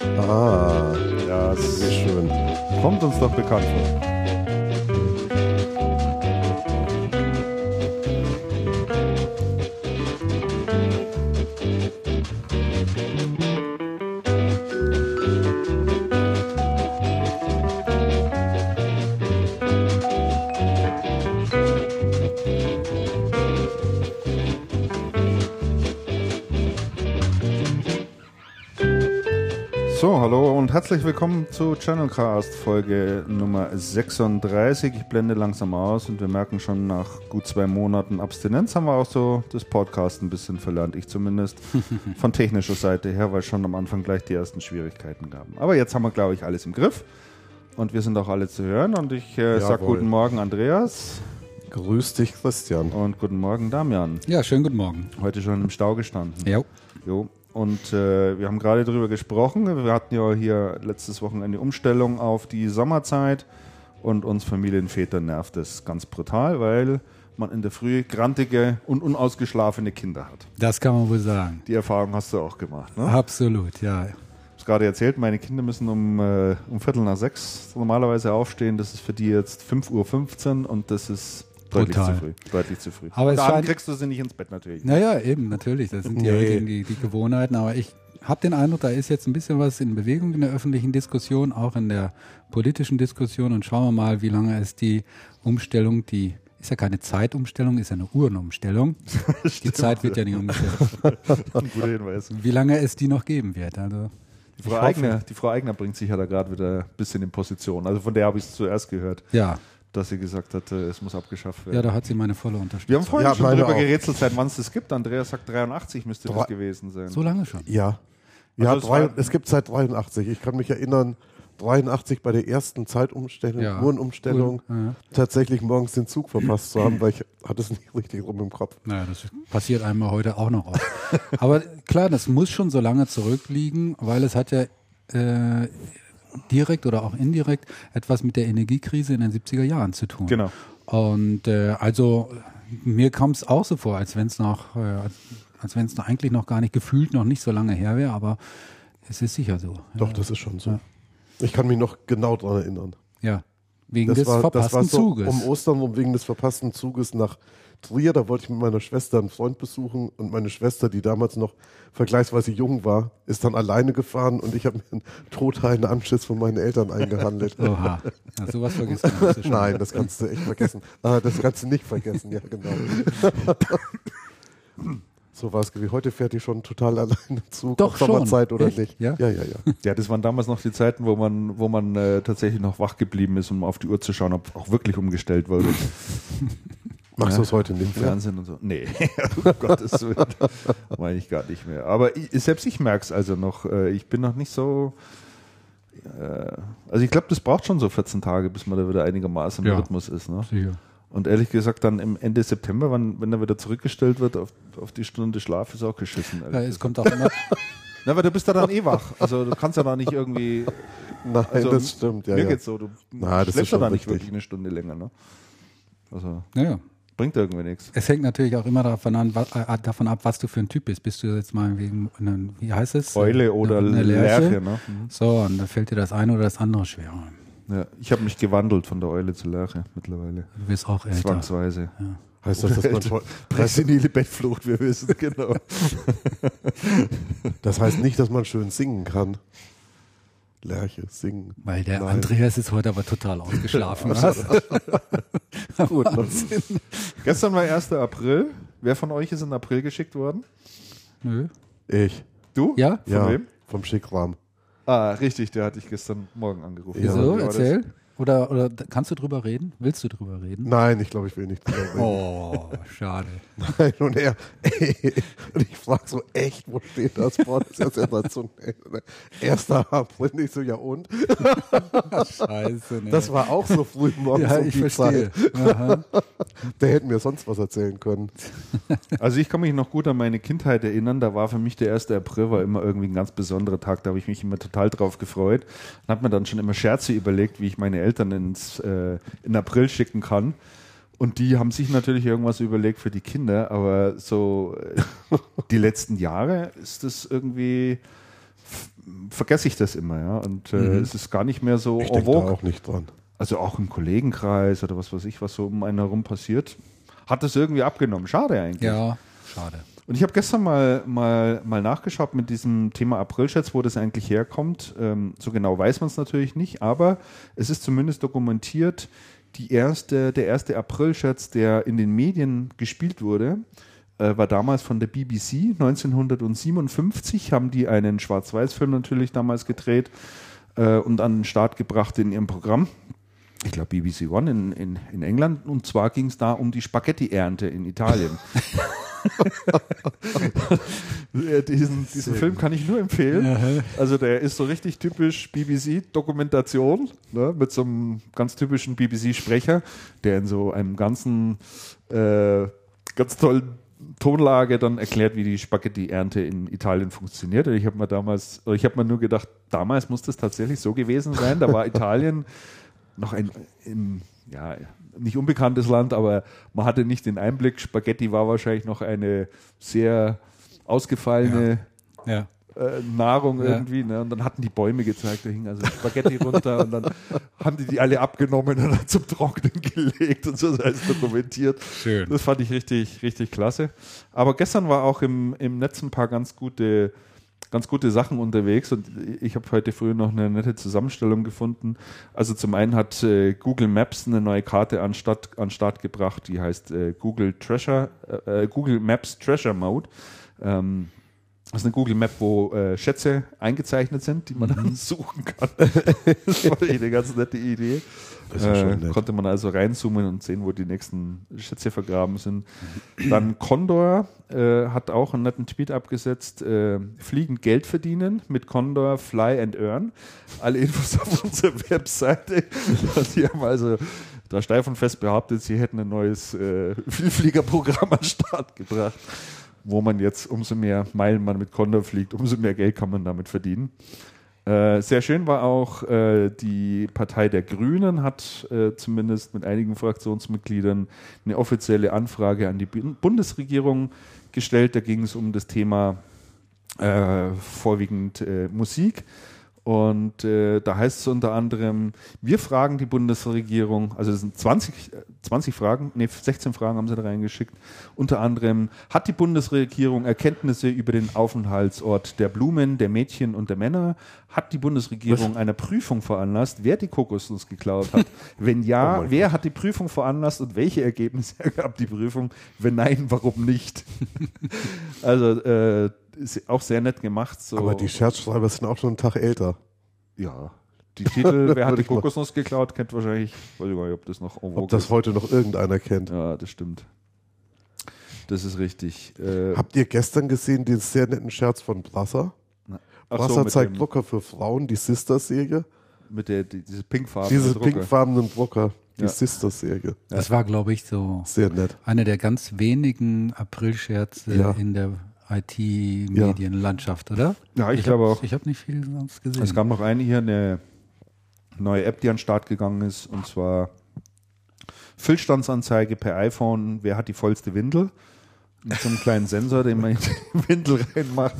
Ah, Ja, es schön. kommt uns doch bekannt vor. Herzlich willkommen zu Channelcast Folge Nummer 36. Ich blende langsam aus und wir merken schon nach gut zwei Monaten Abstinenz haben wir auch so das Podcast ein bisschen verlernt. Ich zumindest von technischer Seite her, weil es schon am Anfang gleich die ersten Schwierigkeiten gab. Aber jetzt haben wir, glaube ich, alles im Griff und wir sind auch alle zu hören und ich äh, sag Jawohl. guten Morgen Andreas Grüß dich, Christian. und guten Morgen Damian. Ja, schönen guten Morgen. Heute schon im Stau gestanden. Ja. Jo. Und äh, wir haben gerade darüber gesprochen. Wir hatten ja hier letztes Wochenende Umstellung auf die Sommerzeit und uns Familienväter nervt es ganz brutal, weil man in der Früh grantige und unausgeschlafene Kinder hat. Das kann man wohl sagen. Die Erfahrung hast du auch gemacht. Ne? Absolut, ja. Ich habe es gerade erzählt, meine Kinder müssen um, äh, um Viertel nach sechs normalerweise aufstehen. Das ist für die jetzt 5.15 Uhr und das ist deutlich Brutal. zu früh. Deutlich zu früh. Aber es Dann kriegst du sie nicht ins Bett natürlich. Naja, eben, natürlich. Das sind ja Nee. die, die Gewohnheiten. Aber ich habe den Eindruck, da ist jetzt ein bisschen was in Bewegung in der öffentlichen Diskussion, auch in der politischen Diskussion. Und schauen wir mal, wie lange es die Umstellung, die ist ja keine Zeitumstellung, ist ja eine Uhrenumstellung. Die Zeit wird ja nicht umgestellt. Ein guter Hinweis. Wie lange es die noch geben wird. Also, Die Frau, Eigner, die Frau Eigner bringt sich ja da gerade wieder ein bisschen in Position. Also von der habe ich es zuerst gehört, ja, dass sie gesagt hat, äh, es muss abgeschafft werden. ja, da hat sie meine volle Unterstützung. wir haben vorhin Ja, schon darüber auch. gerätselt, seit wann es das gibt. Andreas sagt 83 müsste das Drei- gewesen sein. so lange schon. Ja. Ja, Also es drei, war- es gibt seit 83. Ich kann mich erinnern, 83 bei der ersten Zeitumstellung, Ja. Uhrenumstellung, Cool, ja. tatsächlich morgens den Zug verpasst zu haben, weil ich hatte es nicht richtig rum im Kopf. Naja, das passiert einmal heute auch noch oft. Aber klar, das muss schon so lange zurückliegen, weil es hat ja äh, direkt oder auch indirekt etwas mit der Energiekrise in den 70er Jahren zu tun. Genau. Und äh, also mir kam es auch so vor, als wenn es noch, äh, als, wenn es eigentlich noch gar nicht gefühlt noch nicht so lange her wäre, aber es ist sicher so. Doch, das ist schon so. Ja. Ich kann mich noch genau daran erinnern. Ja, wegen Das des war, das verpassten war so Zuges. um Ostern und wegen des verpassten Zuges nach Trier. Da wollte ich mit meiner Schwester einen Freund besuchen und meine Schwester, die damals noch vergleichsweise jung war, ist dann alleine gefahren und ich habe mir einen totalen Anschiss von meinen Eltern eingehandelt. Oha, ja, sowas vergisst du nicht so. Nein, das kannst du echt vergessen. Ah, das kannst du nicht vergessen, ja genau. so war es gewesen. Heute fährt die schon total alleine zu. Doch ob Sommerzeit schon. oder Echt? nicht. Ja? ja, ja. ja. Ja, das waren damals noch die Zeiten, wo man, wo man äh, tatsächlich noch wach geblieben ist, um auf die Uhr zu schauen, ob auch wirklich umgestellt wurde. Machst Ja. du es heute nicht mehr? Fernsehen und so. Nee, um Gottes Willen. Meine ich gar nicht mehr. Aber ich, selbst ich merke es also noch. Äh, ich bin noch nicht so. Äh, also ich glaube, das braucht schon so 14 Tage, bis man da wieder einigermaßen im Ja. Rhythmus ist. Ne? Sicher. Und ehrlich gesagt, dann im Ende September, wann, wenn er wieder zurückgestellt wird auf, auf die Stunde Schlaf, ist auch geschissen. Ja, es kommt auch immer, Na, weil du bist ja dann eh wach. Also du kannst ja da nicht irgendwie. Nein, Also, das stimmt. Ja, mir ja. geht's so, du Na, schläfst ja da nicht richtig. wirklich eine Stunde länger. Ne? Also naja. Bringt irgendwie nichts. Es hängt natürlich auch immer davon, an, wa- äh, davon ab, was du für ein Typ bist. Bist du jetzt mal wegen, eine, wie heißt es? Eule oder Eine Lerche. Ne? So, und da fällt dir das eine oder das andere schwerer. Ja, ich habe mich gewandelt von der Eule zur Lerche mittlerweile. Du wirst auch älter. Zwangsweise. Heißt das, dass man schon, Präsenile Bettflucht, wir wissen, genau. das heißt nicht, dass man schön singen kann. Lerche, singen. Weil der Nein. Andreas ist heute aber total ausgeschlafen. was? Gut? Gestern war 1. April. Wer von euch ist in April geschickt worden? Nö. Ich. Du? Ja? Von ja, wem? vom Schickram. Ah, richtig, der hatte ich gestern Morgen angerufen. Ja. Wieso? Das? Erzähl. Oder, oder kannst du drüber reden? Willst du drüber reden? Nein, ich glaube, ich will nicht drüber reden. Oh, schade. Nein, und er, und ich frage so, echt, wo steht das vor? Das ist ja sensationell. ne? Erster April, nicht so, ja und? Scheiße, ne? Das war auch so früh morgens ja, um ich die verstehe. Zeit. Aha. Der hätte mir sonst was erzählen können. Also ich kann mich noch gut an meine Kindheit erinnern. Da war für mich der 1. April war immer irgendwie ein ganz besonderer Tag. Da habe ich mich immer total drauf gefreut. Und habe mir dann schon immer Scherze überlegt, wie ich meine Eltern ins, äh, in April schicken kann. Und die haben sich natürlich irgendwas überlegt für die Kinder, aber so äh, die letzten Jahre ist das irgendwie vergesse ich das immer, ja. Und äh, Mhm. es ist gar nicht mehr so Ich en denke auch nicht dran. Also auch im Kollegenkreis oder was weiß ich, was so um einen herum passiert, hat das irgendwie abgenommen. Schade eigentlich. Ja, schade. Und ich habe gestern mal, mal, mal nachgeschaut mit diesem Thema Aprilscherz, wo das eigentlich herkommt. Ähm, so genau weiß man es natürlich nicht, aber es ist zumindest dokumentiert, die erste, der erste Aprilscherz, der in den Medien gespielt wurde, äh, war damals von der BBC. 1957 haben die einen Schwarz-Weiß-Film natürlich damals gedreht äh, und an den Start gebracht in ihrem Programm. Ich glaube BBC One in, in, in England. Und zwar ging es da um die Spaghetti-Ernte in Italien. Äh, diesen diesen Film kann ich nur empfehlen. Also der ist so richtig typisch BBC-Dokumentation, ne, mit so einem ganz typischen BBC-Sprecher, der in so einem ganzen, äh, ganz tollen Tonlage dann erklärt, wie die Spaghetti-Ernte in Italien funktioniert. Und ich habe mir damals, oder ich habe mir nur gedacht, damals muss das tatsächlich so gewesen sein. Da war Italien noch ein, im, ja, nicht unbekanntes Land, aber man hatte nicht den Einblick. Spaghetti war wahrscheinlich noch eine sehr ausgefallene Ja. äh, Nahrung Ja. irgendwie. Ne? Und dann hatten die Bäume gezeigt, da hing also Spaghetti runter und dann haben die die alle abgenommen und dann zum Trocknen gelegt und so, das heißt dokumentiert. Schön. Das fand ich richtig, richtig klasse. Aber gestern war auch im, im Netz ein paar ganz gute, ganz gute Sachen unterwegs und ich habe heute früh noch eine nette Zusammenstellung gefunden. Also zum einen hat äh, Google Maps eine neue Karte an Start, an Start gebracht, die heißt äh, Google Treasure, äh, Google Maps Treasure Mode. Ähm, das ist eine Google Map, wo äh, Schätze eingezeichnet sind, die man dann suchen kann. das war eine ganz nette Idee. Äh, konnte man also reinzoomen und sehen, wo die nächsten Schätze vergraben sind. Dann Condor äh, hat auch einen netten Tweet abgesetzt. Äh, fliegend Geld verdienen mit Condor Fly and Earn. Alle Infos auf unserer Webseite. Die haben also da steif und fest behauptet, sie hätten ein neues äh, Vielfliegerprogramm an den Start gebracht, wo man jetzt umso mehr Meilen man mit Condor fliegt, umso mehr Geld kann man damit verdienen. Äh, sehr schön war auch, äh, die Partei der Grünen hat äh, zumindest mit einigen Fraktionsmitgliedern eine offizielle Anfrage an die Bu- Bundesregierung gestellt. Da ging es um das Thema äh, vorwiegend äh, Musik. Und äh, da heißt es unter anderem, wir fragen die Bundesregierung, also es sind 20, äh, 20 Fragen, nee, 16 Fragen haben sie da reingeschickt. Unter anderem, hat die Bundesregierung Erkenntnisse über den Aufenthaltsort der Blumen, der Mädchen und der Männer? Hat die Bundesregierung einer Prüfung veranlasst, wer die Kokosnuss geklaut hat? Wenn ja, Oh wer hat die Prüfung veranlasst und welche Ergebnisse ergab die Prüfung? Wenn nein, warum nicht? also äh, ist auch sehr nett gemacht. So. Aber die Scherzschreiber sind auch schon einen Tag älter. Ja. Die Titel, wer hat die Kokosnuss geklaut, kennt wahrscheinlich, weiß ich gar nicht, ob das noch Ob das heute noch irgendeiner kennt. Ja, das stimmt. Das ist richtig. Äh, Habt ihr gestern gesehen den sehr netten Scherz von Brasser? Brasser mit zeigt dem- Drucker für Frauen, die Sister-Säge. Mit der, die, diese pinkfarbene Diese Drucke. pinkfarbenen Drucker, die Ja. Sister-Säge. Das war, glaube ich, so Sehr nett. einer der ganz wenigen Aprilscherze Ja. in der IT-Medienlandschaft, oder? Ja, ich glaube hab- auch. Ich habe nicht viel sonst gesehen. Es gab noch eine hier, eine neue App, die an den Start gegangen ist, und zwar Füllstandsanzeige per iPhone, wer hat die vollste Windel? Mit so einem kleinen Sensor, den man in die Windel reinmacht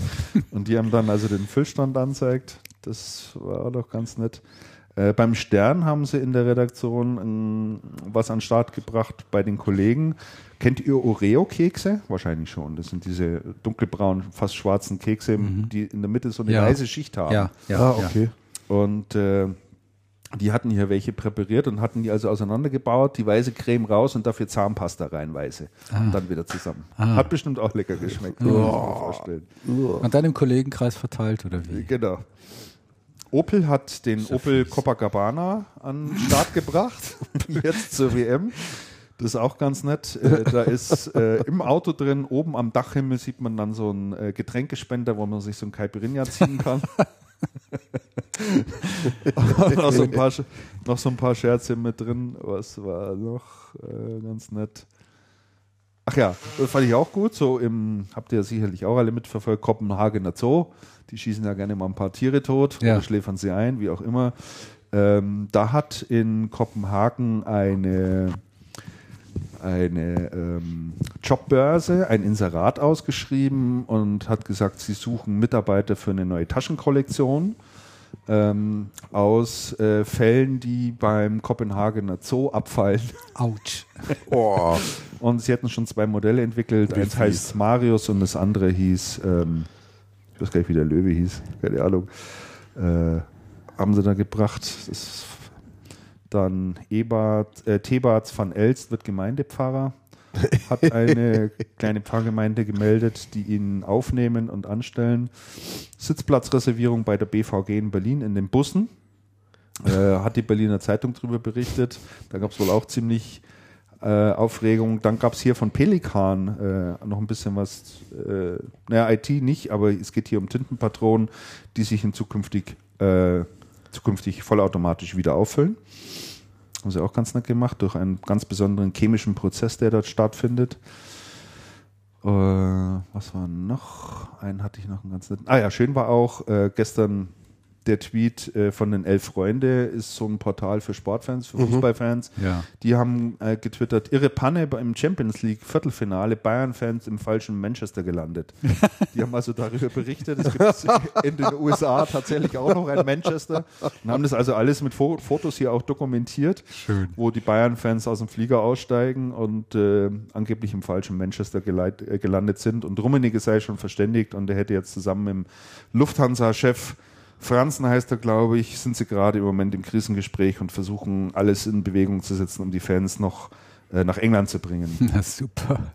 und die haben dann also den Füllstand anzeigt. Das war doch ganz nett. Äh, beim Stern haben sie in der Redaktion ähm, was an den Start gebracht bei den Kollegen. Kennt ihr Oreo-Kekse? Wahrscheinlich schon. Das sind diese dunkelbraunen, fast schwarzen Kekse, die in der Mitte so eine Ja. weiße Schicht haben. ja, ja, ah, ja. okay. Und äh, die hatten hier welche präpariert und hatten die also auseinandergebaut, die weiße Creme raus und dafür Zahnpasta rein, weiße. Und dann wieder zusammen. Ah. Hat bestimmt auch lecker geschmeckt. kann ich mir vorstellen. Und dann im Kollegenkreis verteilt, oder wie? Genau. Opel hat den Opel Copacabana an den Start gebracht, jetzt zur WM. Das ist auch ganz nett. Äh, da ist äh, im Auto drin, oben am Dachhimmel sieht man dann so einen äh, Getränkespender, wo man sich so ein Caipirinha ziehen kann. noch, so ein paar, noch so ein paar Scherze mit drin. Was war noch äh, ganz nett? Ach ja, das fand ich auch gut. So im, habt ihr sicherlich auch alle mitverfolgt, Kopenhagener Zoo. Die schießen ja gerne mal ein paar Tiere tot Ja. oder schläfern sie ein, wie auch immer. Ähm, da hat in Kopenhagen eine, eine ähm, Jobbörse, ein Inserat ausgeschrieben und hat gesagt, sie suchen Mitarbeiter für eine neue Taschenkollektion ähm, aus äh, Fällen, die beim Kopenhagener Zoo abfallen. Autsch. Oh, Und sie hätten schon zwei Modelle entwickelt. Wie Eins fies. heißt Marius und das andere hieß, ähm, ich weiß gar nicht, wie der Löwe hieß, keine Ahnung. Äh, haben sie da gebracht. Dann Ebert, äh, Thebart van Elst wird Gemeindepfarrer. Hat eine kleine Pfarrgemeinde gemeldet, die ihn aufnehmen und anstellen. Sitzplatzreservierung bei der BVG in Berlin in den Bussen. Äh, hat die Berliner Zeitung darüber berichtet. Da gab es wohl auch ziemlich äh, Aufregung. Dann gab es hier von Pelikan äh, noch ein bisschen was, äh, naja, IT nicht, aber es geht hier um Tintenpatronen, die sich in zukünftig, äh, zukünftig vollautomatisch wieder auffüllen. Haben sie auch ganz nett gemacht, durch einen ganz besonderen chemischen Prozess, der dort stattfindet. Äh, was war noch? Einen hatte ich noch einen ganz netten. Ah ja, schön war auch äh, gestern der Tweet äh, von den Elf Freunde, ist so ein Portal für Sportfans, für Fußballfans. Ja. Die haben äh, getwittert, irre Panne beim Champions League Viertelfinale, Bayern-Fans im falschen Manchester gelandet. Die haben also darüber berichtet. Es gibt in den USA tatsächlich auch noch ein Manchester und haben das also alles mit Fo Fotos hier auch dokumentiert, Schön. wo die Bayern-Fans aus dem Flieger aussteigen und äh, angeblich im falschen Manchester äh, gelandet sind. Und Rummenigge sei schon verständigt und er hätte jetzt zusammen mit dem Lufthansa-Chef Franzen heißt er, glaube ich, sind sie gerade im Moment im Krisengespräch und versuchen alles in Bewegung zu setzen, um die Fans noch äh, nach England zu bringen. Na super.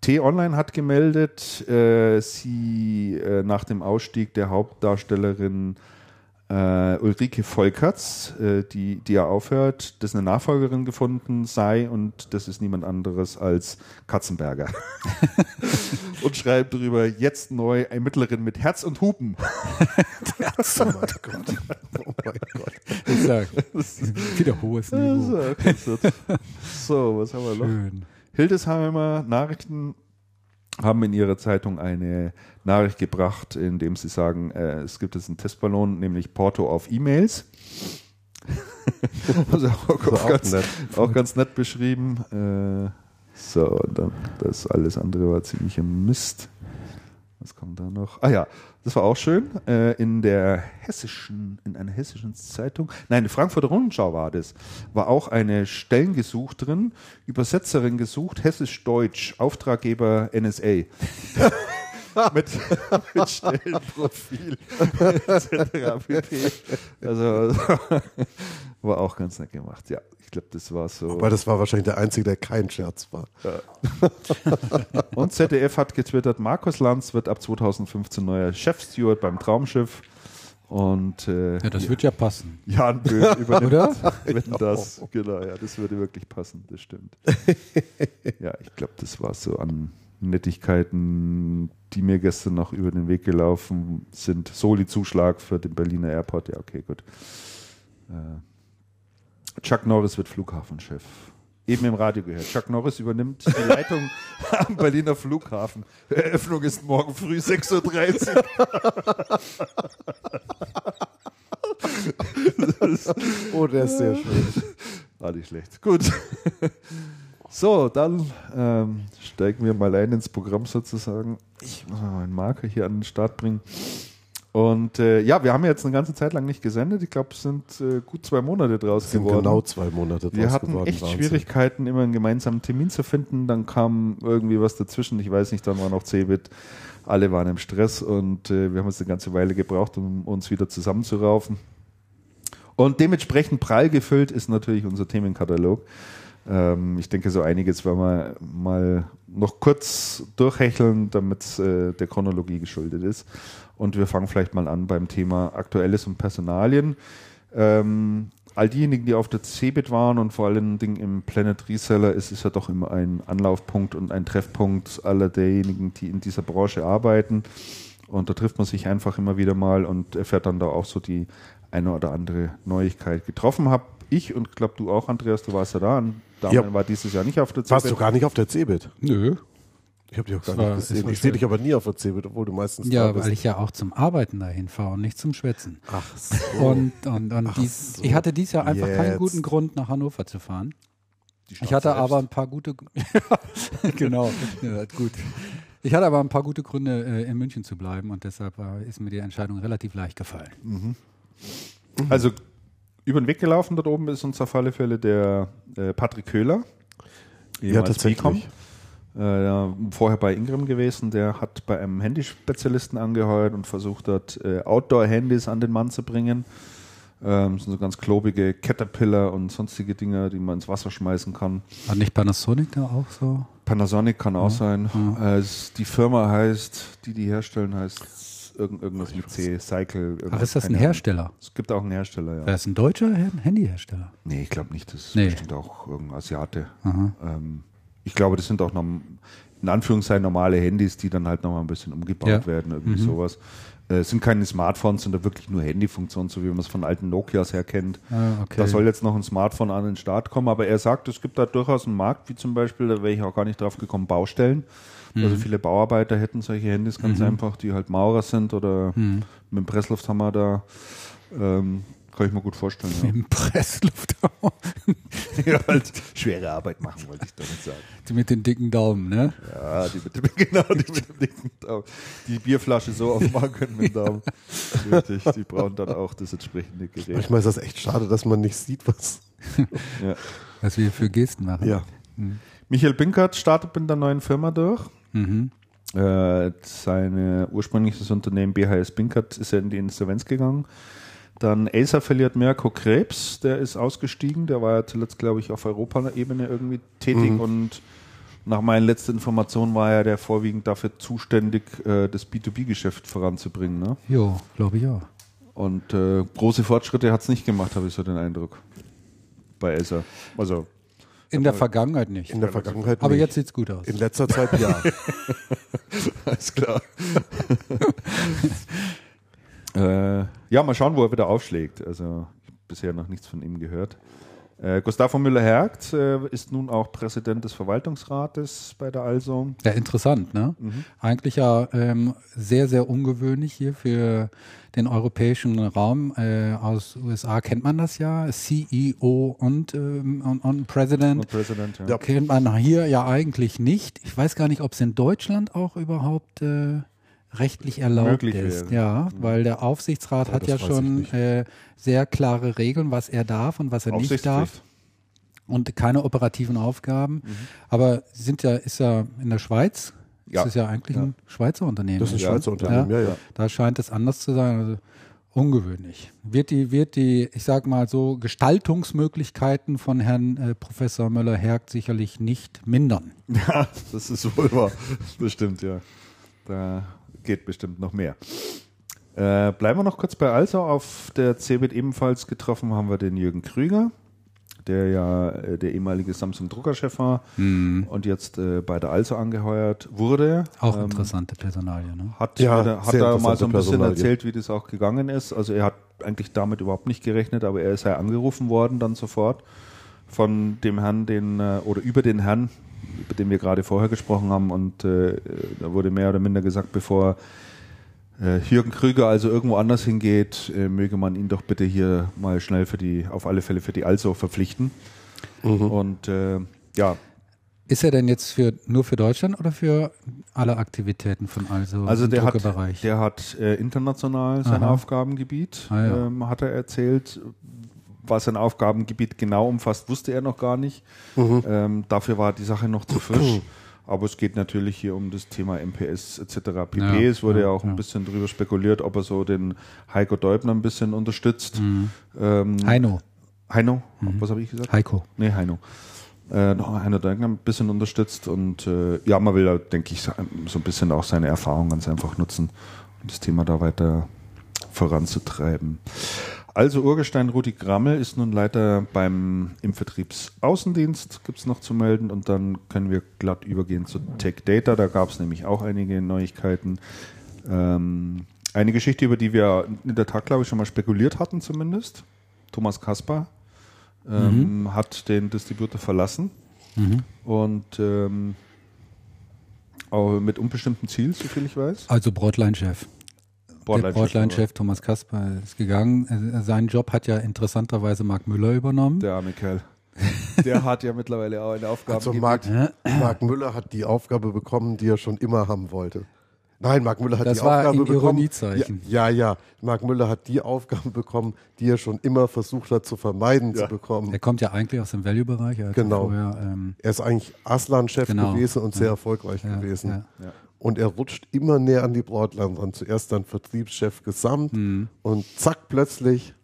T-Online hat gemeldet, äh, sie äh, nach dem Ausstieg der Hauptdarstellerin äh, Ulrike Volkerts, äh, die, die ja aufhört, dass eine Nachfolgerin gefunden sei und das ist niemand anderes als Katzenberger. und schreibt darüber, jetzt neu Ermittlerin mit Herz und Hupen. oh mein Gott. Oh mein Gott. Ich sag, wieder hohes Niveau. so, was haben wir noch? Schön. Hildesheimer Nachrichten haben in ihrer Zeitung eine Nachricht gebracht, in dem sie sagen, äh, es gibt jetzt einen Testballon, nämlich Porto auf E-Mails. also auch, ist auch ganz, nett. auch ganz nett beschrieben. Äh, so, und dann das alles andere war ziemlich ein Mist. Was kommt da noch? Ah ja, das war auch schön. Äh, in der hessischen, in einer hessischen Zeitung, nein, die Frankfurter Rundschau war das, war auch eine Stellengesuch drin, Übersetzerin gesucht, hessisch-deutsch, Auftraggeber NSA. mit, mit Stellenprofil etc. Also war auch ganz nett gemacht. Ja, ich glaube, das war so. Aber das war wahrscheinlich der Einzige, der kein Scherz war. Und ZDF hat getwittert, Markus Lanz wird ab 2015 neuer Chefsteward beim Traumschiff. Und äh, Ja, das wird ja passen. Jan Böhm übernimmt Oder? Wetten das. Genau, ja, das würde wirklich passen, das stimmt. ja, ich glaube, das war so an Nettigkeiten, die mir gestern noch über den Weg gelaufen sind. Soli-Zuschlag für den Berliner Airport, ja, okay, gut. Äh, Chuck Norris wird Flughafenchef. Eben im Radio gehört. Chuck Norris übernimmt die Leitung am Berliner Flughafen. Eröffnung ist morgen früh 6.30 Uhr. Oh, der ist sehr schön. War nicht schlecht. Gut. So, dann ähm, steigen wir mal ein ins Programm sozusagen. Ich muss mal meinen Marker hier an den Start bringen. Und äh, ja, wir haben jetzt eine ganze Zeit lang nicht gesendet. Ich glaube, es sind äh, gut zwei Monate draus Es sind geworden. genau zwei Monate wir draus hatten geworden. echt Wahnsinn. Schwierigkeiten, immer einen gemeinsamen Termin zu finden. Dann kam irgendwie was dazwischen. Ich weiß nicht, dann war noch Cebit. Alle waren im Stress und äh, wir haben uns eine ganze Weile gebraucht, um uns wieder zusammenzuraufen. Und dementsprechend prall gefüllt ist natürlich unser Themenkatalog. Ähm, ich denke, so einiges werden wir mal noch kurz durchhecheln, damit es äh, der Chronologie geschuldet ist. Und wir fangen vielleicht mal an beim Thema Aktuelles und Personalien. Ähm, all diejenigen, die auf der CeBIT waren und vor allen Dingen im Planet Reseller, ist es ja doch immer ein Anlaufpunkt und ein Treffpunkt aller derjenigen, die in dieser Branche arbeiten. Und da trifft man sich einfach immer wieder mal und erfährt dann da auch so die eine oder andere Neuigkeit. Getroffen habe ich und glaube du auch, Andreas, du warst ja da. Damian Ja. war dieses Jahr nicht auf der Warst du CeBIT. gar nicht auf der Cebit? Nö. Ich habe dich auch gar war- nicht es gesehen. Ich sehe dich aber nie auf der Cebit, obwohl du meistens Ja, da bist. weil ich ja auch zum Arbeiten dahin fahre und nicht zum Schwätzen. Ach so. Und, und, und dies, so. ich hatte dieses Jahr einfach keinen Jetzt. guten Grund, nach Hannover zu fahren. Ich hatte selbst. aber ein paar gute, genau, ja, gut. Ich hatte aber ein paar gute Gründe, äh, in München zu bleiben und deshalb ist mir die Entscheidung relativ leicht gefallen. Also über den Weg gelaufen dort oben ist uns auf alle Fälle der äh, Patrick Köhler. Ja, tatsächlich. Bicom. Äh, ja, vorher bei Ingram gewesen, der hat bei einem Handyspezialisten angeheuert und versucht dort äh, Outdoor-Handys an den Mann zu bringen. Ähm, das sind so ganz klobige Caterpillar und sonstige Dinger, die man ins Wasser schmeißen kann. War nicht Panasonic da auch so? Panasonic kann auch sein. Äh, es- die Firma heißt, die die herstellen, heißt irgend, irgendwas mit C, Cycle. Ach, ist das ein. Hersteller? Es gibt auch einen Hersteller, ja. Wer ist ein deutscher Her- Handyhersteller? Nee, ich glaube nicht. Das ist Nee. bestimmt auch irgendein Asiate. Ähm, ich glaube, das sind auch norm in Anführungszeichen normale Handys, die dann halt nochmal ein bisschen umgebaut Ja. werden, irgendwie sowas. Äh, Es sind keine Smartphones, sind da wirklich nur Handyfunktionen, so wie man es von alten Nokias her kennt. Ah, okay. Da soll jetzt noch ein Smartphone an den Start kommen, aber er sagt, es gibt da durchaus einen Markt, wie zum Beispiel, da wäre ich auch gar nicht drauf gekommen, Baustellen. Also viele Bauarbeiter hätten solche Handys ganz einfach, die halt Maurer sind oder mit dem Presslufthammer da. Ähm, kann ich mir gut vorstellen. Ja. Im Presslufthammer. ja, halt schwere Arbeit machen, wollte ich damit sagen. Die mit den dicken Daumen, ne? Ja, die mit dem, genau, die mit dem dicken Daumen. Die Bierflasche so aufmachen können mit dem Daumen. Richtig, die brauchen dann auch das entsprechende Gerät. Manchmal ist das echt schade, dass man nicht sieht, was. Ja. Was wir für Gesten machen. Ja. Michael Binkert startet mit der neuen Firma durch. Mhm. Äh, sein ursprüngliches Unternehmen BHS Binkert ist ja in die Insolvenz gegangen. Dann Acer verliert Mirko Krebs, der ist ausgestiegen. Der war ja zuletzt, glaube ich, auf Europaebene irgendwie tätig und nach meinen letzten Informationen war er der vorwiegend dafür zuständig, äh, das B2B-Geschäft voranzubringen. Ne? Jo, glaube ich auch. Und äh, große Fortschritte hat es nicht gemacht, habe ich so den Eindruck. Bei Acer. Also, In der Vergangenheit nicht. In der Vergangenheit. Aber nicht. jetzt sieht's gut aus. In letzter Zeit ja. alles klar. äh, ja, mal schauen, wo er wieder aufschlägt. Also, ich habe bisher noch nichts von ihm gehört. Äh, Gustavo Müller-Hergt äh, ist nun auch Präsident des Verwaltungsrates bei der Also. Ja, interessant, ne? Eigentlich ja ähm, sehr, sehr ungewöhnlich hier für den europäischen Raum. Äh, aus USA kennt man das ja, CEO und, ähm, und, und President. Und Präsident, ja. Ja. Kennt man hier ja eigentlich nicht. Ich weiß gar nicht, ob es in Deutschland auch überhaupt äh, rechtlich erlaubt Möglich ist. wäre. Ja, weil der Aufsichtsrat Oh, hat ja schon äh, sehr klare Regeln, was er darf und was er nicht darf und keine operativen Aufgaben. Mhm. Aber sie sind ja, ist ja in der Schweiz, Ja. das ist ja eigentlich ein Schweizer Unternehmen. Das ist ein Ja. Schweizer Unternehmen, ja, ja. Da scheint es anders zu sein. Also ungewöhnlich. Wird die, wird die, ich sag mal so, Gestaltungsmöglichkeiten von Herrn äh, Professor Möller-Hergt sicherlich nicht mindern. Ja, das ist wohl wahr. Das stimmt, ja. Da geht bestimmt noch mehr. Äh, bleiben wir noch kurz bei Also. Auf der CeBIT ebenfalls getroffen haben wir den Jürgen Krüger, der ja äh, der ehemalige Samsung-Druckerchef war und jetzt äh, bei der Also angeheuert wurde. Auch Ähm, interessante Personalie, ne? Hat, Ja, da- hat da mal so ein bisschen Personalie. erzählt, wie das auch gegangen ist. Also er hat eigentlich damit überhaupt nicht gerechnet, aber er ist ja angerufen worden dann sofort von dem Herrn, den äh, oder über den Herrn, über den wir gerade vorher gesprochen haben und äh, da wurde mehr oder minder gesagt, bevor äh, Jürgen Krüger also irgendwo anders hingeht, äh, möge man ihn doch bitte hier mal schnell für die, auf alle Fälle für die Also verpflichten. Und äh, ja, Ist er denn jetzt für, nur für Deutschland oder für alle Aktivitäten von also, Also der hat, der hat äh, international sein Aha. Aufgabengebiet, Ah, ja. ähm, hat er erzählt. Was sein Aufgabengebiet genau umfasst, wusste er noch gar nicht. Mhm. Ähm, dafür war die Sache noch zu frisch. Aber es geht natürlich hier um das Thema MPS etc. pp. Ja, es wurde ja, ja, auch ein ja. bisschen drüber spekuliert, ob er so den Heiko Deubner ein bisschen unterstützt. Mhm. Ähm, Heino. Heino, Mhm. was habe ich gesagt? Heiko. Nee, Heino. Äh, noch Heino Deugner ein bisschen unterstützt und äh, ja, man will da, denke ich, so so ein bisschen auch seine Erfahrung ganz einfach nutzen, um das Thema da weiter voranzutreiben. Also Urgestein Rudi Grammel ist nun Leiter beim im Vertriebsaußendienst, gibt es noch zu melden und dann können wir glatt übergehen zu Tech Data, da gab es nämlich auch einige Neuigkeiten. Ähm, eine Geschichte, über die wir in der Tat, glaube ich, schon mal spekuliert hatten zumindest. Thomas Kaspar ähm, hat den Distributor verlassen und ähm, auch mit unbestimmtem Ziel, soviel ich weiß. Also Brotlein-Chef. Der Broadline-Chef, Brotlein-Chef Thomas Kasper ist gegangen. Äh, Seinen Job hat ja interessanterweise Marc Müller übernommen. Der arme Kerl. Der hat ja mittlerweile auch eine Aufgabe. Also Marc, Marc Müller hat die Aufgabe bekommen, die er schon immer haben wollte. Nein, Marc Müller hat Das die war Aufgabe in bekommen. Ironiezeichen. Ja, ja, ja. Marc Müller hat die Aufgabe bekommen, die er schon immer versucht hat zu vermeiden zu bekommen. Er kommt ja eigentlich aus dem Value-Bereich. Er Genau. Vorher, ähm, Er ist eigentlich Aslan-Chef Genau. gewesen und sehr erfolgreich ja, gewesen. Und er rutscht immer näher an die Broadline ran. Zuerst dann Vertriebschef gesamt Mhm. und zack, plötzlich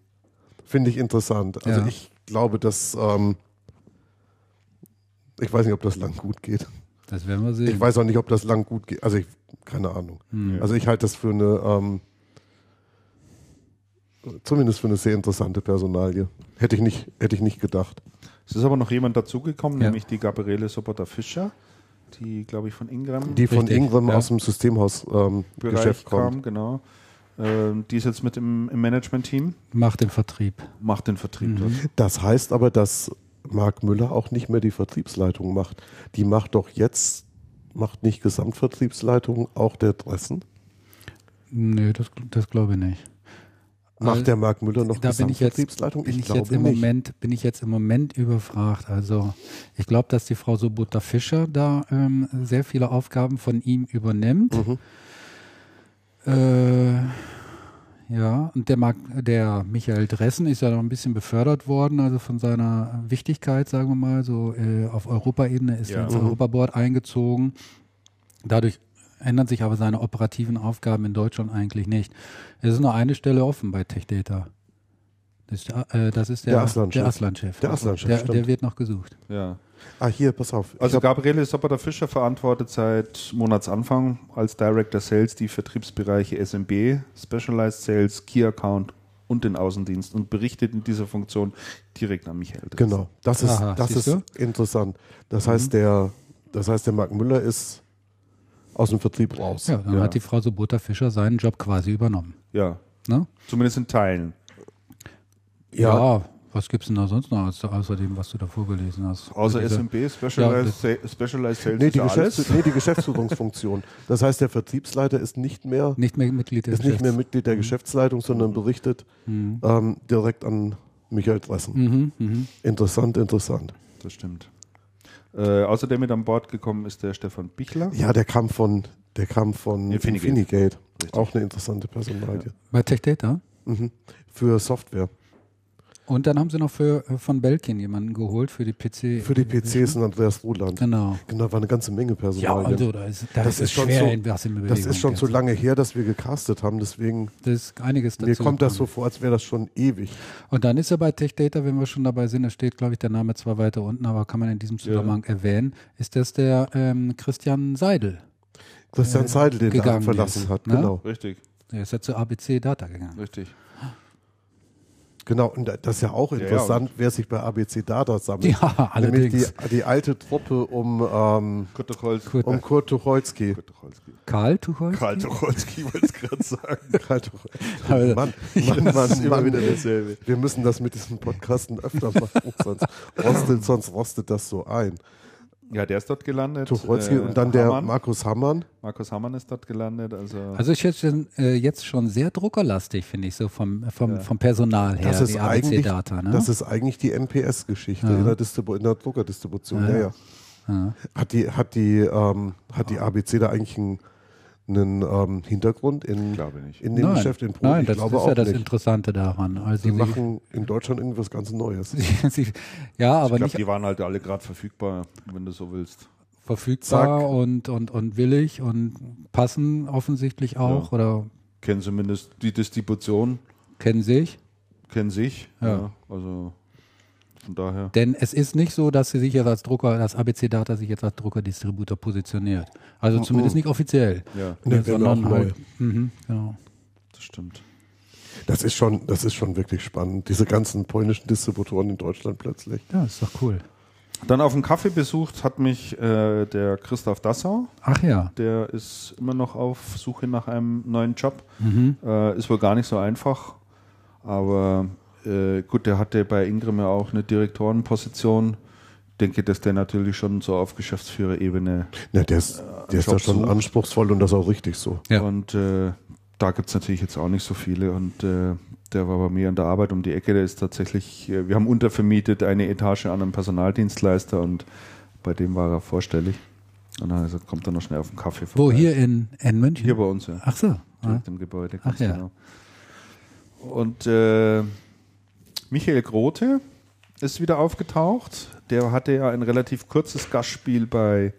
finde ich interessant. Also Ja. ich glaube, dass ähm, ich weiß nicht, ob das lang gut geht. Das werden wir sehen. Ich weiß auch nicht, ob das lang gut geht. Also ich, keine Ahnung. Hm. Also ich halte das für eine, ähm, zumindest für eine sehr interessante Personalie. Hätte ich nicht, hätte ich nicht gedacht. Es ist aber noch jemand dazugekommen, Ja. nämlich die Gabriele Sobotta-Fischer, die, glaube ich, von Ingram Die von Richtig, Ingram ja. aus dem Systemhaus-Geschäft ähm, Bereich Geschäft kam, kommt. genau. Ähm, die ist jetzt mit im, im Management-Team, Macht den Vertrieb. macht den Vertrieb Mhm. Das heißt aber, dass Marc Müller auch nicht mehr die Vertriebsleitung macht. Die macht doch jetzt, macht nicht Gesamtvertriebsleitung auch der Dressen? Nö, das, das glaube ich nicht. Macht der Marc Müller noch da bin ich jetzt, Gesamtvertriebsleitung? bin ich glaube jetzt im nicht. Moment bin ich jetzt im Moment überfragt. Also ich glaube, dass die Frau Sobota Fischer da ähm, sehr viele Aufgaben von ihm übernimmt. Mhm. Äh, ja, und der, Mark, der Michael Dressen ist ja noch ein bisschen befördert worden, also von seiner Wichtigkeit, sagen wir mal, so äh, auf Europaebene ist Ja. er ins Mhm. Europaboard eingezogen. Dadurch ändern sich aber seine operativen Aufgaben in Deutschland eigentlich nicht. Es ist nur eine Stelle offen bei TechData. Das ist der, äh, das ist der, Der Aslan-Chef. der Aslan-Chef. Der Aslan-Chef, der, der wird noch gesucht. Ja. Ah, hier, pass auf. Also Gabriele Sobotta-Fischer verantwortet seit Monatsanfang als Director Sales die Vertriebsbereiche SMB, Specialized Sales, Key Account und den Außendienst und berichtet in dieser Funktion direkt an Michael. Genau, das ist, Aha, das ist du? Mhm. interessant. Das heißt, der, das heißt, der Marc Müller ist aus dem Vertrieb raus. Ja, dann Ja. hat die Frau Sobota Fischer seinen Job quasi übernommen. Ja, Ne? zumindest in Teilen. Ja, was gibt es denn da sonst noch außer, außer dem, was du da vorgelesen hast? Außer Diese- SMB, Specialized, Sa- Specialized Sales Nee, die, ja. Geschäfts nee, die Geschäftsführungsfunktion. Das heißt, der Vertriebsleiter ist nicht mehr, Nicht mehr Mitglied des ist nicht mehr Mitglied der Geschäftsleitung, sondern berichtet ähm, direkt an Michael Dressen. Mhm, mhm. Interessant, interessant. Das stimmt. Äh, außerdem mit an Bord gekommen ist der Stefan Bichler. Ja, der kam von, der kam von Infinigate. Infinigate. Auch eine interessante Personalie. Bei TechData. Mhm. Für Software. Und dann haben sie noch für, äh, von Belkin jemanden geholt für die PC. Für die PCs in Andreas Ruland. Genau. Genau, war eine ganze Menge Ja, Personal. also da ist, da Das ist, ist schon schwer so- in das ist schon zu jetzt. lange her, dass wir gecastet haben, deswegen Das ist einiges dazu. mir kommt das so vor, als wäre das schon ewig. Und dann ist er bei TechData, wenn wir schon dabei sind, da steht, glaube ich, der Name zwar weiter unten, aber kann man in diesem Zusammenhang erwähnen, ist das der ähm, Christian Seidel. Christian Seidel, den gegangen Laden verlassen ist, hat. ne? Genau. Richtig, Der ist ja zu ABC Data gegangen. richtig. Genau, und das ist ja auch ja, interessant, wer sich bei ABC Data sammelt. Ja, Nämlich die, allerdings. die alte Truppe um, ähm, Kurt Tucholsky. Kurt, um Kurt Tucholsky. Kurt Tucholsky. Karl Tucholsky? Karl Tucholsky wollte ich gerade sagen. Karl Tuch- Aber- Mann, Mann, Mann, ist immer Mann. wieder dasselbe. Wir müssen das mit diesen Podcasten öfter machen, sonst rostet, sonst rostet das so ein. Ja, der ist dort gelandet. Tucholsky Äh, und dann der Hammann. Markus Hammann. Markus Hammann ist dort gelandet. Also, Also ich jetzt schon, äh, jetzt schon sehr druckerlastig, finde ich, so vom, vom, Ja. vom Personal her, Das ist die eigentlich, ABC-Data. Ne? das ist eigentlich die NPS-Geschichte Ja. in, der Distribu in der Druckerdistribution. Ja. Ja, ja. ja. Hat die, hat die, ähm, hat die ABC da eigentlich einen, einen ähm, Hintergrund in, in dem Nein, Geschäft in Polen? nein ich das glaube ist auch ja das nicht. Interessante daran. Also Die sie- machen in Deutschland irgendwas ganz Neues. sie, sie, ja, aber ich glaube, nicht die waren halt alle gerade verfügbar, wenn du so willst. verfügbar Zack. und, und, und willig und passen offensichtlich auch oder Kennen zumindest die Distribution, kennen sich. kennen sich. Ja. Ja. also von daher. Denn es ist nicht so, dass sie sich jetzt als Drucker, dass ABC Data sich jetzt als Druckerdistributor positioniert. Also zumindest nicht offiziell. Ja, Nee, sondern neu. halt, mhm, genau. das stimmt. Das ist schon, das ist schon wirklich spannend. Diese ganzen polnischen Distributoren in Deutschland plötzlich. Ja, ist doch cool. Dann auf dem Kaffee besucht hat mich äh, der Christoph Dassau. Ach ja. Der ist immer noch auf Suche nach einem neuen Job. Mhm. Äh, ist wohl gar nicht so einfach. Aber äh, gut, der hatte bei Ingram ja auch eine Direktorenposition. Denke, dass der natürlich schon so auf Geschäftsführerebene Ja, der ist, der ist da schon sucht. anspruchsvoll und das auch richtig so. Ja. Und äh, da gibt es natürlich jetzt auch nicht so viele und äh, der war bei mir an der Arbeit um die Ecke, der ist tatsächlich, äh, wir haben untervermietet eine Etage an einen Personaldienstleister und bei dem war er vorstellig. Und dann hat er gesagt, kommt dann noch schnell auf den Kaffee Wo, hier in, in München? Hier bei uns, ja. Ach so. Direkt im Gebäude. Ach ja. genau. Und äh, Michael Grote ist wieder aufgetaucht. Der hatte ja ein relativ kurzes Gastspiel bei,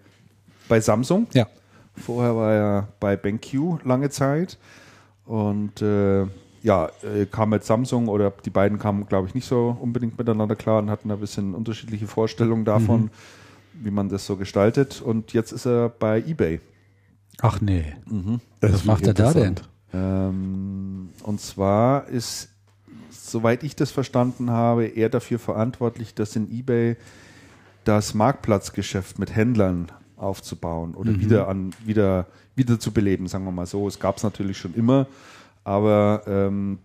bei Samsung. Ja. Vorher war er bei BenQ lange Zeit. Und äh, ja, äh, kam mit Samsung oder die beiden kamen, glaube ich, nicht so unbedingt miteinander klar und hatten ein bisschen unterschiedliche Vorstellungen davon, wie man das so gestaltet. Und jetzt ist er bei eBay. Ach nee. Das Was macht er da denn? Ähm, und zwar ist, soweit ich das verstanden habe, er dafür verantwortlich, dass in eBay das Marktplatzgeschäft mit Händlern aufzubauen oder wieder an wieder wieder zu beleben, sagen wir mal so. Es gab es natürlich schon immer, aber ähm,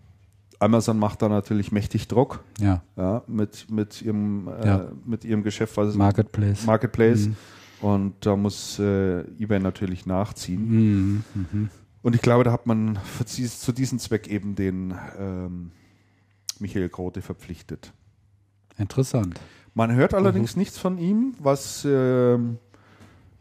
Amazon macht da natürlich mächtig Druck Ja. ja, mit, mit, ihrem, äh, Ja. mit ihrem Geschäft, was Marketplace. Marketplace. Und da muss äh, eBay natürlich nachziehen. Mhm. Mhm. Und ich glaube, da hat man zu diesem Zweck eben den ähm, Michael Grote verpflichtet. Interessant. Man hört allerdings nichts von ihm, was ähm,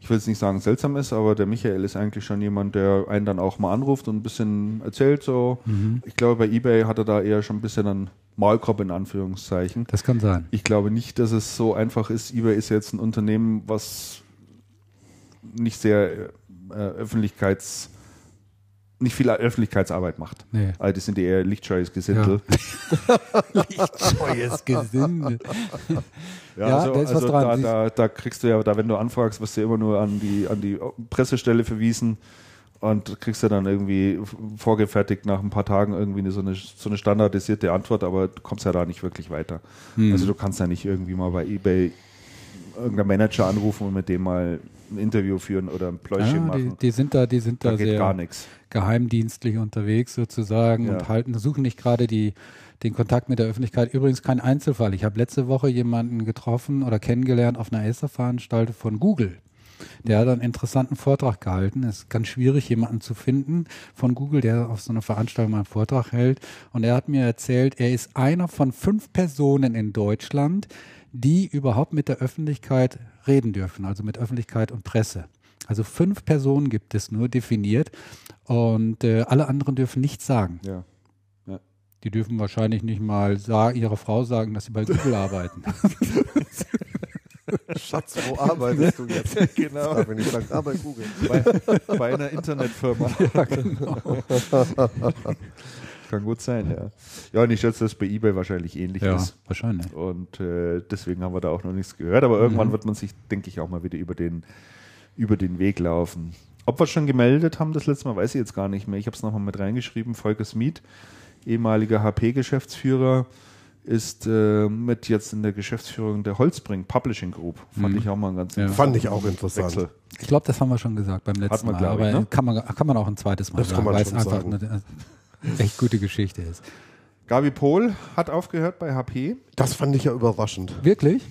ich will jetzt nicht sagen seltsam ist, aber der Michael ist eigentlich schon jemand, der einen dann auch mal anruft und ein bisschen erzählt. So, ich glaube, bei eBay hat er da eher schon ein bisschen einen Maulkorb in Anführungszeichen. Das kann sein. Ich glaube nicht, dass es so einfach ist. eBay ist jetzt ein Unternehmen, was nicht sehr äh, Öffentlichkeits, nicht viel Öffentlichkeitsarbeit macht. Nee. Also das sind die eher lichtscheues Gesindel. Lichtscheues Gesinde. Ja, da ist was dran. also Da, da, da kriegst du ja, da wenn du anfragst, wirst du immer nur an die, an die Pressestelle verwiesen und kriegst ja dann irgendwie vorgefertigt nach ein paar Tagen irgendwie eine, so, eine, so eine standardisierte Antwort, aber du kommst ja da nicht wirklich weiter. Hm. Also du kannst ja nicht irgendwie mal bei Ebay irgendeinen Manager anrufen und mit dem mal ein Interview führen oder ein Pläuschchen Ja, die, machen. die sind da, die sind da da geht gar sehr nichts. Geheimdienstlich unterwegs sozusagen Ja. und halten, suchen nicht gerade die, den Kontakt mit der Öffentlichkeit. Übrigens kein Einzelfall. Ich habe letzte Woche jemanden getroffen oder kennengelernt auf einer Acer-Veranstaltung von Google. Der hat einen interessanten Vortrag gehalten. Es ist ganz schwierig, jemanden zu finden von Google, der auf so einer Veranstaltung mal einen Vortrag hält. Und er hat mir erzählt, er ist einer von fünf Personen in Deutschland, die überhaupt mit der Öffentlichkeit reden dürfen, also mit Öffentlichkeit und Presse. Also fünf Personen gibt es nur definiert und äh, alle anderen dürfen nichts sagen. Ja. Die dürfen wahrscheinlich nicht mal ihrer Frau sagen, dass sie bei Google arbeiten. Schatz, wo arbeitest du jetzt? Genau. Darf ich sagen, ah, bei Google. bei, bei einer Internetfirma. ja, genau. Kann gut sein, ja. Ja, und ich schätze, dass bei eBay wahrscheinlich ähnlich Ja, ist. wahrscheinlich. Und äh, deswegen haben wir da auch noch nichts gehört. Aber irgendwann Mhm. wird man sich, denke ich, auch mal wieder über den, über den Weg laufen. Ob wir es schon gemeldet haben, das letzte Mal, weiß ich jetzt gar nicht mehr. Ich habe es nochmal mit reingeschrieben. Volker Smith, ehemaliger HP-Geschäftsführer, ist äh, mit jetzt in der Geschäftsführung der Holzbring Publishing Group. Fand Mhm. ich auch mal ganz Ja. Fand ich auch interessant. Wechsel. Ich glaube, das haben wir schon gesagt beim letzten man, Mal. glaub ich, aber ne? kann, man, kann man auch ein zweites Mal Das sagen, kann man weil es schon einfach sagen. eine echt gute Geschichte ist. Gabi Pohl hat aufgehört bei HP. Das fand ich ja überraschend. Wirklich?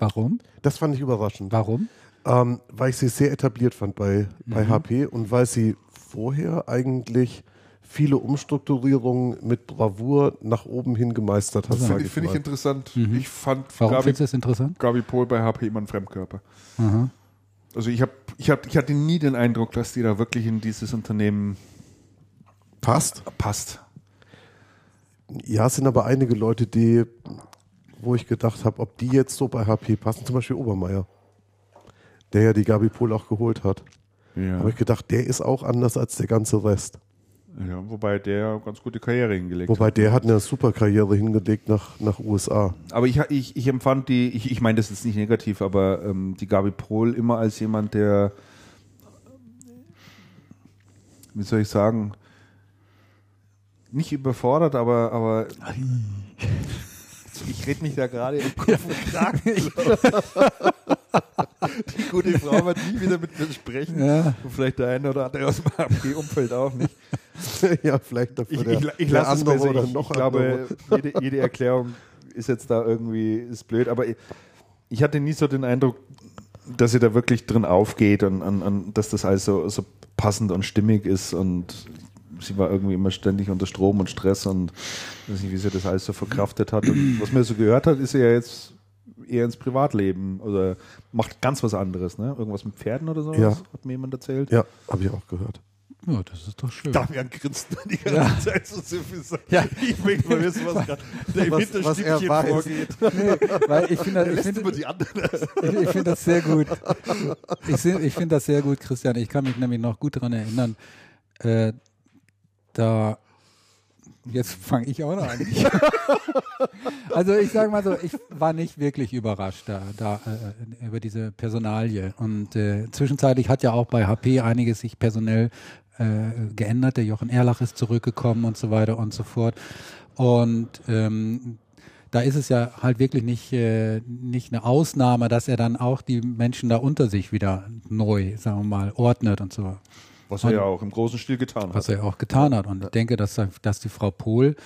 Warum? Das fand ich überraschend. Warum? Ähm, weil ich sie sehr etabliert fand bei, bei Mhm. HP und weil sie vorher eigentlich viele Umstrukturierungen mit Bravour nach oben hin gemeistert hat, Finde ich, find ich interessant. Mhm. Ich fand Warum Gabi, findest du das interessant? Gabi Pohl bei HP immer ein Fremdkörper. Aha. Also ich, hab, ich, hab, ich hatte nie den Eindruck, dass die da wirklich in dieses Unternehmen Passt. passt. Ja, es sind aber einige Leute, die, wo ich gedacht habe, ob die jetzt so bei HP passen, zum Beispiel Obermeier, der ja die Gabi Pohl auch geholt hat. Ja. Habe ich gedacht, der ist auch anders als der ganze Rest. ja, wobei der ganz gute Karriere hingelegt Wobei hat. der hat eine super Karriere hingelegt nach, nach USA. Aber ich, ich, ich empfand die, ich, ich meine, das ist nicht negativ, aber ähm, die Gabi Pohl immer als jemand, der, wie soll ich sagen, nicht überfordert, aber, aber ich rede mich da gerade im Kopf und Kragen. Die gute Frau wird nie wieder mit mir sprechen. Ja. Und vielleicht der eine oder andere aus dem HP-Umfeld auch nicht. ja, vielleicht dafür Ich, ich, ich lasse es besser. oder Ich, noch ich glaube, jede, jede Erklärung ist jetzt da irgendwie ist blöd, aber ich, ich hatte nie so den Eindruck, dass sie da wirklich drin aufgeht und, und, und dass das alles so, so passend und stimmig ist und sie war irgendwie immer ständig unter Strom und Stress und weiß nicht, wie sie das alles so verkraftet hat. Und was man so gehört hat, ist sie ja jetzt eher ins Privatleben oder macht ganz was anderes, ne? Irgendwas mit Pferden oder so, Ja. hat mir jemand erzählt. Ja, habe ich auch gehört. Ja, das ist doch schön. Damian grinst die ganze Zeit so suffisant. Ja. Ich möchte mal wissen, was gerade da im Hinterstübchen er vorgeht. Nee, weil ich finde, ich anderen. ich, ich finde das sehr gut. Ich, ich finde das sehr gut, Christian. Ich kann mich nämlich noch gut daran erinnern, äh, da jetzt fange ich auch noch an. also ich sage mal so, ich war nicht wirklich überrascht da, da äh, über diese Personalie. Und äh, zwischenzeitlich hat ja auch bei HP einiges sich personell äh, geändert. Der Jochen Erlach ist zurückgekommen und so weiter und so fort. Und ähm, da ist es ja halt wirklich nicht, äh, nicht eine Ausnahme, dass er dann auch die Menschen da unter sich wieder neu, sagen wir mal, ordnet und so, Was er ja auch im großen Stil getan was hat. er auch getan hat. Und ich denke, dass, dass die Frau Pohl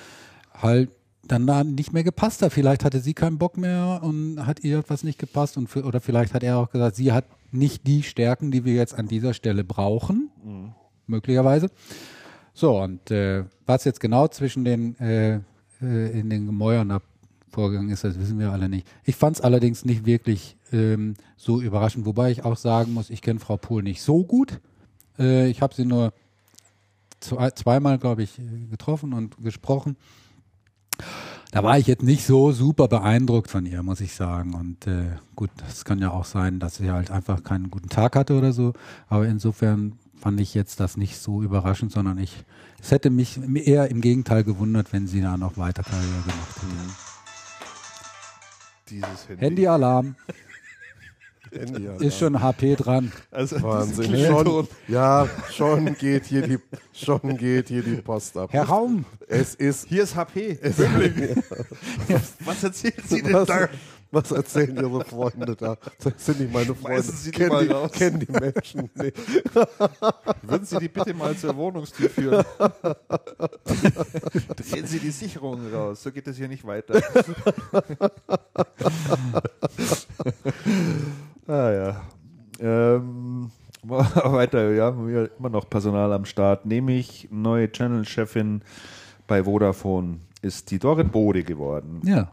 halt dann da nicht mehr gepasst hat. Vielleicht hatte sie keinen Bock mehr und hat ihr was nicht gepasst und oder vielleicht hat er auch gesagt, sie hat nicht die Stärken, die wir jetzt an dieser Stelle brauchen, möglicherweise. So, und äh, was jetzt genau zwischen den äh, äh, in den Gemäuern da vorgegangen ist, das wissen wir alle nicht. Ich fand es allerdings nicht wirklich ähm, so überraschend, wobei ich auch sagen muss, ich kenne Frau Pohl nicht so gut. Äh, ich habe sie nur zwei, zweimal, glaube ich, getroffen und gesprochen. Da war ich jetzt nicht so super beeindruckt von ihr, muss ich sagen. Und äh, gut, das kann ja auch sein, dass sie halt einfach keinen guten Tag hatte oder so. Aber insofern fand ich jetzt das nicht so überraschend, sondern ich, es hätte mich eher im Gegenteil gewundert, wenn sie da noch weiter Karriere gemacht hätte. Dieses Handy. Handyalarm Handy, ja. ist schon HP dran. Also Wahnsinn. Schon, ja, schon geht hier die, schon geht hier die Post ab. Herr Raum, Es ist, Hier ist HP. Was erzählen Sie denn was, da? was erzählen Ihre Freunde da? Das sind nicht meine Freunde. Sie die kennen, mal die, raus. kennen die Menschen nicht. Würden Sie die bitte mal zur Wohnungstür führen? Drehen Sie die Sicherung raus, so geht es hier nicht weiter. Ah ja. Ähm, weiter, ja, wir immer noch Personal am Start. Nämlich neue Channel-Chefin bei Vodafone ist die Dorit Bode geworden. ja.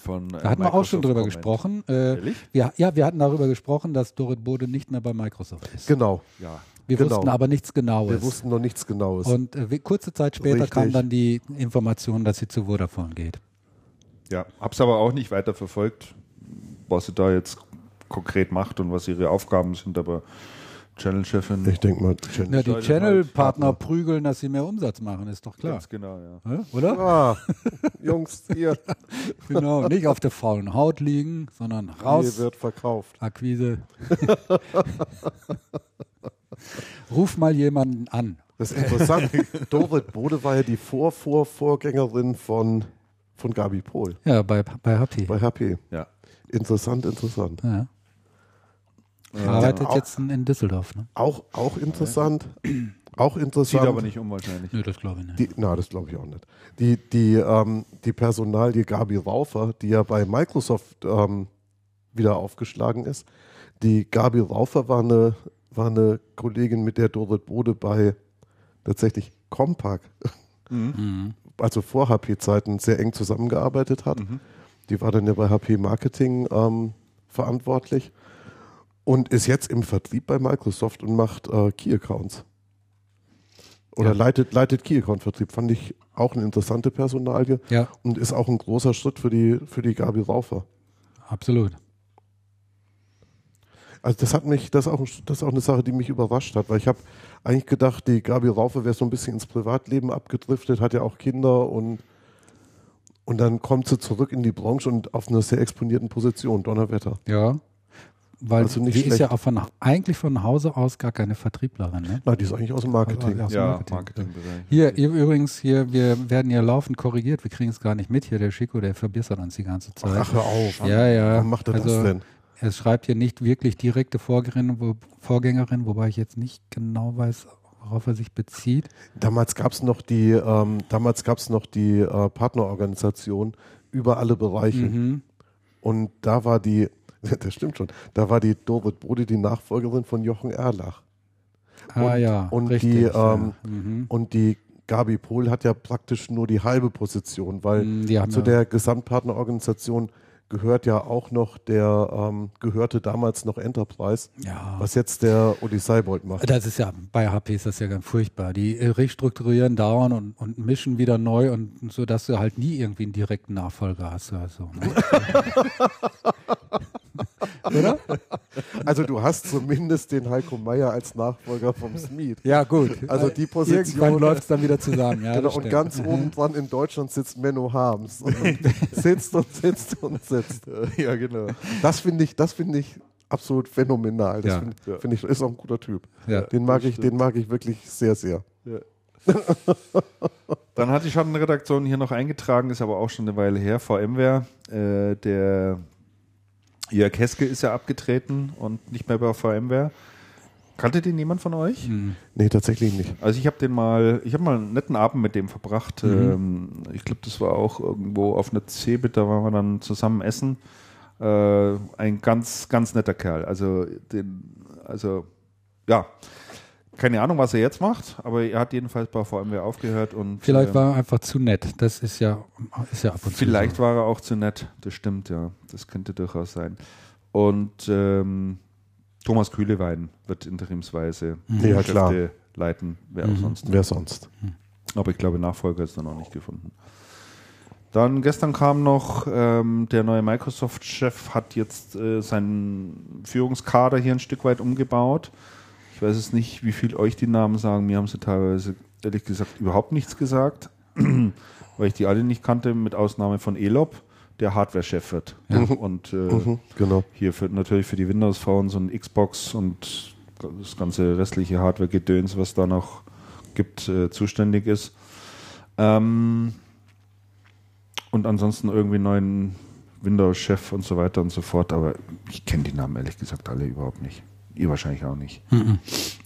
Von, äh, Da hatten wir auch schon drüber Comment. gesprochen. Äh, Ehrlich? wir, ja, wir hatten darüber gesprochen, dass Dorit Bode nicht mehr bei Microsoft ist. Genau. Ja. Wir genau. wussten aber nichts Genaues. Wir wussten noch nichts Genaues. Und äh, kurze Zeit später Richtig. kam dann die Information, dass sie zu Vodafone geht. Ja, hab's aber auch nicht weiter verfolgt, was sie da jetzt konkret macht und was ihre Aufgaben sind, aber Channel-Chefin. ich denke mal, Ja, die Sollte Channel-Partner halt prügeln, dass sie mehr Umsatz machen, ist doch klar. Ganz genau, ja. Oder? ah, Jungs, hier, Genau, nicht auf der faulen Haut liegen, sondern hier raus, wird verkauft. Akquise. Ruf mal jemanden an. Das ist interessant. Dorit Bode war ja die Vor-Vor-Vorgängerin von, von Gabi Pohl Ja, bei, bei HP. bei HP. ja. Interessant, interessant. Ja. Arbeitet auch- jetzt in, in Düsseldorf, ne? Auch, auch interessant. Auch Sieht interessant. aber nicht unwahrscheinlich. Nö, das glaube ich nicht. Die, na, das glaube ich auch nicht. Die, die, ähm, die Personalie Gabi Raufer, die ja bei Microsoft ähm, wieder aufgeschlagen ist, die Gabi Raufer war eine, war eine Kollegin, mit der Dorit Bode bei tatsächlich Compaq, Mhm. also vor HP-Zeiten, sehr eng zusammengearbeitet hat. Mhm. Die war dann ja bei HP Marketing ähm, verantwortlich und ist jetzt im Vertrieb bei Microsoft und macht äh, Key-Accounts. Oder Ja. leitet, leitet Key-Account-Vertrieb. Fand ich auch eine interessante Personalie Ja, und ist auch ein großer Schritt für die, für die Gabi Raufer. absolut. Also das hat mich, das ist auch, das ist auch eine Sache, die mich überrascht hat, weil ich habe eigentlich gedacht, die Gabi Raufer wäre so ein bisschen ins Privatleben abgedriftet, hat ja auch Kinder und, und dann kommt sie zurück in die Branche und auf einer sehr exponierten Position, Donnerwetter. Ja. Weil Also nicht die ist schlecht. ja auch von, eigentlich von Hause aus gar keine Vertrieblerin. Ne? Na, die ist eigentlich aus dem Marketing. Aus dem Ja, Marketing. Marketingbereich. Hier, ihr übrigens, hier, wir werden ja laufend korrigiert, wir kriegen es gar nicht mit hier. Der Chico, der verbessert uns die ganze Zeit. Ach, hör auf. ja, ja. Warum macht er also, das denn? Er schreibt hier nicht wirklich direkte Vorgängerin, wo, Vorgängerin, wobei ich jetzt nicht genau weiß, worauf er sich bezieht. Damals gab es noch die, ähm, damals gab's noch die äh, Partnerorganisation über alle Bereiche. Mhm. Und da war die Das stimmt schon. Da war die Dorit Brody die Nachfolgerin von Jochen Erlach. Ah Und- ja, und richtig. die, ja. ähm, mhm. Und die Gabi Pohl hat ja praktisch nur die halbe Position, weil haben zu der Gesamtpartnerorganisation gehört ja auch noch der, ähm, gehörte damals noch Enterprise, ja. was jetzt der Uli Seibold macht. Das ist ja, bei HP ist das ja ganz furchtbar. Die äh, restrukturieren dauernd und, und mischen wieder neu und so, dass du halt nie irgendwie einen direkten Nachfolger hast. Also, ne? Oder? Also du hast zumindest den Heiko Meier als Nachfolger vom Smith. Ja, gut. Also die Position- Irgendwann läuft es dann wieder zusammen. Ja, genau, und ganz oben dran in Deutschland sitzt Menno Harms. Und sitzt und sitzt und sitzt. ja, genau. Das finde ich, das finde ich absolut phänomenal. Das Ja. finde finde ich, ist auch ein guter Typ. Ja. Den mag ich, den mag ich wirklich sehr, sehr. Dann hat die Schattenredaktion hier noch eingetragen, ist aber auch schon eine Weile her, VMware. Äh, der Jörg Heske ist ja abgetreten und nicht mehr bei VMware. Kannte den jemand von euch? Hm. Nee, tatsächlich nicht. Also ich habe den mal, ich habe mal einen netten Abend mit dem verbracht. Ähm, ich glaube, das war auch irgendwo auf einer Cebit, da waren wir dann zusammen essen. Äh, ein ganz, ganz netter Kerl. Also den, also ja, keine Ahnung, was er jetzt macht, aber er hat jedenfalls bei VMware aufgehört und Vielleicht ähm, war er einfach zu nett. Das ist ja, ist ja ab und zu. Vielleicht so. war er auch zu nett, das stimmt, ja. Das könnte durchaus sein. Und ähm, Thomas Kühlewein wird interimsweise die Ja, klar. Geschäfte leiten, wer auch sonst. Wer sonst? Aber ich glaube, Nachfolger ist dann auch nicht gefunden. Dann gestern kam noch ähm, der neue Microsoft-Chef, hat jetzt äh, seinen Führungskader hier ein Stück weit umgebaut. Ich weiß es nicht, wie viel euch die Namen sagen. Mir haben sie teilweise, ehrlich gesagt, überhaupt nichts gesagt, weil ich die alle nicht kannte, mit Ausnahme von Elop, der Hardware-Chef wird. Und äh, Mhm, genau. hier für, natürlich für die Windows-Phones und Xbox und das ganze restliche Hardware-Gedöns, was da noch gibt, äh, zuständig ist. Ähm, und ansonsten irgendwie neuen Windows-Chef und so weiter und so fort. Aber ich kenne die Namen ehrlich gesagt alle überhaupt nicht. Ihr wahrscheinlich auch nicht.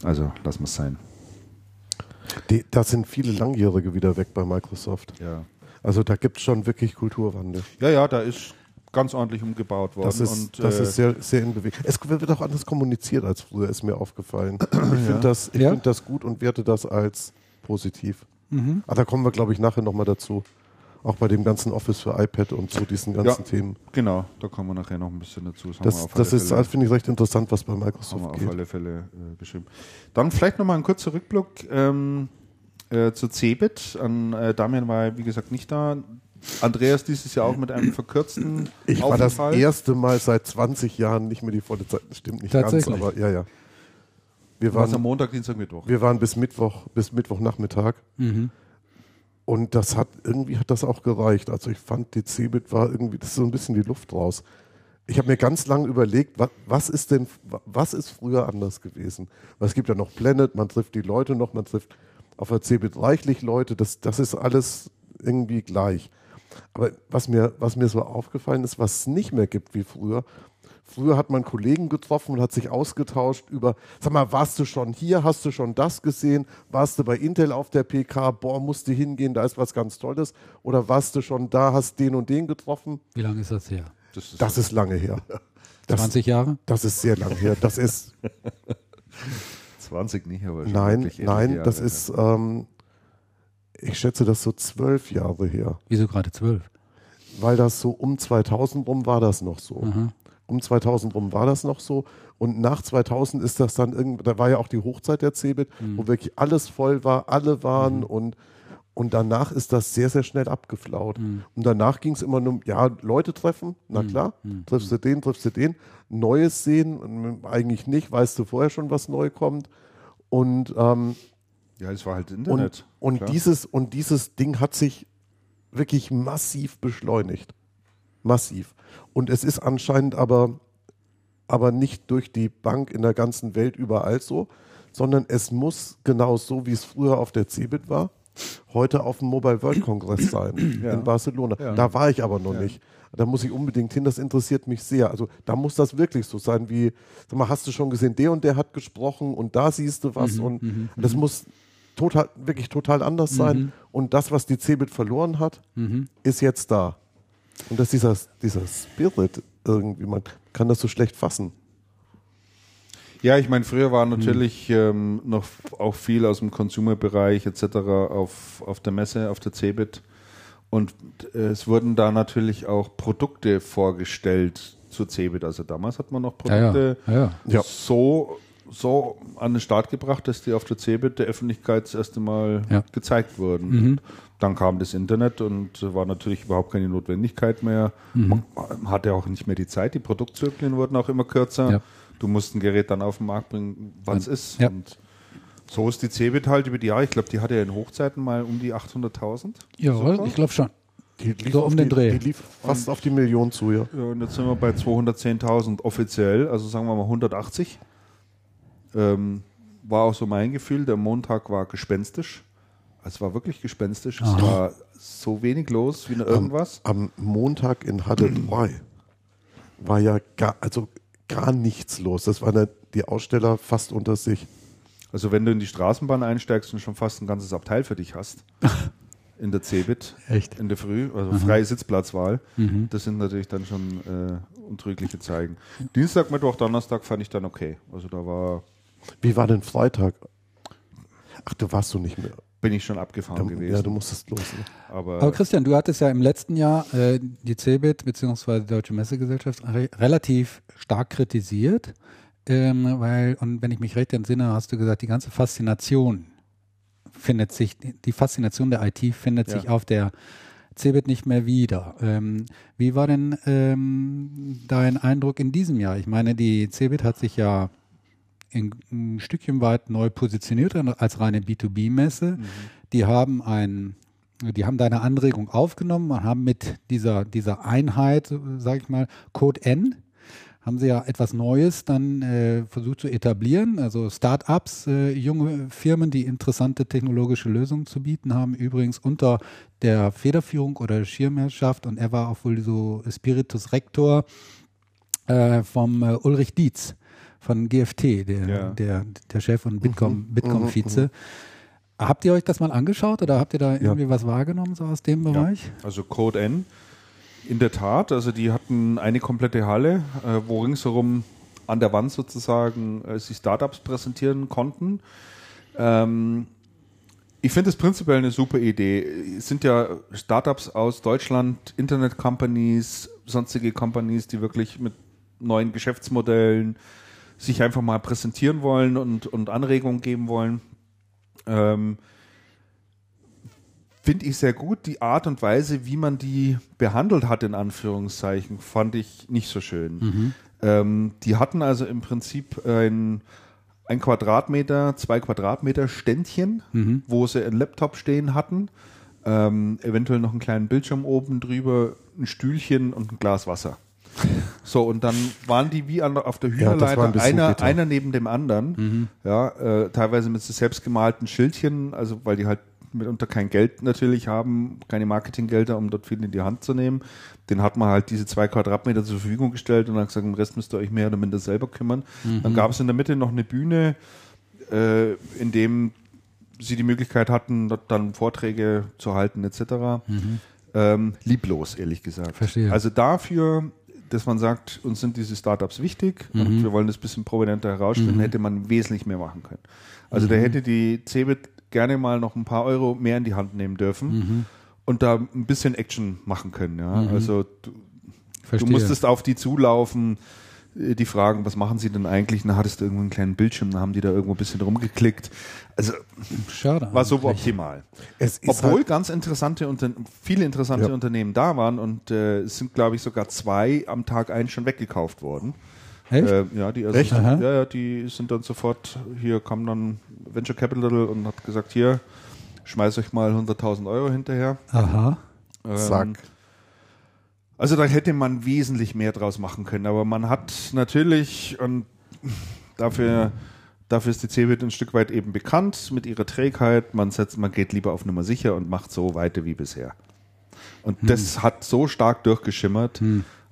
Also lassen wir es sein. Die, da sind viele Langjährige wieder weg bei Microsoft. Ja. Also da gibt es schon wirklich Kulturwandel. ja, ja, da ist ganz ordentlich umgebaut worden. Das ist, und, das äh, ist sehr, sehr in Bewegung. Es wird auch anders kommuniziert als früher, ist mir aufgefallen. Ich finde das, ich Ja? find das gut und werte das als positiv. Mhm. Aber da kommen wir, glaube ich, nachher nochmal dazu. Auch bei dem ganzen Office für iPad und so diesen ganzen Ja. Themen. Genau, da kommen wir nachher noch ein bisschen dazu. haben wir Das, auf das alle ist, finde ich, recht interessant, was bei Haben wir Microsoft auf geht. alle Fälle äh, beschrieben. Dann vielleicht nochmal ein kurzer Rückblick ähm, äh, zu Cebit. An, äh, Damian war, wie gesagt, nicht da. Andreas dieses Jahr auch mit einem verkürzten Ich war das Aufenthalt. erste Mal seit 20 Jahren nicht mehr die volle Zeit. Das stimmt nicht ganz, Tatsächlich? aber ja, ja. Wir Was am waren, Montag, Dienstag, Mittwoch. wir waren bis Mittwoch, bis Mittwochnachmittag. Mhm. Und das hat, irgendwie hat das auch gereicht. Also ich fand, die Cebit war irgendwie, das ist so ein bisschen die Luft raus. Ich habe mir ganz lange überlegt, was, was ist denn, was ist früher anders gewesen? Weil es gibt ja noch Planet, man trifft die Leute noch, man trifft auf der Cebit reichlich Leute, das, das ist alles irgendwie gleich. Aber was mir, was mir so aufgefallen ist, was es nicht mehr gibt wie früher, Früher hat man Kollegen getroffen und hat sich ausgetauscht über, sag mal, warst du schon hier, hast du schon das gesehen, warst du bei Intel auf der PK, boah, musst du hingehen, da ist was ganz Tolles, oder warst du schon da, hast den und den getroffen. Wie lange ist das her? Das ist Das ist lange her. Das, 20 Jahre? das ist sehr lange her. Das ist, 20 nicht, aber schon nein, nein, etliche das Jahre. ist, ähm, ich schätze das so zwölf Jahre her. Wieso gerade 12? weil das so um 2000 rum war das noch so. Aha. Um 2000 rum war das noch so. Und nach 2000 ist das dann irgendwie, da war ja auch die Hochzeit der Cebit, wo wirklich alles voll war, alle waren und, und danach ist das sehr, sehr schnell abgeflaut. Und danach ging es immer nur, um, ja, Leute treffen, na klar, triffst du den, triffst du den, Neues sehen, eigentlich nicht, weißt du vorher schon, was neu kommt. Und, ähm, Ja, es war halt und, Internet. und, klar. dieses, und dieses Ding hat sich wirklich massiv beschleunigt. Massiv. Und es ist anscheinend aber, aber nicht durch die Bank in der ganzen Welt überall so, sondern es muss genau so, wie es früher auf der CeBIT war, heute auf dem Mobile World Congress sein Ja. in Barcelona. Ja. Da war ich aber noch Ja. nicht. Da muss ich unbedingt hin, das interessiert mich sehr. Also da muss das wirklich so sein, wie, sag mal, hast du schon gesehen, der und der hat gesprochen und da siehst du Mhm, was und das muss total, wirklich total anders sein. Und das, was die Cebit verloren hat, ist jetzt da. Und dass dieser, dieser Spirit irgendwie. Man kann das so schlecht fassen. Ja, ich meine, früher war natürlich ähm, noch auch viel aus dem Consumer-Bereich etc. Auf, auf der Messe, auf der CeBIT. Und äh, es wurden da natürlich auch Produkte vorgestellt zur CeBIT. Also damals hat man noch Produkte Ja, ja. Ja, Ja. so, so an den Start gebracht, dass die auf der CeBIT der Öffentlichkeit das erste Mal Ja. gezeigt wurden. Mhm. Dann kam das Internet und war natürlich überhaupt keine Notwendigkeit mehr. Mhm. Man hatte auch nicht mehr die Zeit. Die Produktzyklen wurden auch immer kürzer. Ja. Du musst ein Gerät dann auf den Markt bringen, wann es ist. Ja. Und so ist die CeBIT halt über die Jahre. Ich glaube, die hatte ja in Hochzeiten mal um die 800.000. ja Super. ich glaube schon. Die lief So um den die, Dreh. Die lief fast auf die Million zu, ja. Ja, und jetzt sind wir bei 210.000 offiziell, also sagen wir mal 180. Ähm, war auch so mein Gefühl. Der Montag war gespenstisch. Es war wirklich gespenstisch. Es Aha. war so wenig los wie nur irgendwas. Am Montag in Halle 3 war ja gar, also gar nichts los. Das waren ja die Aussteller fast unter sich. Also wenn du in die Straßenbahn einsteigst und schon fast ein ganzes Abteil für dich hast, in der Cebit, Echt? in der Früh, also freie Sitzplatzwahl, Mhm. das sind natürlich dann schon äh, untrügliche Zeigen. Dienstag, Mittwoch, Donnerstag fand ich dann okay. Also da war, Wie war denn Freitag? Ach, du warst du nicht mehr. Bin ich schon abgefahren Da, gewesen. ja, du musstest los. Ne? aber, Aber Christian, du hattest ja im letzten Jahr äh, die CeBIT bzw. die Deutsche Messegesellschaft re relativ stark kritisiert, ähm, weil, und wenn ich mich recht entsinne, hast du gesagt, die ganze Faszination findet sich, die Faszination der IT findet Ja. sich auf der CeBIT nicht mehr wieder. Ähm, wie war denn ähm, dein Eindruck in diesem Jahr? Ich meine, die CeBIT hat sich ja ein Stückchen weit neu positioniert als reine B2B-Messe. Die haben ein, die haben deine Anregung aufgenommen und haben mit dieser, dieser Einheit, sage ich mal, Code N, haben sie ja etwas Neues dann äh, versucht zu etablieren. Also Start-ups, äh, junge Firmen, die interessante technologische Lösungen zu bieten haben, übrigens unter der Federführung oder Schirmherrschaft und er war auch wohl so Spiritus Rector äh, vom äh, Ulrich Dietz von GFT, der, Ja. der, der Chef und Bitkom, Bitkom-Vize. Habt ihr euch das mal angeschaut oder habt ihr da irgendwie was wahrgenommen so aus dem Bereich? Also Code N. In der Tat, also die hatten eine komplette Halle, äh, wo ringsherum an der Wand sozusagen äh, sich Startups präsentieren konnten. Ähm, ich finde es prinzipiell eine super Idee. Es sind ja Startups aus Deutschland, Internet-Companies, sonstige Companies, die wirklich mit neuen Geschäftsmodellen sich einfach mal präsentieren wollen und, und Anregungen geben wollen. Ähm, Finde ich sehr gut. Die Art und Weise, wie man die behandelt hat, in Anführungszeichen, fand ich nicht so schön. Ähm, die hatten also im Prinzip ein, ein Quadratmeter, zwei Quadratmeter Ständchen, wo sie einen Laptop stehen hatten, ähm, eventuell noch einen kleinen Bildschirm oben drüber, ein Stühlchen und ein Glas Wasser. So, und dann waren die wie an, auf der Ja, Hühnerleiter, ein bisschen einer, einer neben dem anderen, ja, äh, teilweise mit so selbst gemalten Schildchen, also weil die halt mitunter kein Geld natürlich haben, keine Marketinggelder, um dort viel in die Hand zu nehmen. Den hat man halt diese zwei Quadratmeter zur Verfügung gestellt und dann gesagt, im Rest müsst ihr euch mehr oder minder selber kümmern. Dann gab es in der Mitte noch eine Bühne, äh, in dem sie die Möglichkeit hatten, dort dann Vorträge zu halten etc. Ähm, lieblos, ehrlich gesagt. Verstehe. Also dafür, dass man sagt, uns sind diese Startups wichtig und wir wollen das ein bisschen prominenter herausstellen, hätte man wesentlich mehr machen können. Also da hätte die Cebit gerne mal noch ein paar Euro mehr in die Hand nehmen dürfen und da ein bisschen Action machen können. Ja? Also du. Du musstest auf die zulaufen, die fragen, was machen sie denn eigentlich? Dann hattest du irgendwo einen kleinen Bildschirm, dann haben die da irgendwo ein bisschen rumgeklickt. Also Schade. war so optimal. Es ist Obwohl halt, ganz interessante, Unter viele interessante Ja. Unternehmen da waren und äh, es sind, glaube ich, sogar zwei am Tag eins schon weggekauft worden. Echt? Äh, ja, die, also, Echt? Ja, ja, die sind dann sofort, hier kam dann Venture Capital und hat gesagt, hier, schmeiß euch mal 100.000 Euro hinterher. Aha. Ähm, zack. Also da hätte man wesentlich mehr draus machen können, aber man hat natürlich und dafür, dafür ist die Cebit ein Stück weit eben bekannt mit ihrer Trägheit. Man setzt, man geht lieber auf Nummer sicher und macht so weiter wie bisher. Und das hat so stark durchgeschimmert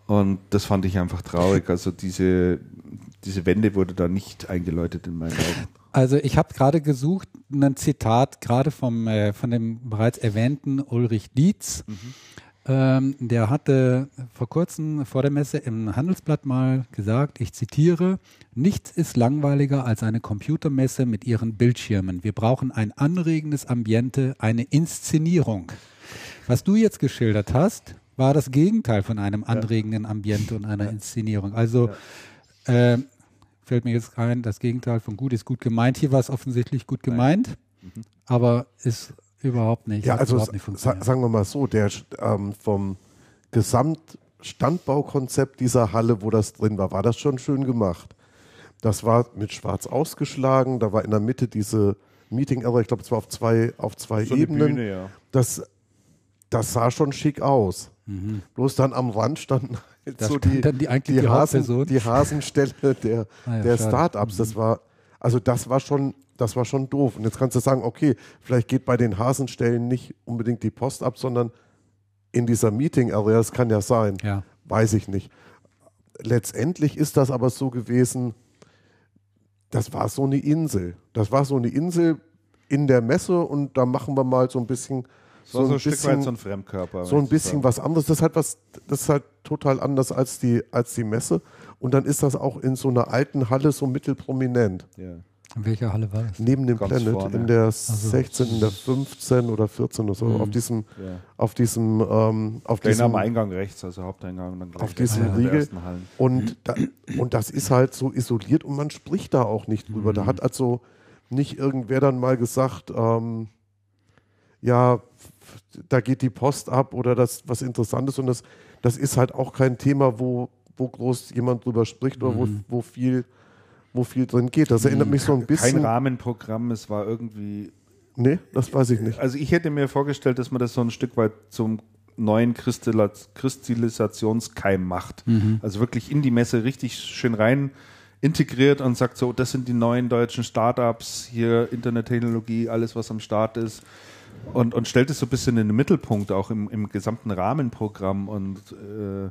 und das fand ich einfach traurig. Also diese, diese Wende wurde da nicht eingeläutet in meinen Augen. Also ich habe gerade gesucht, ein Zitat gerade vom äh, von dem bereits erwähnten Ulrich Dietz. Ähm, der hatte vor kurzem vor der Messe im Handelsblatt mal gesagt, ich zitiere, nichts ist langweiliger als eine Computermesse mit ihren Bildschirmen. Wir brauchen ein anregendes Ambiente, eine Inszenierung. Was du jetzt geschildert hast, war das Gegenteil von einem anregenden Ambiente und einer Inszenierung. Also äh, fällt mir jetzt ein, das Gegenteil von gut ist gut gemeint. Hier war es offensichtlich gut gemeint, aber ist überhaupt nicht. Ja, also überhaupt nicht sagen wir mal so, der ähm, vom Gesamtstandbaukonzept dieser Halle, wo das drin war, war das schon schön gemacht. Das war mit schwarz ausgeschlagen, da war in der Mitte diese Meeting Area, ich glaube, es war auf zwei, auf zwei So eine Ebenen. Bühne, ja. Das, das sah schon schick aus. Bloß dann am Rand standen halt Mhm. Da so stand die, dann die eigentlich die Hasen, die Hasenstelle der, Ah ja, der. Startups. Das war, also das war schon, das war schon doof. Und jetzt kannst du sagen, okay, vielleicht geht bei den Hasenstellen nicht unbedingt die Post ab, sondern in dieser Meeting Area, das kann ja sein. Ja. Weiß ich nicht. Letztendlich ist das aber so gewesen, das war so eine Insel. Das war so eine Insel in der Messe und da machen wir mal so ein bisschen war so ein, ein Stück bisschen- weit so ein Fremdkörper. so ein bisschen was anderes. Das ist halt was, das ist halt total anders als die, als die Messe. Und dann ist das auch in so einer alten Halle so mittelprominent. Ja. In welcher Halle war das? Neben dem Ganz Planet, vorne. in der 16, in der 15 oder 14 oder so, auf diesem, Ja. auf diesem, ähm, auf am diesem, Eingang rechts, also Haupteingang. und Dann gleich Auf diesem der Riegel. Und, da, und das ist halt so isoliert und man spricht da auch nicht drüber. Da hat also nicht irgendwer dann mal gesagt, ähm, ja, da geht die Post ab oder das was Interessantes und das, das ist halt auch kein Thema, wo, wo groß jemand drüber spricht oder wo, wo viel wo viel drin geht. Das erinnert mich so ein Kein bisschen. Rahmenprogramm, es war irgendwie. Nee, das weiß ich nicht. Also ich hätte mir vorgestellt, dass man das so ein Stück weit zum neuen Kristallisationskeim macht. Also wirklich in die Messe richtig schön rein integriert und sagt so, das sind die neuen deutschen Startups, hier Internettechnologie, alles was am Start ist. Und, und stellt es so ein bisschen in den Mittelpunkt, auch im, im gesamten Rahmenprogramm und äh,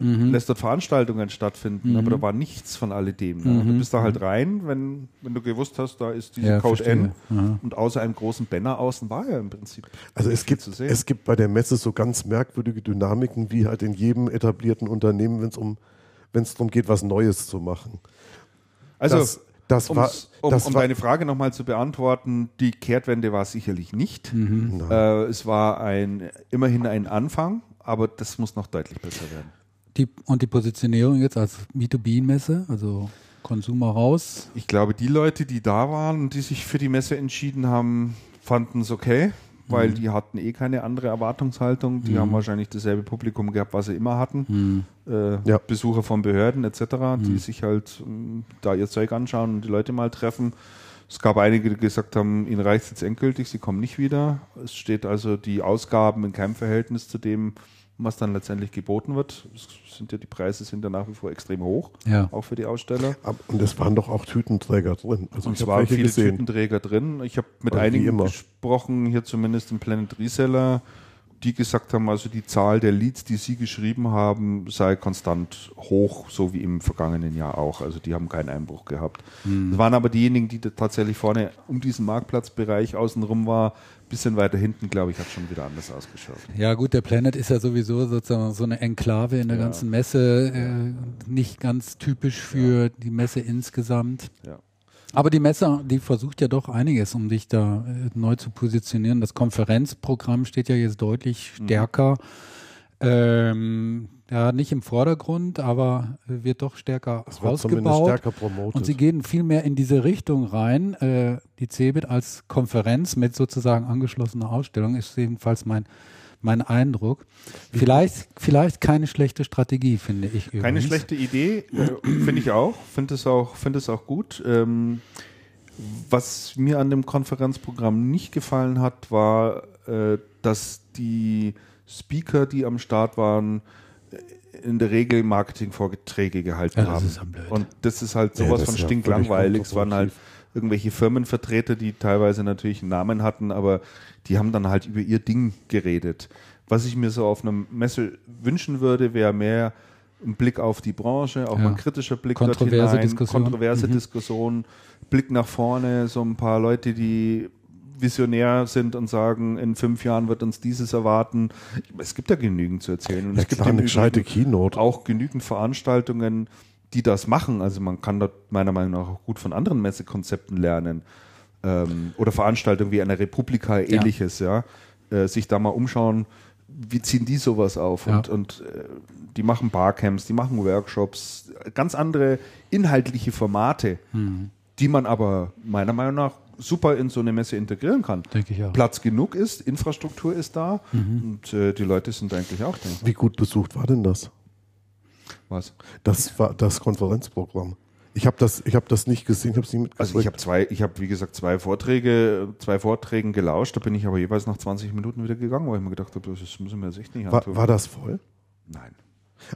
lässt dort Veranstaltungen stattfinden, aber da war nichts von alledem. Ne? Du bist da halt rein, wenn, wenn du gewusst hast, da ist diese Ja, Code verstehe. N und außer einem großen Banner außen war ja im Prinzip. Also es gibt, zu sehen. es gibt bei der Messe so ganz merkwürdige Dynamiken, wie halt in jedem etablierten Unternehmen, wenn es um wenn es darum geht, was Neues zu machen. also das- das war- um, das um war- deine Frage nochmal zu beantworten, die Kehrtwende war es sicherlich nicht. Mhm. Äh, es war ein immerhin ein Anfang, aber das muss noch deutlich besser werden. Die, und die Positionierung jetzt als B2B-Messe, also Consumer raus. Ich glaube, die Leute, die da waren und die sich für die Messe entschieden haben, fanden es okay, weil die hatten eh keine andere Erwartungshaltung. Die haben wahrscheinlich dasselbe Publikum gehabt, was sie immer hatten. Äh, Ja. Besucher von Behörden etc., die sich halt ähm, da ihr Zeug anschauen und die Leute mal treffen. Es gab einige, die gesagt haben, ihnen reicht es jetzt endgültig, sie kommen nicht wieder. Es steht also die Ausgaben in keinem Verhältnis zu dem, was dann letztendlich geboten wird. Es sind ja die Preise sind ja nach wie vor extrem hoch, Ja. auch für die Aussteller. Ab- Und es waren doch auch Tütenträger drin. Also Und es habe waren viele gesehen. Tütenträger drin. Ich habe mit Also einigen gesprochen, hier zumindest im Planet Reseller, die gesagt haben, also die Zahl der Leads, die sie geschrieben haben, sei konstant hoch, so wie im vergangenen Jahr auch. Also die haben keinen Einbruch gehabt. Hm. Das waren aber diejenigen, die da tatsächlich vorne um diesen Marktplatzbereich außenrum war. Bisschen weiter hinten, glaube ich, hat schon wieder anders ausgeschaut. Ja gut, der Planet ist ja sowieso sozusagen so eine Enklave in der Ja. ganzen Messe, äh, nicht ganz typisch für die Messe insgesamt. Ja. Aber die Messe, die versucht ja doch einiges, um sich da äh, neu zu positionieren. Das Konferenzprogramm steht ja jetzt deutlich stärker. Ähm, ja, nicht im Vordergrund, aber wird doch stärker Es ausgebaut. stärker. Und sie gehen viel mehr in diese Richtung rein. Äh, die CeBIT als Konferenz mit sozusagen angeschlossener Ausstellung ist jedenfalls mein, mein Eindruck. Vielleicht, vielleicht keine schlechte Strategie, finde ich übrigens. Keine schlechte Idee, äh, finde ich auch. Finde es auch, finde es auch gut. Ähm, was mir an dem Konferenzprogramm nicht gefallen hat, war, äh, dass die Speaker, die am Start waren, in der Regel Marketingvorträge gehalten Ja, das haben. blöd. Und das ist halt Ja, sowas das von ja stinklangweilig. Es waren halt irgendwelche Firmenvertreter, die teilweise natürlich einen Namen hatten, aber die haben dann halt über ihr Ding geredet. Was ich mir so auf einer Messe wünschen würde, wäre mehr ein Blick auf die Branche, auch Ja. mal ein kritischer Blick Kontroverse dort hinein, Diskussion. kontroverse Mhm. Diskussion, Blick nach vorne, so ein paar Leute, die visionär sind und sagen, in fünf Jahren wird uns dieses erwarten. Es gibt ja genügend zu erzählen. Und Ja, es gibt eine gescheite Keynote. auch genügend Veranstaltungen, die das machen. Also man kann dort meiner Meinung nach auch gut von anderen Messekonzepten lernen. Ähm, oder Veranstaltungen wie einer Republika, ähnliches, ja. Äh, sich da mal umschauen, wie ziehen die sowas auf? Ja. Und, und äh, die machen Barcamps, die machen Workshops, ganz andere inhaltliche Formate, die man aber meiner Meinung nach super in so eine Messe integrieren kann. Denke ich auch. Platz genug ist, Infrastruktur ist da und äh, die Leute sind eigentlich auch da. Wie gut besucht war denn das? Was? Das war das Konferenzprogramm. Ich habe das, ich habe das nicht gesehen, habe es nicht mitgekriegt. Also ich habe zwei, ich habe wie gesagt zwei Vorträge, zwei Vorträgen gelauscht, da bin ich aber jeweils nach 20 Minuten wieder gegangen, weil ich mir gedacht habe, das müssen wir jetzt echt nicht war, antun. war das voll? Nein.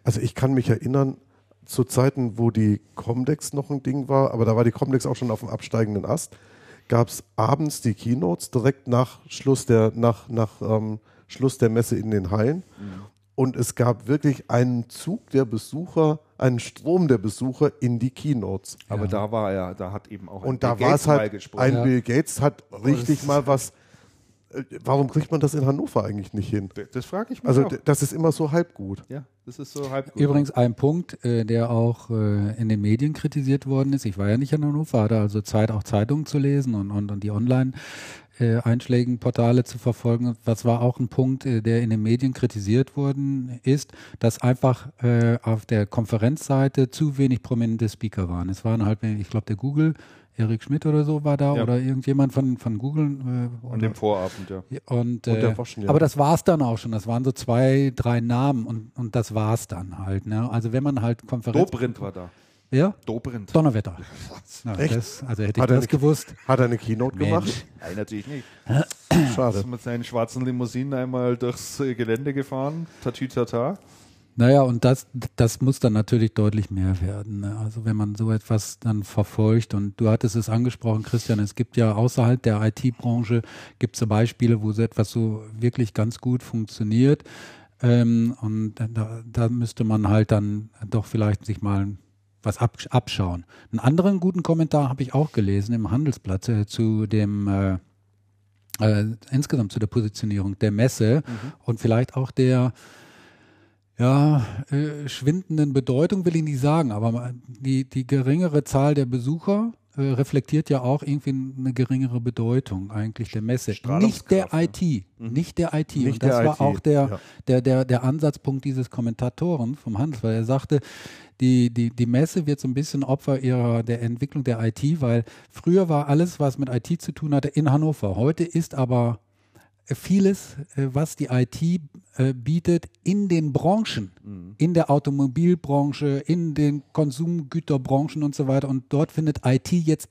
Also ich kann mich erinnern, zu Zeiten, wo die Comdex noch ein Ding war, aber da war die Comdex auch schon auf dem absteigenden Ast, gab es abends die Keynotes direkt nach Schluss der, nach, nach ähm, Schluss der Messe in den Hallen. Und es gab wirklich einen Zug der Besucher, einen Strom der Besucher in die Keynotes. Aber da war er, da hat eben auch ein Und da Bill war Gates es halt, gesprochen. ein Ja. Bill Gates hat richtig mal was. Äh, Warum kriegt man das in Hannover eigentlich nicht hin? Das frage ich mich Also auch. das ist immer so halb gut. Ja, das ist so halb gut. Übrigens ein Punkt, äh, der auch äh, in den Medien kritisiert worden ist. Ich war ja nicht in Hannover, hatte also Zeit, auch Zeitungen zu lesen und, und, und die online einschlägigen Portale zu verfolgen. Was war auch ein Punkt, der in den Medien kritisiert worden ist, dass einfach auf der Konferenzseite zu wenig prominente Speaker waren. Es waren halt, ich glaube, der Google, Erik Schmidt oder so war da Ja. oder irgendjemand von, von Google. Äh, An dem Vorabend, ja. Und, Und der äh, Woschen, ja. Aber das war's dann auch schon. Das waren so zwei, drei Namen und, und das war's dann halt. Ne? Also wenn man halt Konferenz... Dobrindt war da. Ja? Dobrindt. Donnerwetter. Ja, Echt? Das, also hätte ich Hat er das nicht- gewusst. Hat er eine Keynote Mensch. gemacht? Nein, natürlich nicht. Schade. Ist mit seinen schwarzen Limousinen einmal durchs äh, Gelände gefahren. Tatütata. Naja, und das, das muss dann natürlich deutlich mehr werden. Ne? Also wenn man so etwas dann verfolgt und du hattest es angesprochen, Christian, es gibt ja außerhalb der IT-Branche gibt es Beispiele, wo so etwas so wirklich ganz gut funktioniert. Ähm, und da, da müsste man halt dann doch vielleicht sich mal was ab, abschauen. Einen anderen guten Kommentar habe ich auch gelesen im Handelsblatt äh, zu dem äh, äh, insgesamt zu der Positionierung der Messe und vielleicht auch der ja, äh, schwindenden Bedeutung will ich nicht sagen, aber die, die geringere Zahl der Besucher äh, reflektiert ja auch irgendwie eine geringere Bedeutung eigentlich der Messe. Nicht der Strahlungskraft, IT, nicht der IT. Nicht Und das war IT, auch der, ja. der, der, der Ansatzpunkt dieses Kommentatoren vom Handelsblatt. Er sagte, die, die, die Messe wird so ein bisschen Opfer ihrer der Entwicklung der IT, weil früher war alles, was mit IT zu tun hatte, in Hannover. Heute ist aber vieles, äh, was die IT äh, bietet, in den Branchen, Mhm. in der Automobilbranche, in den Konsumgüterbranchen und so weiter. Und dort findet IT jetzt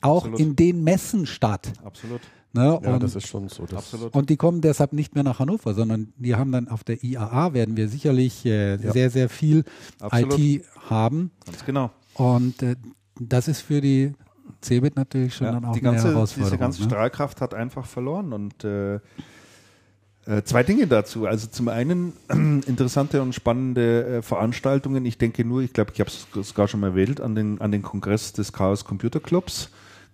auch Absolut. in den Messen statt. Absolut. Ja, Ne? und, das ist schon so. Und die kommen deshalb nicht mehr nach Hannover, sondern die haben dann auf der IAA werden wir sicherlich äh, Ja. sehr, sehr viel Absolut. IT haben. Ganz genau. Und äh, das ist für die CeBIT natürlich schon Ja, dann auch die eine ganze, Herausforderung. diese ganze ne? Strahlkraft hat einfach verloren. Und äh, äh, zwei Dinge dazu. Also zum einen interessante und spannende äh, Veranstaltungen. Ich denke nur, ich glaube, ich habe es sogar schon mal erwähnt, an den, an den Kongress des Chaos Computer Clubs,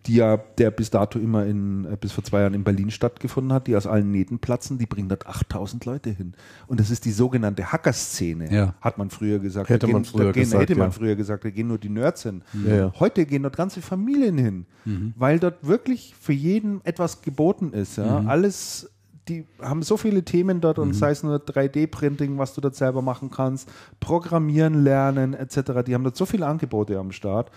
die ja, der bis dato immer in, äh, bis vor zwei Jahren in Berlin stattgefunden hat, die aus allen Nähten platzen, die bringen dort 8000 Leute hin. Und das ist die sogenannte Hacker-Szene, Ja. hat man früher gesagt. Hätte da man gehen, früher gehen, gesagt, Hätte man ja. früher gesagt, da gehen nur die Nerds hin. Ja, ja. Heute gehen dort ganze Familien hin, weil dort wirklich für jeden etwas geboten ist. Ja? Alles, die haben so viele Themen dort und sei es nur 3D-Printing, was du dort selber machen kannst, Programmieren lernen etc. Die haben dort so viele Angebote am Start,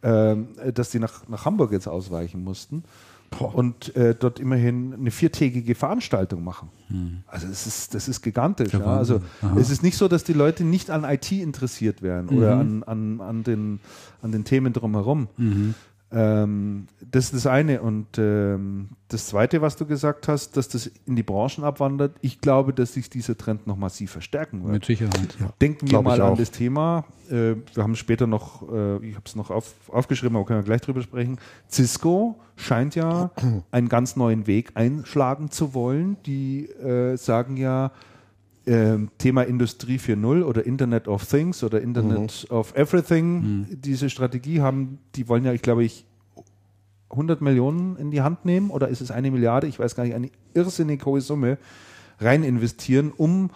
dass die nach, nach Hamburg jetzt ausweichen mussten. Und äh, dort immerhin eine viertägige Veranstaltung machen. Also es ist, das ist gigantisch. Ja. Also Wahnsinn. es ist nicht so, dass die Leute nicht an IT interessiert wären oder an, an, an, den, an den Themen drumherum. Ähm, das ist das eine. Und ähm, das zweite, was du gesagt hast, dass das in die Branchen abwandert, ich glaube, dass sich dieser Trend noch massiv verstärken wird. Mit Sicherheit, ja. Denken wir Glaub ich mal an das Thema. Äh, wir haben später noch, äh, ich habe es noch auf, aufgeschrieben, aber können wir gleich drüber sprechen. Cisco scheint ja einen ganz neuen Weg einschlagen zu wollen. Die äh, sagen ja, ähm, Thema Industrie 4.0 oder Internet of Things oder Internet of Everything, diese Strategie haben, die wollen ja, ich glaube, ich 100 Millionen in die Hand nehmen oder ist es eine Milliarde? Ich weiß gar nicht, eine irrsinnig hohe Summe rein investieren, um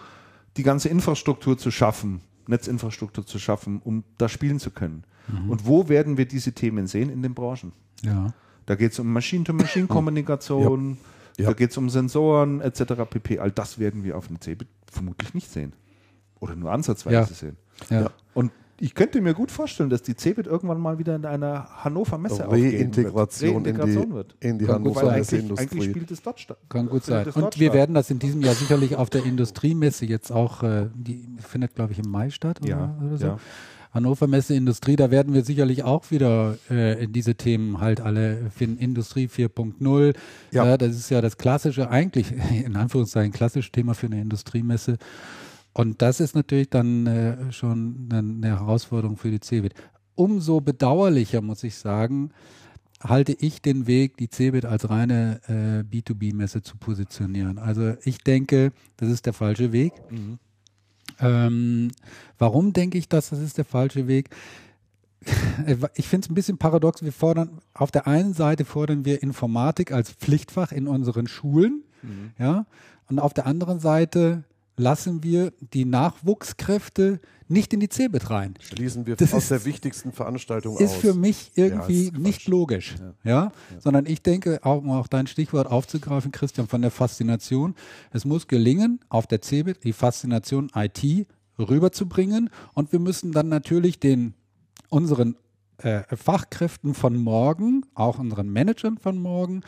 die ganze Infrastruktur zu schaffen, Netzinfrastruktur zu schaffen, um da spielen zu können. Mhm. Und wo werden wir diese Themen sehen? In den Branchen. Ja. Da geht es um Machine-to-Machine-Kommunikation, ja. ja. da geht es um Sensoren etc. pp. All das werden wir auf dem CeBIT vermutlich nicht sehen. Oder nur ansatzweise ja. sehen. Ja. Und ich könnte mir gut vorstellen, dass die CeBIT irgendwann mal wieder in einer Hannover Messe Reintegration wird. Reintegration in die, in die Hannover Messeindustrie. Eigentlich spielt es dort statt. Kann gut sein. Und wir werden das in diesem Jahr sicherlich auf der Industriemesse jetzt auch, äh, die findet glaube ich im Mai statt oder, ja, oder so. Ja. Hannover Messe Industrie, da werden wir sicherlich auch wieder äh, in diese Themen halt alle finden. Industrie 4.0, ja. ja. das ist ja das klassische, eigentlich in Anführungszeichen klassische Thema für eine Industriemesse. Und das ist natürlich dann äh, schon eine Herausforderung für die CeBIT. Umso bedauerlicher, muss ich sagen, halte ich den Weg, die CeBIT als reine äh, B2B-Messe zu positionieren. Also ich denke, das ist der falsche Weg. Mhm. Ähm, warum denke ich, dass das ist der falsche Weg? Ich finde es ein bisschen paradox. Wir fordern, auf der einen Seite fordern wir Informatik als Pflichtfach in unseren Schulen, mhm. ja, und auf der anderen Seite lassen wir die Nachwuchskräfte nicht in die CeBIT rein. Schließen wir das aus ist, der wichtigsten Veranstaltung ist aus. Ist für mich irgendwie ja, nicht logisch. Ja. Ja? ja. Sondern ich denke, auch um auch dein Stichwort aufzugreifen, Christian, von der Faszination. Es muss gelingen, auf der CeBIT die Faszination IT rüberzubringen. Und wir müssen dann natürlich den unseren äh, Fachkräften von morgen, auch unseren Managern von morgen,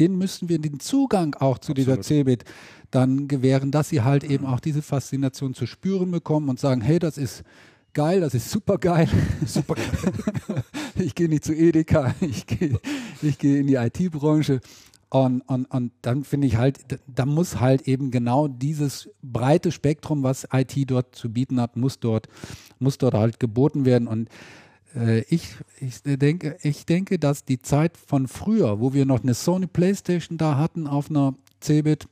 den müssen wir den Zugang auch zu Absolut. dieser CeBIT dann gewähren, dass sie halt eben auch diese Faszination zu spüren bekommen und sagen, hey, das ist geil, das ist super geil. Super geil. ich gehe nicht zu Edeka, ich gehe ich geh in die IT-Branche. Und, und, und dann finde ich halt, da muss halt eben genau dieses breite Spektrum, was IT dort zu bieten hat, muss dort, muss dort halt geboten werden. Und ich, ich, denke, ich denke, dass die Zeit von früher, wo wir noch eine Sony Playstation da hatten auf einer Cebit,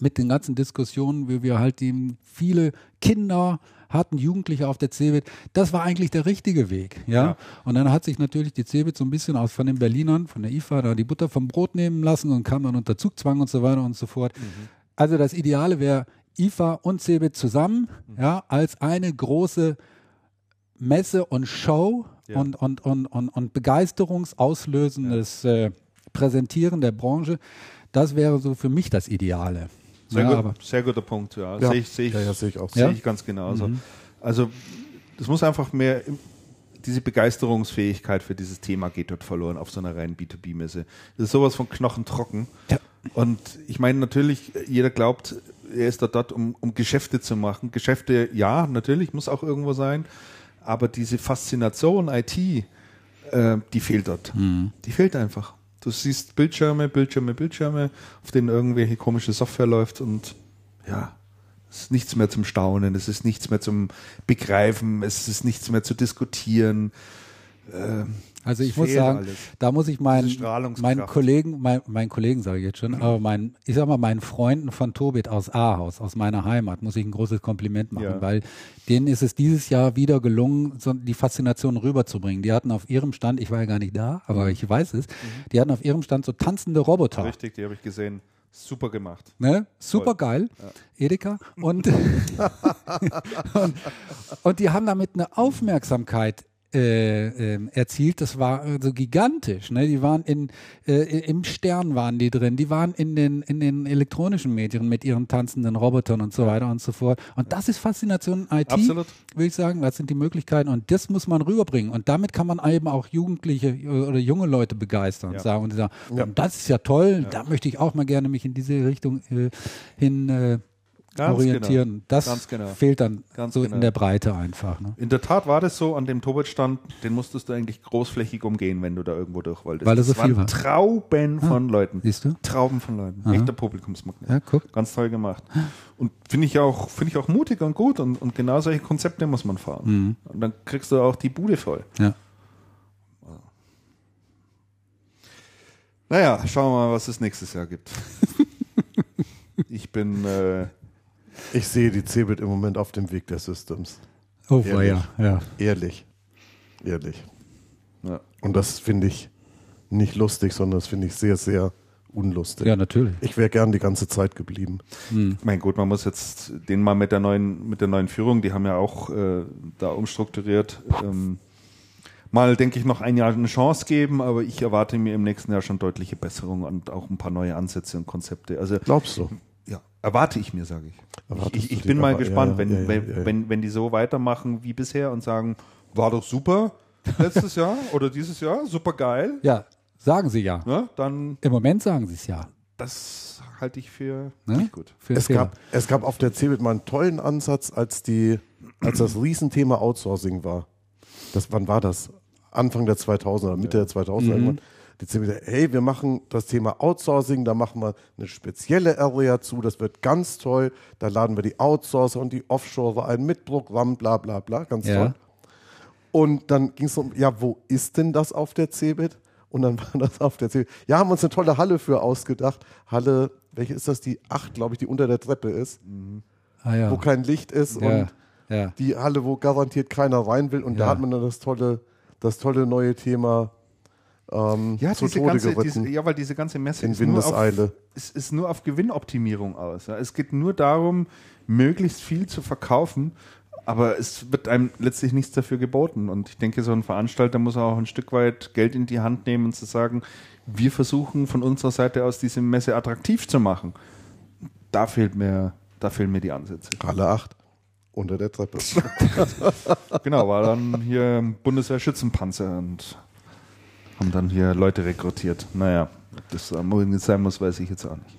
mit den ganzen Diskussionen, wie wir halt eben viele Kinder hatten, Jugendliche auf der Cebit, das war eigentlich der richtige Weg. Ja? ja? Und dann hat sich natürlich die Cebit so ein bisschen aus von den Berlinern, von der IFA, da die Butter vom Brot nehmen lassen und kam dann unter Zugzwang und so weiter und so fort. Mhm. Also das Ideale wäre IFA und Cebit zusammen, mhm. ja, als eine große Messe und Show ja. und, und, und, und, und begeisterungsauslösendes ja. äh, Präsentieren der Branche. Das wäre so für mich das Ideale. Sehr, ja, gut, sehr guter Punkt, ja. ja. Sehe ich, seh ich, ja, seh ich auch. Sehe ich ganz genauso. Mhm. Also das muss einfach mehr, diese Begeisterungsfähigkeit für dieses Thema geht dort verloren auf so einer reinen B2B-Messe. Das ist sowas von knochentrocken. Ja. Und ich meine natürlich, jeder glaubt, er ist dort, dort um, um Geschäfte zu machen. Geschäfte, ja, natürlich, muss auch irgendwo sein aber diese Faszination IT, äh, die fehlt dort. Mhm. Die fehlt einfach. Du siehst Bildschirme, Bildschirme, Bildschirme, auf denen irgendwelche komische Software läuft und ja, es ist nichts mehr zum Staunen, es ist nichts mehr zum Begreifen, es ist nichts mehr zu diskutieren. Ähm, also ich muss sagen, alles. da muss ich meinen, meinen Kollegen, mein, meinen Kollegen sage ich jetzt schon, mhm. aber meinen, ich sag mal, meinen Freunden von Tobit aus Ahaus, aus meiner Heimat, muss ich ein großes Kompliment machen, ja. weil denen ist es dieses Jahr wieder gelungen, so die Faszination rüberzubringen. Die hatten auf ihrem Stand, ich war ja gar nicht da, aber ich weiß es, mhm. die hatten auf ihrem Stand so tanzende Roboter. Richtig, die habe ich gesehen. Super gemacht. Ne? Super geil. Ja. Edeka. Und, und, und, die haben damit eine Aufmerksamkeit äh, äh, erzielt. Das war so also gigantisch. Ne? Die waren in, äh, im Stern waren die drin, die waren in den, in den elektronischen Medien mit ihren tanzenden Robotern und so weiter und so fort. Und das ist Faszination IT, Absolut. würde ich sagen. Das sind die Möglichkeiten und das muss man rüberbringen. Und damit kann man eben auch Jugendliche oder junge Leute begeistern ja. und sagen, und sagen, ja. das ist ja toll, ja. da möchte ich auch mal gerne mich in diese Richtung äh, hin äh, Ganz orientieren. Genau. Das genau. fehlt dann Ganz so genau. in der Breite einfach. Ne? In der Tat war das so, an dem Tobitstand, den musstest du eigentlich großflächig umgehen, wenn du da irgendwo durch wolltest. Weil das so viel war. Trauben ah, von Leuten. Siehst du? Trauben von Leuten. Aha. Echter Publikumsmagnet. Ja, guck. Ganz toll gemacht. Und finde ich auch, finde ich auch mutig und gut und, und genau solche Konzepte muss man fahren. Mhm. Und dann kriegst du auch die Bude voll. Ja. Naja, schauen wir mal, was es nächstes Jahr gibt. ich bin äh, ich sehe die Cebit im Moment auf dem Weg der Systems. Oh, Ehrlich. ja, ja. Ehrlich. Ehrlich. Ja. Und das finde ich nicht lustig, sondern das finde ich sehr, sehr unlustig. Ja, natürlich. Ich wäre gern die ganze Zeit geblieben. Mein Gott, man muss jetzt den mal mit der neuen, mit der neuen Führung, die haben ja auch äh, da umstrukturiert, ähm, mal, denke ich, noch ein Jahr eine Chance geben, aber ich erwarte mir im nächsten Jahr schon deutliche Besserungen und auch ein paar neue Ansätze und Konzepte. Also Glaubst du? Erwarte ich mir, sage ich. Erwartest Ich, ich, ich bin mal aber- gespannt, ja, wenn, ja, ja, wenn. Wenn, wenn die so weitermachen wie bisher und sagen, war doch super letztes Jahr oder dieses Jahr, super geil, Ja, sagen Sie ja. ne? dann Im Moment sagen Sie es ja. das halte ich für Ne? nicht gut. Für Es Fehler. gab, es gab auf der CeBIT mal einen tollen Ansatz, als, die, als das Riesenthema Outsourcing war. Das, wann war das? Anfang der 2000er, Mitte der 2000er. irgendwann. Die CeBIT, hey, wir machen das Thema Outsourcing, da machen wir eine spezielle Area zu, das wird ganz toll. Da laden wir die Outsourcer und die Offshore ein mit Programm, bla bla bla, ganz Ja. toll. Und dann ging es um, ja, wo ist denn das auf der CeBIT? Und dann war das auf der CeBIT. Ja, haben uns eine tolle Halle für ausgedacht. Halle, welche ist das? Die acht, glaube ich, die unter der Treppe ist, ah, ja. wo kein Licht ist ja. und ja. die Halle, wo garantiert keiner rein will. Und da hat man dann das tolle, das tolle neue Thema ähm, Ja, zu diese Tode ganze, geritten. diese, ja, weil diese ganze Messe In ist nur, auf, Windeseile. es ist nur auf Gewinnoptimierung aus. Ja. Es geht nur darum, möglichst viel zu verkaufen, aber es wird einem letztlich nichts dafür geboten. Und ich denke, so ein Veranstalter muss auch ein Stück weit Geld in die Hand nehmen und zu sagen, wir versuchen von unserer Seite aus diese Messe attraktiv zu machen. Da fehlt mir, da fehlen mir die Ansätze. Halle 8 unter der Treppe. Genau, war dann hier Bundeswehr-Schützenpanzer und haben dann hier Leute rekrutiert. Naja, ob das am Morgen sein muss, weiß ich jetzt auch nicht.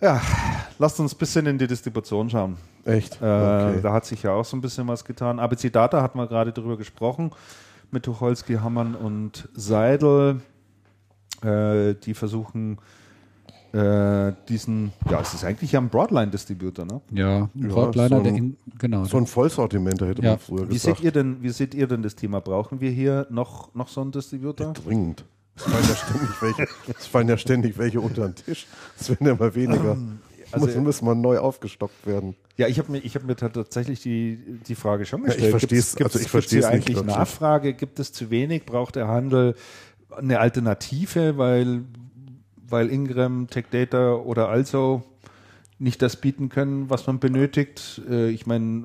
Ja, lasst uns ein bisschen in die Distribution schauen. Echt? Äh, Okay. Da hat sich ja auch so ein bisschen was getan. ABC Data hatten wir gerade drüber gesprochen mit Tucholsky, Hammann und Seidel. Äh, die versuchen äh, diesen, ja, es ist eigentlich ja ein Broadline-Distributor, ne? Ja, ein Ja, Broadliner, so ein- der in, genau. So ein Vollsortimenter hätte Ja. man früher Wie gesagt. seht, ihr denn, wie seht ihr denn das Thema? Brauchen wir hier noch, noch so einen Distributor? Dringend. Es fallen ja ständig welche, es fallen ja ständig welche unter den Tisch. Es werden ja mal weniger. also- muss, muss mal neu aufgestockt werden. Ja, ich habe mir, ich hab mir ta- tatsächlich die, die Frage schon Ja, ich gestellt. versteh's- Gibt's- also ich gibt's versteh's hier nicht eigentlich. Nachfrage? Gibt es zu wenig? Braucht der Handel eine Alternative, weil, weil Ingram, Tech Data oder also nicht das bieten können, was man benötigt? Äh, Ich meine,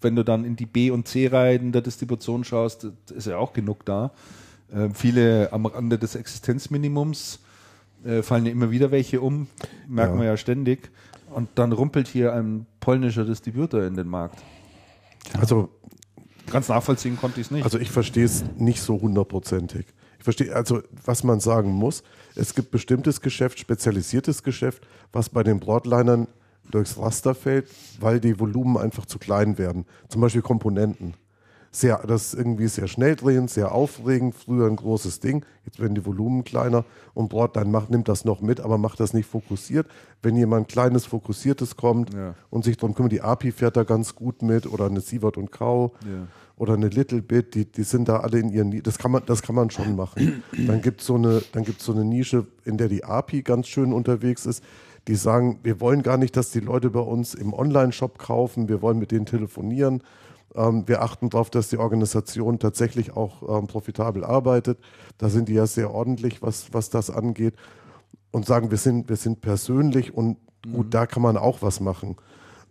wenn du dann in die B- und C-Reihen der Distribution schaust, ist ja auch genug da. Äh, viele am Rande des Existenzminimums äh, fallen ja immer wieder welche um, merken Ja. wir ja ständig. Und dann rumpelt hier ein polnischer Distributor in den Markt. Also, Ganz nachvollziehen konnte ich es nicht. also ich verstehe es nicht so hundertprozentig. Verstehe, also was man sagen muss, es gibt bestimmtes Geschäft, spezialisiertes Geschäft, was bei den Broadlinern durchs Raster fällt, weil die Volumen einfach zu klein werden. Zum Beispiel Komponenten. Sehr, das ist irgendwie sehr schnell drehend, sehr aufregend, früher ein großes Ding, jetzt werden die Volumen kleiner und Broadline macht, nimmt das noch mit, aber macht das nicht fokussiert. Wenn jemand kleines, fokussiertes kommt Ja. und sich darum kümmert, die API fährt da ganz gut mit oder eine Sievert und Kau Ja. oder eine Little Bit, die, die sind da alle in ihren, das kann man, das kann man schon machen. Dann gibt so eine, dann gibt's so eine Nische, in der die API ganz schön unterwegs ist. Die sagen, wir wollen gar nicht, dass die Leute bei uns im Online-Shop kaufen, wir wollen mit denen telefonieren. Ähm, wir achten darauf, dass die Organisation tatsächlich auch ähm, profitabel arbeitet. Da sind die ja sehr ordentlich, was, was das angeht. Und sagen, wir sind, wir sind persönlich und gut, da kann man auch was machen.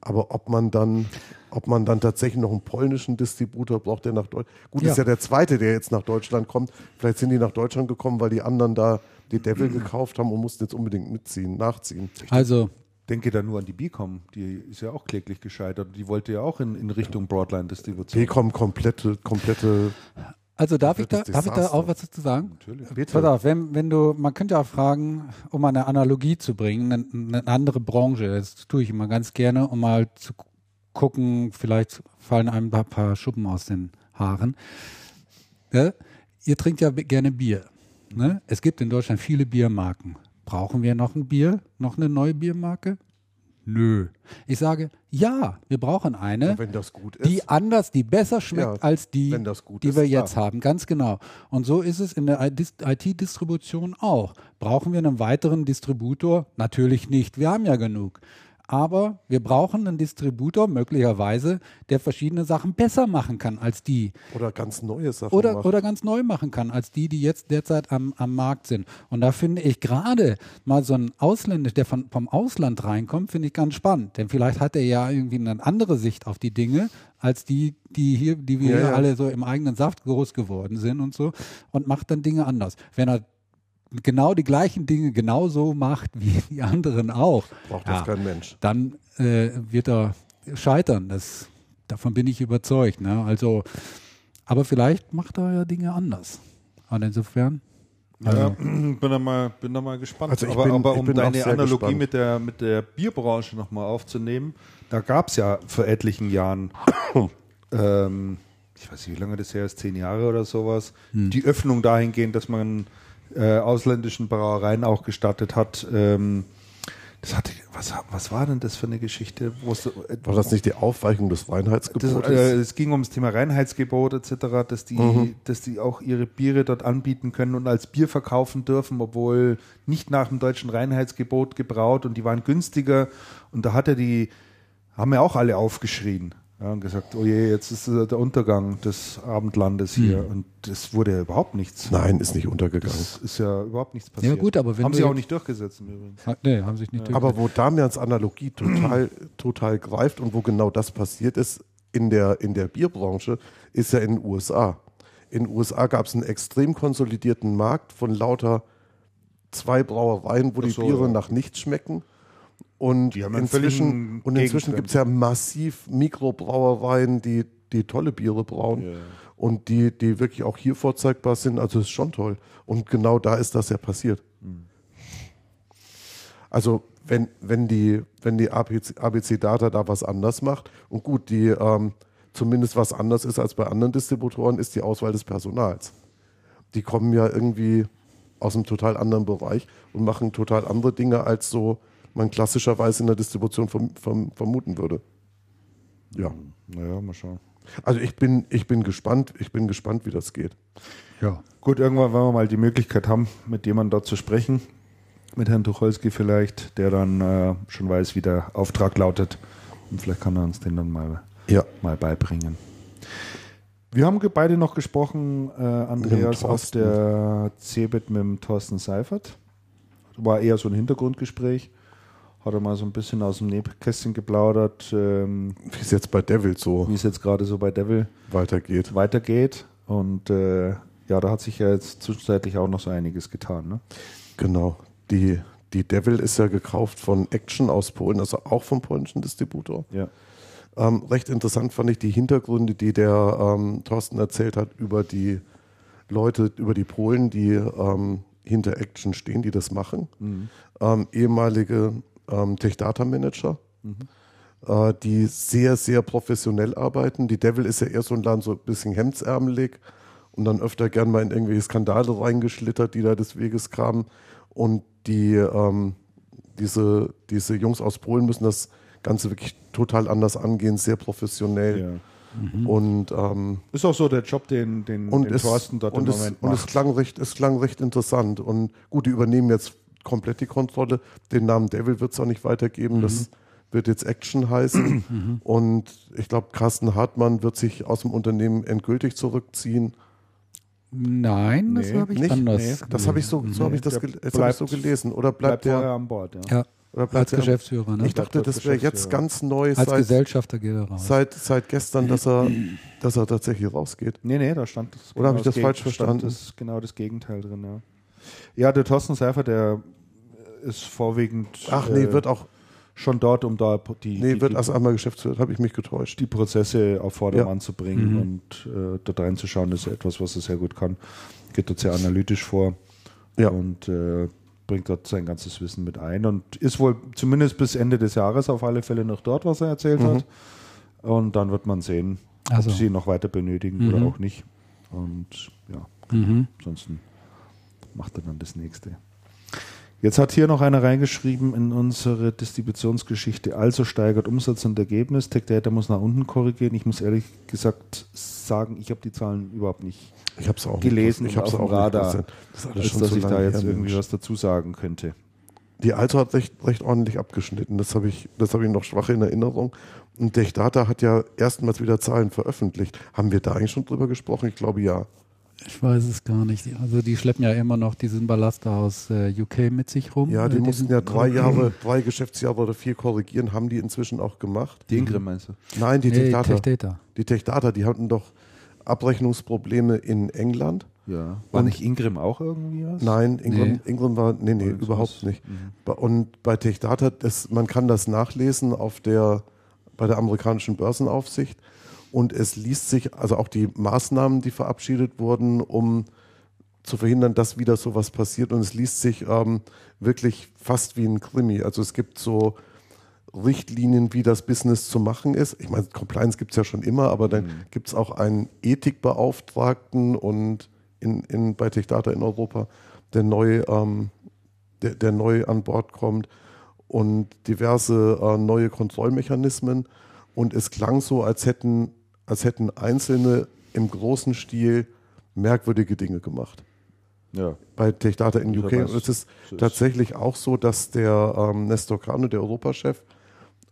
Aber ob man dann, ob man dann tatsächlich noch einen polnischen Distributor braucht, der nach Deutschland. Gut, Ja. ist ja der zweite, der jetzt nach Deutschland kommt. Vielleicht sind die nach Deutschland gekommen, weil die anderen da die Devil gekauft haben und mussten jetzt unbedingt mitziehen, nachziehen. Also, denke da nur an die Bicom, die ist ja auch kläglich gescheitert. Die wollte ja auch in, in Richtung Broadline-Distribution. Becom komplette, komplette. also darf ich da, darf ich da auch was dazu sagen? Natürlich. Pass auf, wenn, wenn du, man könnte auch fragen, um mal eine Analogie zu bringen, eine, eine andere Branche, das tue ich immer ganz gerne, um mal zu gu- gucken, vielleicht fallen einem ein paar Schuppen aus den Haaren. Ja? Ihr trinkt ja gerne Bier. Ne? Es gibt in Deutschland viele Biermarken. Brauchen wir noch ein Bier, noch eine neue Biermarke? Nö. Ich sage, ja, wir brauchen eine, das gut ist. die anders, die besser schmeckt Ja, als die, die ist, wir klar. jetzt haben. Ganz genau. Und so ist es in der IT-Distribution auch. Brauchen wir einen weiteren Distributor? Natürlich nicht. Wir haben ja genug. Aber wir brauchen einen Distributor möglicherweise, der verschiedene Sachen besser machen kann als die. Oder ganz neue Sachen Oder, macht. oder ganz neu machen kann als die, die jetzt derzeit am, am Markt sind. Und da finde ich gerade mal so ein Ausländer, der von, vom Ausland reinkommt, finde ich ganz spannend. Denn vielleicht hat er ja irgendwie eine andere Sicht auf die Dinge als die, die hier, die wir Ja, hier ja. alle so im eigenen Saft groß geworden sind und so und macht dann Dinge anders. Wenn er genau die gleichen Dinge genauso macht wie die anderen auch, Braucht ja, das kein Mensch. dann äh, wird er scheitern. Das, davon bin ich überzeugt. Ne? Also, aber vielleicht macht er ja Dinge anders. Und insofern. Ja, bin da mal, bin da mal gespannt. Also aber, bin- aber um deine Analogie gespannt. mit der, mit der Bierbranche nochmal aufzunehmen, da gab es ja vor etlichen Jahren, ähm, ich weiß nicht, wie lange das her ist, zehn Jahre oder sowas, die Öffnung dahingehend, dass man äh, ausländischen Brauereien auch gestattet hat. Ähm, das hatte, was, was war denn das für eine Geschichte? Es, War das nicht die Aufweichung des das, Reinheitsgebotes? äh, es ging ums Thema Reinheitsgebot etc., dass die, Mhm. dass die auch ihre Biere dort anbieten können und als Bier verkaufen dürfen, obwohl nicht nach dem deutschen Reinheitsgebot gebraut und die waren günstiger. Und da hat er die, haben ja auch alle aufgeschrien ja, und gesagt, oh je, jetzt ist äh, der Untergang des Abendlandes hier. Hm. Und das wurde ja überhaupt nichts. Nein, ist nicht untergegangen. Das ist ja überhaupt nichts passiert. gut, aber wenn haben sie auch nicht durchgesetzt im Übrigen. Ha- Nee, haben sich nicht Aber wo Damians Analogie total, total greift und wo genau das passiert ist in der, in der Bierbranche, ist ja in den USA. In den USA gab es einen extrem konsolidierten Markt von lauter zwei Brauereien, wo die so, Biere ja. nach nichts schmecken. Und inzwischen, und inzwischen gibt es ja massiv Mikrobrauereien, die, die tolle Biere brauen Ja. und die, die wirklich auch hier vorzeigbar sind. Also ist schon toll. Und genau da ist das ja passiert. Also wenn, wenn die, wenn die ABC, ABC Data da was anders macht und gut, die ähm, zumindest was anders ist als bei anderen Distributoren, ist die Auswahl des Personals. Die kommen ja irgendwie aus einem total anderen Bereich und machen total andere Dinge, als so man klassischerweise in der Distribution verm verm vermuten würde. Ja. Naja, mal schauen. Also ich bin, ich bin gespannt, ich bin gespannt, wie das geht. Ja. Gut, irgendwann werden wir mal die Möglichkeit haben, mit jemandem dort zu sprechen. Mit Herrn Tucholsky vielleicht, der dann äh, schon weiß, wie der Auftrag lautet. Und vielleicht kann er uns den dann mal, Ja. mal beibringen. Wir haben beide noch gesprochen, äh, Andreas, Thorsten. der CeBIT mit dem Thorsten Seifert. War eher so ein Hintergrundgespräch. Hat er mal so ein bisschen aus dem Nähkästchen geplaudert, ähm, Wie es jetzt bei Devil so wie es jetzt gerade so bei Devil weitergeht. weitergeht. Und äh, ja, da hat sich ja jetzt zwischenzeitlich auch noch so einiges getan. Ne? Genau. Die, die Devil ist ja gekauft von Action aus Polen, also auch vom polnischen Distributor. Ja. Ähm, recht interessant fand ich die Hintergründe, die der ähm, Thorsten erzählt hat über die Leute, über die Polen, die ähm, hinter Action stehen, die das machen. Ähm, ehemalige ähm, Tech-Data-Manager, äh, die sehr, sehr professionell arbeiten. Die Devil ist ja eher so ein Laden, so ein bisschen hemdsärmelig und dann öfter gern mal in irgendwelche Skandale reingeschlittert, die da des Weges kamen. Und die, ähm, diese, diese Jungs aus Polen müssen das Ganze wirklich total anders angehen, sehr professionell. ja. Und, ähm, Ist auch so der Job, den, den, und, den es, Thorsten dort und, im es, Moment und es, macht. klang recht, es klang recht interessant. Und gut, die übernehmen jetzt komplett die Kontrolle. Den Namen Devil wird es auch nicht weitergeben. Das wird jetzt Action heißen. Und ich glaube, Carsten Hartmann wird sich aus dem Unternehmen endgültig zurückziehen. Nein, das Nee, habe ich nicht? anders. Nee, Das habe ich so, so habe ich das, jetzt hab ich bleibt- so gelesen. Oder Bleibt bleibt, der? an Bord. Ja. Ja, Oder als bleibt? Geschäftsführer. Ne? Ich dachte, Bleibt das wäre jetzt ganz neu als seit, Gesellschafter geht er raus. seit, seit gestern, dass er, dass er tatsächlich rausgeht. Nee, nee, da stand das. Oder habe ich das falsch stand verstanden? Das, genau das Gegenteil drin, ja. Ja, der Thorsten Seifer, der ist vorwiegend Ach nee, äh, wird auch, schon dort, um da die, nee, die, wird erst einmal Geschäftsführer, habe ich mich getäuscht. die Prozesse auf Vordermann zu bringen Mhm. und äh, dort reinzuschauen, ist etwas, was er sehr gut kann. Geht dort sehr analytisch vor Ja. und äh, bringt dort sein ganzes Wissen mit ein und ist wohl zumindest bis Ende des Jahres auf alle Fälle noch dort, was er erzählt Mhm. hat. Und dann wird man sehen, Also. ob sie ihn noch weiter benötigen Mhm. oder auch nicht. Und ja, Mhm. ansonsten macht er dann das nächste. Jetzt hat hier noch einer reingeschrieben in unsere Distributionsgeschichte, also steigert Umsatz und Ergebnis. Tech Data muss nach unten korrigieren. Ich muss ehrlich gesagt sagen, ich habe die Zahlen überhaupt nicht, Ich habe es auch Gelesen Nicht, ich habe es auch nicht Radar, präsent. Das ist alles als schon dass so ich da jetzt irgendwie Mensch. was dazu sagen könnte. Die Also hat recht, recht ordentlich abgeschnitten. Das habe ich, das habe ich noch schwach in Erinnerung. Und Techdata hat ja erstmals wieder Zahlen veröffentlicht. Haben wir da eigentlich schon drüber gesprochen? Ich glaube ja. Ich weiß es gar nicht. Also die schleppen ja immer noch diesen Ballast aus äh, UK mit sich rum. Ja, die Äh, mussten ja drei Jahre, drei Geschäftsjahre oder vier korrigieren, haben die inzwischen auch gemacht. Die Ingram meinst du? Nein, die Nee, Techdata. Techdata. Die Techdata, die hatten doch Abrechnungsprobleme in England. Ja. War Und- nicht Ingram auch irgendwie was? Nein, Ingram, Nee. Ingram war, nee, nee, das überhaupt was? nicht. Mhm. Und bei Techdata, das, man kann das nachlesen auf der, bei der amerikanischen Börsenaufsicht. Und es liest sich, also auch die Maßnahmen, die verabschiedet wurden, um zu verhindern, dass wieder sowas passiert. Und es liest sich ähm, wirklich fast wie ein Krimi. Also es gibt so Richtlinien, wie das Business zu machen ist. Ich meine, Compliance gibt es ja schon immer, aber dann gibt es auch einen Ethikbeauftragten und in, in, bei Techdata in Europa, der neu, ähm, der, der neu an Bord kommt und diverse äh, neue Kontrollmechanismen. Und es klang so, als hätten, als hätten Einzelne im großen Stil merkwürdige Dinge gemacht Ja. bei Techdata in UK. weiß, Und es ist tatsächlich auch so, dass der ähm, Nestor Kano, der Europachef,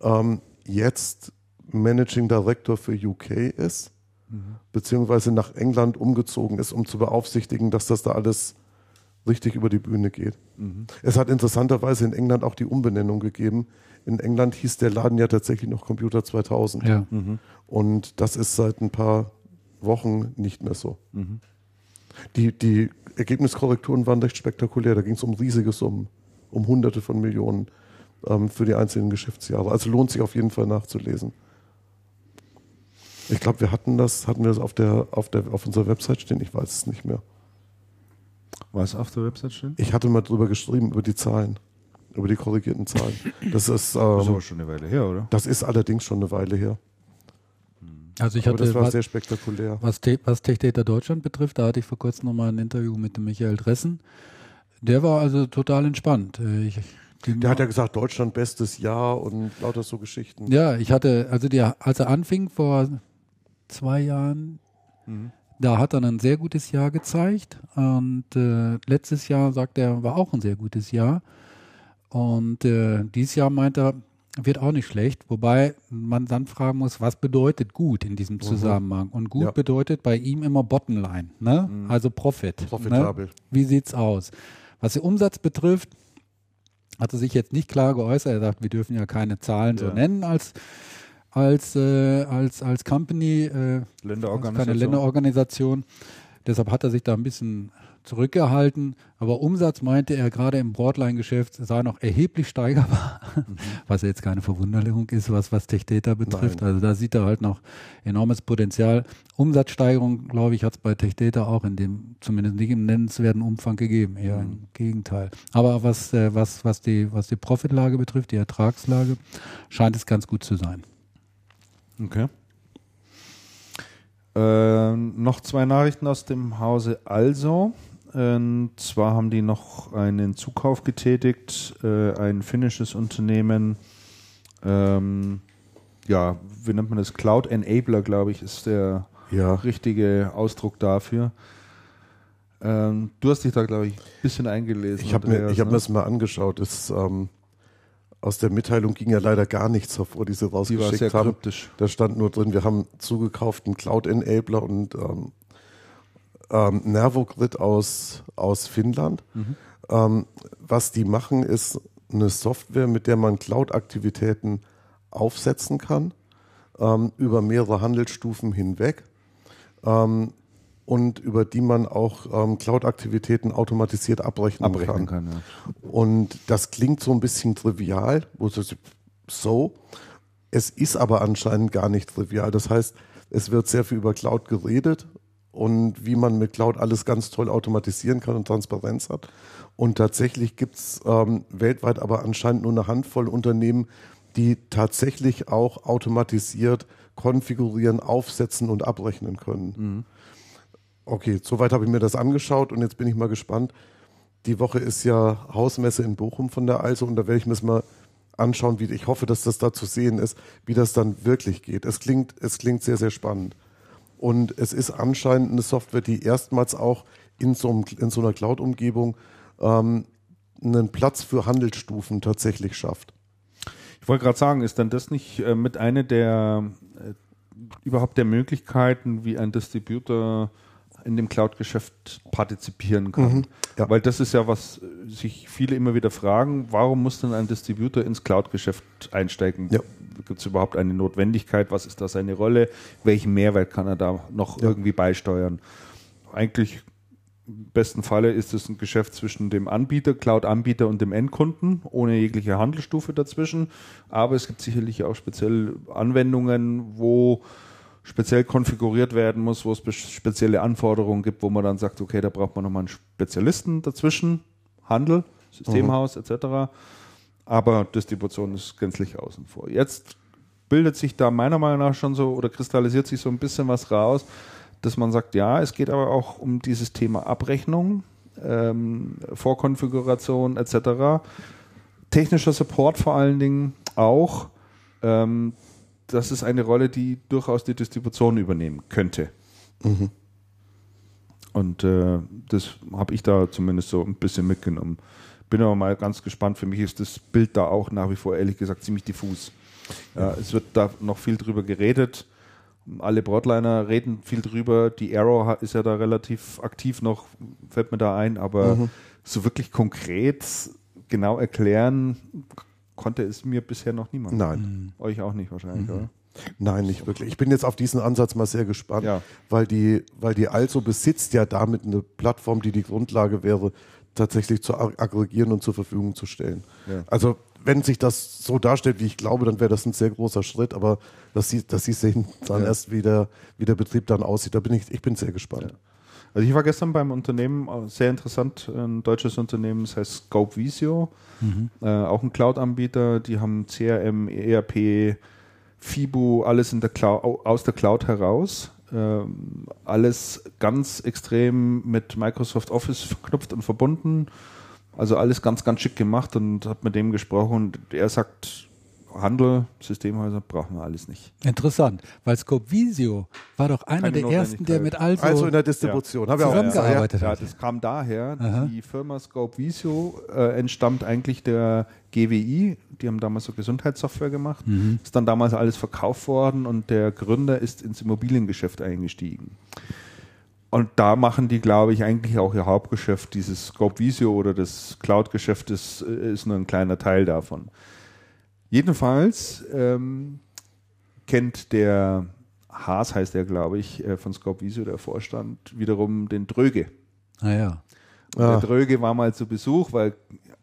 ähm, jetzt Managing Director für UK ist, Mhm. beziehungsweise nach England umgezogen ist, um zu beaufsichtigen, dass das da alles richtig über die Bühne geht. Mhm. Es hat interessanterweise in England auch die Umbenennung gegeben. In England hieß der Laden ja tatsächlich noch Computer 2000. Ja. Mhm. Und das ist seit ein paar Wochen nicht mehr so. Mhm. Die, die Ergebniskorrekturen waren recht spektakulär. Da ging es um riesige Summen, um Hunderte von Millionen ähm, für die einzelnen Geschäftsjahre. Also lohnt sich auf jeden Fall nachzulesen. Ich glaube, wir hatten das, hatten wir das auf der, auf der, auf unserer Website stehen. Ich weiß es nicht mehr. Was auf der Website steht? Ich hatte mal drüber geschrieben über die Zahlen, über die korrigierten Zahlen. Das ist, Das ist aber ähm, schon eine Weile her, oder? das ist allerdings schon eine Weile her. Also ich Aber das hatte, war was, sehr spektakulär. was, was TechData Deutschland betrifft, da hatte ich vor kurzem nochmal ein Interview mit dem Michael Dressen. Der war also total entspannt. Äh, Ich, Der hat ja gesagt, Deutschland bestes Jahr und lauter so Geschichten. Ja, ich hatte, also der, als er anfing vor zwei Jahren, Mhm. da hat er ein sehr gutes Jahr gezeigt. Und äh, letztes Jahr, sagt er, war auch ein sehr gutes Jahr. Und äh, dieses Jahr meint er, wird auch nicht schlecht. Wobei man dann fragen muss, was bedeutet gut in diesem Zusammenhang? Und gut Ja. bedeutet bei ihm immer Bottomline, ne? also Profit. Profitabel. Ne? Wie sieht's aus? Was den Umsatz betrifft, hat er sich jetzt nicht klar geäußert. Er sagt, wir dürfen ja keine Zahlen so Ja. nennen als als äh, als als Company, äh, Länderorganisation. keine Länderorganisation. Deshalb hat er sich da ein bisschen zurückgehalten. Aber Umsatz meinte er gerade im Broadline-Geschäft sei noch erheblich steigerbar, was ja jetzt keine Verwunderung ist, was was TechData betrifft. Nein. Also da sieht er halt noch enormes Potenzial. Umsatzsteigerung, glaube ich, hat es bei TechData auch in dem zumindest nicht im nennenswerten Umfang gegeben. Eher im Gegenteil. Aber was äh, was was die was die Profitlage betrifft, die Ertragslage, scheint es ganz gut zu sein. Okay. Ähm, noch zwei Nachrichten aus dem Hause Also. Und zwar haben die noch einen Zukauf getätigt, äh, ein finnisches Unternehmen. Ähm, ja, wie nennt man das? Cloud Enabler, glaube ich, ist der Ja. richtige Ausdruck dafür. Ähm, du hast dich da, glaube ich, ein bisschen eingelesen. Ich habe mir, ich hab mir ne? das mal angeschaut. Das, ähm, aus der Mitteilung ging ja leider gar nichts hervor, die sie Die war rausgeschickt sehr haben. kryptisch. Da stand nur drin, wir haben zugekauften Cloud-Enabler und ähm, ähm, Nervogrid aus, aus Finnland. Ähm, was die machen, ist eine Software, mit der man Cloud-Aktivitäten aufsetzen kann, ähm, über mehrere Handelsstufen hinweg. Ähm, und über die man auch ähm, Cloud-Aktivitäten automatisiert abrechnen, Abrechnen kann. kann, ja. Und das klingt so ein bisschen trivial, wo es ist so. Es ist aber anscheinend gar nicht trivial. Das heißt, es wird sehr viel über Cloud geredet und wie man mit Cloud alles ganz toll automatisieren kann und Transparenz hat. Und tatsächlich gibt es ähm, weltweit aber anscheinend nur eine Handvoll Unternehmen, die tatsächlich auch automatisiert konfigurieren, aufsetzen und abrechnen können. Okay, soweit habe ich mir das angeschaut und jetzt bin ich mal gespannt. Die Woche ist ja Hausmesse in Bochum von der Also und da werde ich mir das mal anschauen, wie ich hoffe, dass das da zu sehen ist, wie das dann wirklich geht. Es klingt, es klingt sehr, sehr spannend. Und es ist anscheinend eine Software, die erstmals auch in so, einem, in so einer Cloud-Umgebung ähm, einen Platz für Handelsstufen tatsächlich schafft. Ich wollte gerade sagen, ist dann das nicht äh, mit einer der äh, überhaupt der Möglichkeiten, wie ein Distributor in dem Cloud-Geschäft partizipieren kann? Mhm, ja. Weil das ist ja, was äh, sich viele immer wieder fragen, warum muss denn ein Distributor ins Cloud-Geschäft einsteigen? Ja. Gibt es überhaupt eine Notwendigkeit? Was ist da seine Rolle? Welchen Mehrwert kann er da noch Ja. irgendwie beisteuern? Eigentlich im besten Falle ist es ein Geschäft zwischen dem Anbieter, Cloud-Anbieter und dem Endkunden, ohne jegliche Handelsstufe dazwischen. Aber es gibt sicherlich auch speziell Anwendungen, wo speziell konfiguriert werden muss, wo es spezielle Anforderungen gibt, wo man dann sagt, okay, da braucht man nochmal einen Spezialisten dazwischen, Handel, Systemhaus etc. Aber Distribution ist gänzlich außen vor. Jetzt bildet sich da meiner Meinung nach schon so oder kristallisiert sich so ein bisschen was raus, dass man sagt, ja, es geht aber auch um dieses Thema Abrechnung, ähm, Vorkonfiguration etc. Technischer Support vor allen Dingen auch. Ähm, das ist eine Rolle, die durchaus die Distribution übernehmen könnte. Und äh, das habe ich da zumindest so ein bisschen mitgenommen. Bin aber mal ganz gespannt. Für mich ist das Bild da auch nach wie vor ehrlich gesagt ziemlich diffus. Ja, es wird da noch viel drüber geredet. Alle Broadliner reden viel drüber. Die Arrow ist ja da relativ aktiv noch, fällt mir da ein, aber so wirklich konkret genau erklären konnte es mir bisher noch niemand. Nein. Euch auch nicht wahrscheinlich, oder? Nein, nicht wirklich. Ich bin jetzt auf diesen Ansatz mal sehr gespannt, Ja. weil die, weil die Also besitzt ja damit eine Plattform, die die Grundlage wäre, tatsächlich zu ag- aggregieren und zur Verfügung zu stellen. Ja. Also wenn sich das so darstellt, wie ich glaube, dann wäre das ein sehr großer Schritt, aber das sieht, das sieht sich dann Ja. erst, wie der, wie der Betrieb dann aussieht. Da bin ich, ich bin sehr gespannt. Also ich war gestern beim Unternehmen, äh, sehr interessant, ein deutsches Unternehmen, das heißt Scope Visio, äh, auch ein Cloud-Anbieter, die haben CRM, ERP, FIBU, alles der Cloud, au- aus der Cloud heraus. Ähm, alles ganz extrem mit Microsoft Office verknüpft und verbunden. Also alles ganz, ganz schick gemacht und habe mit dem gesprochen und er sagt, Handel, Systemhäuser brauchen wir alles nicht. Interessant, weil Scope Visio war doch einer Keine der ersten, der mit Also, Also in der Distribution. Habe ich auch Zusammengearbeitet Ja, hat. das kam daher. Aha. Die Firma Scope Visio äh, entstammt eigentlich der GWI. Die haben damals so Gesundheitssoftware gemacht. Mhm. Ist dann damals alles verkauft worden und der Gründer ist ins Immobiliengeschäft eingestiegen. Und da machen die, glaube ich, eigentlich auch ihr Hauptgeschäft. Dieses Scope Visio oder das Cloud-Geschäft ist, äh, ist nur ein kleiner Teil davon. Jedenfalls ähm, kennt der Haas, heißt er, glaube ich, äh, von Scope Visio, der Vorstand, wiederum den Dröge. Naja. Ah. Der Dröge war mal zu Besuch, weil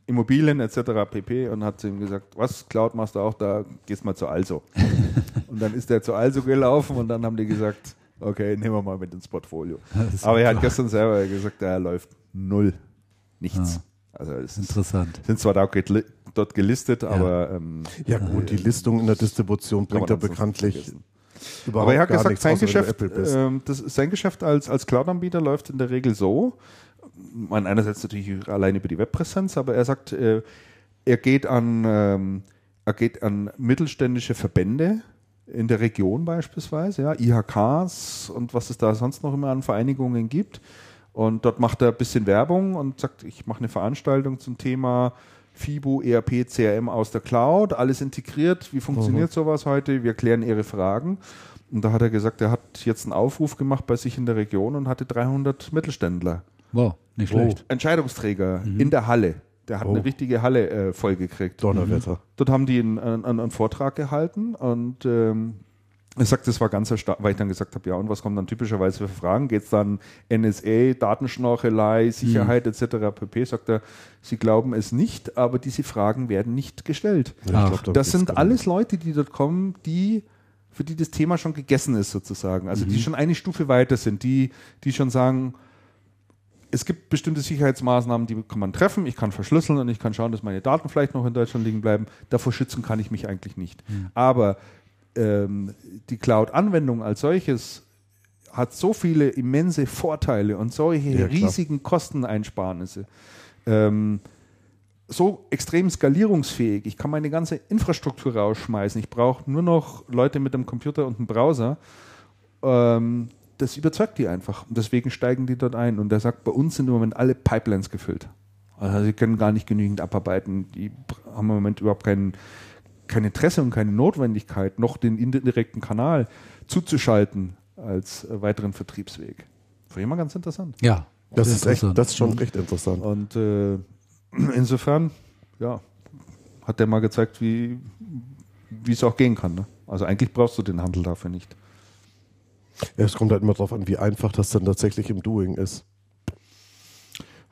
Immobilien etc. pp. und hat zu ihm gesagt, was, Cloud machst du auch da, gehst mal zu Also. und dann ist er zu Also gelaufen und dann haben die gesagt, okay, nehmen wir mal mit ins Portfolio. Aber er hat gestern selber gesagt, er läuft null. Nichts. Also es ist, Interessant. sind zwar da dort gelistet, aber ähm, Ja gut, die Listung in der Distribution bringt ja ansonsten bekanntlich überhaupt Aber er hat gesagt, nichts, sein Geschäft, ähm, das, sein Geschäft als, als Cloud-Anbieter läuft in der Regel so, man einerseits natürlich allein über die Webpräsenz, aber er sagt, äh, er geht an, ähm, er geht an mittelständische Verbände in der Region beispielsweise, ja, IHKs und was es da sonst noch immer an Vereinigungen gibt. Und dort macht er ein bisschen Werbung und sagt, ich mache eine Veranstaltung zum Thema FIBO, ERP, CRM aus der Cloud, alles integriert. Wie funktioniert sowas heute? Wir klären Ihre Fragen. Und da hat er gesagt, er hat jetzt einen Aufruf gemacht bei sich in der Region und hatte 300 Mittelständler. Wow, nicht schlecht. Entscheidungsträger in der Halle. Der hat Oh. eine richtige Halle äh, vollgekriegt. Donnerwetter. Dort haben die einen, einen, einen Vortrag gehalten und ähm, er sagt, das war ganz erstaunlich, weil ich dann gesagt habe, ja, und was kommen dann typischerweise für Fragen? Geht es dann NSA, Datenschnorchelei, Sicherheit etc. pp? Sagt er, Sie glauben es nicht, aber diese Fragen werden nicht gestellt. Ja, glaub, da Das sind alles Leute, die dort kommen, die für die das Thema schon gegessen ist sozusagen. Also die schon eine Stufe weiter sind, die, die schon sagen, es gibt bestimmte Sicherheitsmaßnahmen, die kann man treffen. Ich kann verschlüsseln und ich kann schauen, dass meine Daten vielleicht noch in Deutschland liegen bleiben. Davor schützen kann ich mich eigentlich nicht. Aber ähm, die Cloud-Anwendung als solches hat so viele immense Vorteile und solche Ja, riesigen Kosteneinsparnisse. Ähm, so extrem skalierungsfähig. Ich kann meine ganze Infrastruktur rausschmeißen. Ich brauche nur noch Leute mit einem Computer und einem Browser. Ähm, das überzeugt die einfach. Und deswegen steigen die dort ein. Und er sagt, bei uns sind im Moment alle Pipelines gefüllt. Also sie können gar nicht genügend abarbeiten. Die haben im Moment überhaupt kein, kein Interesse und keine Notwendigkeit, noch den indirekten Kanal zuzuschalten als äh, weiteren Vertriebsweg. Finde ich mal ganz interessant. Ja. Das ist echt, das ist schon recht interessant. Und äh, insofern, ja, hat der mal gezeigt, wie wie es auch gehen kann. Ne? Also eigentlich brauchst du den Handel dafür nicht. Ja, es kommt halt immer darauf an, wie einfach das dann tatsächlich im Doing ist.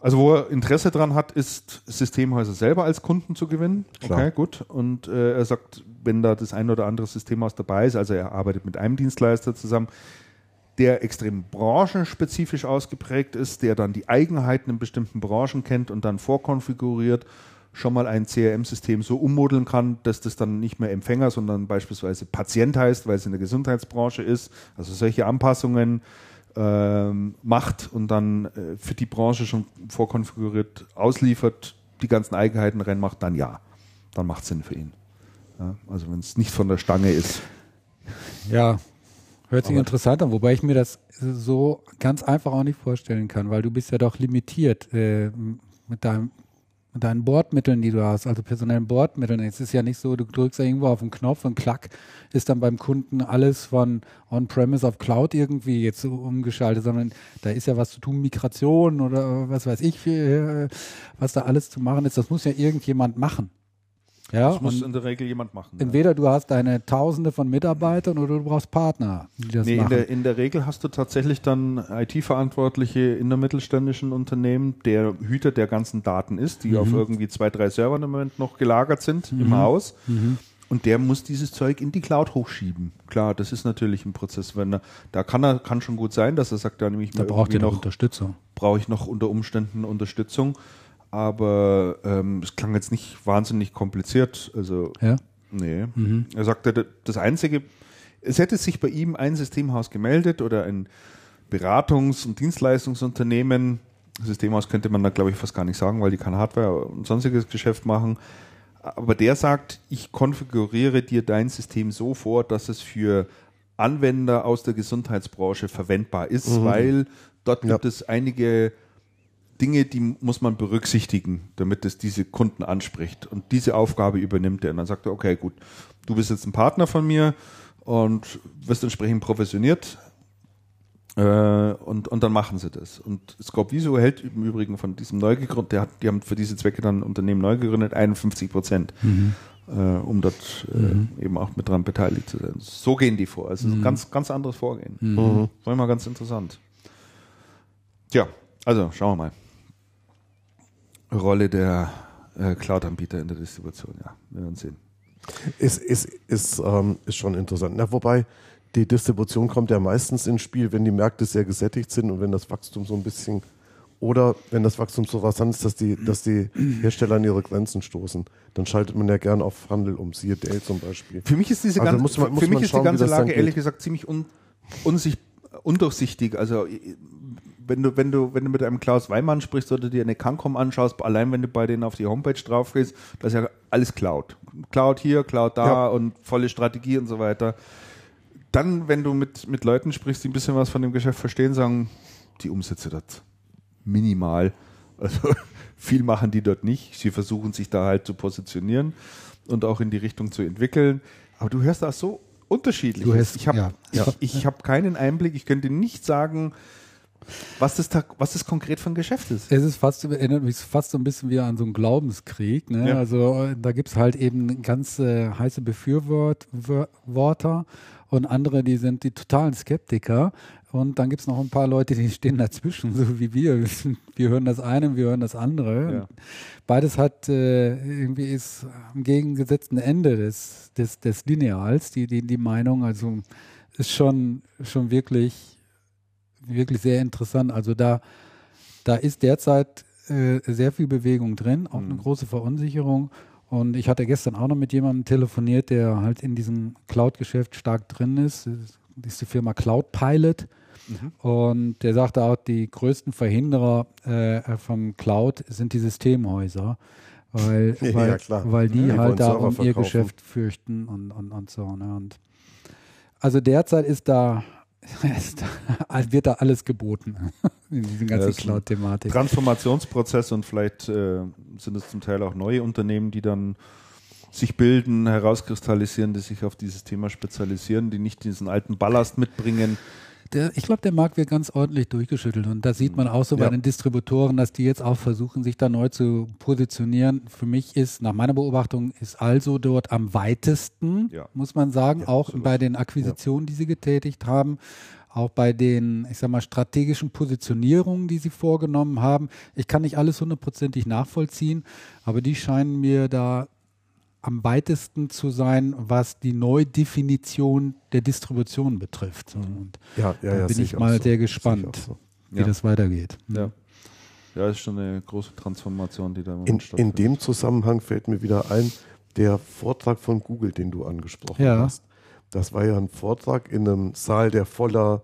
Also wo er Interesse dran hat, ist Systemhäuser selber als Kunden zu gewinnen. Klar. Okay, gut. Und äh, er sagt, wenn da das ein oder andere Systemhaus dabei ist, also er arbeitet mit einem Dienstleister zusammen, der extrem branchenspezifisch ausgeprägt ist, der dann die Eigenheiten in bestimmten Branchen kennt und dann vorkonfiguriert, schon mal ein CRM-System so ummodeln kann, dass das dann nicht mehr Empfänger, sondern beispielsweise Patient heißt, weil es in der Gesundheitsbranche ist. Also solche Anpassungen ähm, macht und dann äh, für die Branche schon vorkonfiguriert ausliefert, die ganzen Eigenheiten reinmacht, dann ja, dann macht Sinn für ihn. Ja, also wenn es nicht von der Stange ist. Ja, hört sich Aber- interessant an, wobei ich mir das so ganz einfach auch nicht vorstellen kann, weil du bist ja doch limitiert äh, mit deinem deinen Bordmitteln, die du hast, also personellen Bordmitteln. Es ist ja nicht so, du drückst ja irgendwo auf den Knopf und klack, ist dann beim Kunden alles von On-Premise auf Cloud irgendwie jetzt umgeschaltet, sondern da ist ja was zu tun, Migration oder was weiß ich, äh, was da alles zu machen ist. Das muss ja irgendjemand machen. Ja, Das muss in der Regel jemand machen. ja. entweder du hast deine Tausende von Mitarbeitern oder du brauchst Partner, die das Nee, in machen. der, in der Regel hast du tatsächlich dann IT-Verantwortliche in der mittelständischen Unternehmen, der Hüter der ganzen Daten ist, die auf irgendwie zwei, drei Servern im Moment noch gelagert sind im Haus. Und der muss dieses Zeug in die Cloud hochschieben. Klar, das ist natürlich ein Prozess. Wenn er, da kann er, kann schon gut sein, dass er sagt, da nehme ich da mir braucht ihr noch noch, Unterstützung. brauche ich noch unter Umständen Unterstützung. Aber ähm, es klang jetzt nicht wahnsinnig kompliziert. Also Ja? Nee. Er sagte, das Einzige, es hätte sich bei ihm ein Systemhaus gemeldet oder ein Beratungs- und Dienstleistungsunternehmen. Systemhaus könnte man da, glaube ich, fast gar nicht sagen, weil die kein Hardware und sonstiges Geschäft machen. Aber der sagt, ich konfiguriere dir dein System so vor, dass es für Anwender aus der Gesundheitsbranche verwendbar ist, weil dort Ja. gibt es einige Dinge, die muss man berücksichtigen, damit es diese Kunden anspricht. Und diese Aufgabe übernimmt er. Und dann sagt er, okay, gut, du bist jetzt ein Partner von mir und wirst entsprechend professioniert. Äh, und, und dann machen sie das. Und Scope Viso hält im Übrigen von diesem neu gegründet, der hat, die haben für diese Zwecke dann ein Unternehmen neu gegründet, 51 Prozent, äh, um dort äh, eben auch mit dran beteiligt zu sein. So gehen die vor. Also ein ganz, ganz anderes Vorgehen. Mhm. War immer ganz interessant. Tja, also schauen wir mal. Rolle der äh, Cloud-Anbieter in der Distribution, ja. Wir werden sehen. Ist, ist, ist, ähm, ist schon interessant. Na, wobei, die Distribution kommt ja meistens ins Spiel, wenn die Märkte sehr gesättigt sind und wenn das Wachstum so ein bisschen oder wenn das Wachstum so rasant ist, dass die, dass die Hersteller an ihre Grenzen stoßen, dann schaltet man ja gern auf Handel um, siehe Dell zum Beispiel. Für mich ist diese Also ganze, muss man- muss für mich man ist schauen, die ganze Lage ehrlich gesagt ziemlich un, unsicht, undurchsichtig. Also wenn du, wenn du, wenn du mit einem Klaus Weimann sprichst oder dir eine Cancom anschaust, allein wenn du bei denen auf die Homepage drauf gehst, das ist ja alles Cloud. Cloud hier, Cloud da Ja. und volle Strategie und so weiter. Dann, wenn du mit, mit Leuten sprichst, die ein bisschen was von dem Geschäft verstehen, sagen, die Umsätze dort minimal. Also viel machen die dort nicht. Sie versuchen sich da halt zu positionieren und auch in die Richtung zu entwickeln. Aber du hörst da so unterschiedlich. Du hörst- ich habe ja. ich, Ja. ich hab keinen Einblick. Ich könnte nicht sagen, was das, da, was das konkret für ein Geschäft ist. Es ist fast, erinnert mich fast so ein bisschen wie an so einen Glaubenskrieg. Ne? Ja. Also da gibt es halt eben ganz äh, heiße Befürworter und andere, die sind die totalen Skeptiker. Und dann gibt es noch ein paar Leute, die stehen dazwischen, so wie wir. Wir hören das eine, wir hören das andere. Ja. Beides hat äh, irgendwie ist am gegengesetzten Ende des, des, des Lineals, die, die, die Meinung. Also ist schon, schon wirklich, wirklich sehr interessant. Also da, da ist derzeit äh, sehr viel Bewegung drin, auch eine Mhm. große Verunsicherung. Und ich hatte gestern auch noch mit jemandem telefoniert, der halt in diesem Cloud-Geschäft stark drin ist. Das ist die Firma Cloud Pilot. Und der sagte auch, die größten Verhinderer äh, vom Cloud sind die Systemhäuser, weil, Ja, weil, klar. weil die Ja, die halt Server darum ihr. Geschäft fürchten und, und, und so. Ne? Und also derzeit ist da, wird da alles geboten in diesen ganzen Ja, Cloud-Thematik. Transformationsprozess und vielleicht äh, sind es zum Teil auch neue Unternehmen, die dann sich bilden, herauskristallisieren, die sich auf dieses Thema spezialisieren, die nicht diesen alten Ballast mitbringen. Der, ich glaube, der Markt wird ganz ordentlich durchgeschüttelt und da sieht man auch so Ja. bei den Distributoren, dass die jetzt auch versuchen, sich da neu zu positionieren. Für mich ist, nach meiner Beobachtung, ist also dort am weitesten, Ja. muss man sagen, Ja, auch absolut. bei den Akquisitionen, die sie getätigt haben, auch bei den, ich sag mal, strategischen Positionierungen, die sie vorgenommen haben. Ich kann nicht alles hundertprozentig nachvollziehen, aber die scheinen mir da am weitesten zu sein, was die Neudefinition der Distribution betrifft. So, Und Ja, ja, da ja, bin ich mal so. sehr gespannt, so. wie das weitergeht. Ja. Ja, ist schon eine große Transformation, die da im In, in dem Zusammenhang fällt mir wieder ein, der Vortrag von Google, den du angesprochen Ja. hast. Das war ja ein Vortrag in einem Saal, der voller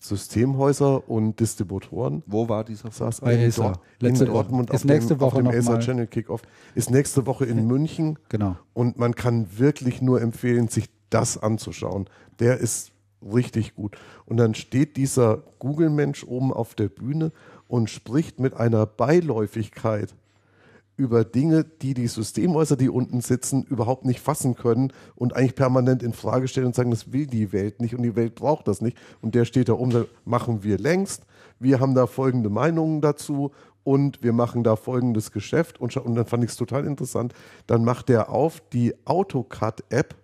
Systemhäuser und Distributoren Wo war dieser saß. Bei in, Acer. Dort, Letzte in Woche. Dortmund Ist auf nächste dem, Woche auf dem Acer mal. Channel Kickoff. Ist nächste Woche in München Genau. und man kann wirklich nur empfehlen, sich das anzuschauen. Der ist richtig gut. Und dann steht dieser Google-Mensch oben auf der Bühne und spricht mit einer Beiläufigkeit über Dinge, die die Systemhäuser, die unten sitzen, überhaupt nicht fassen können und eigentlich permanent in Frage stellen und sagen, das will die Welt nicht und die Welt braucht das nicht. Und der steht da oben, und sagt, machen wir längst. Wir haben da folgende Meinungen dazu und wir machen da folgendes Geschäft. Und, und dann fand ich es total interessant. Dann macht der auf die AutoCAD-App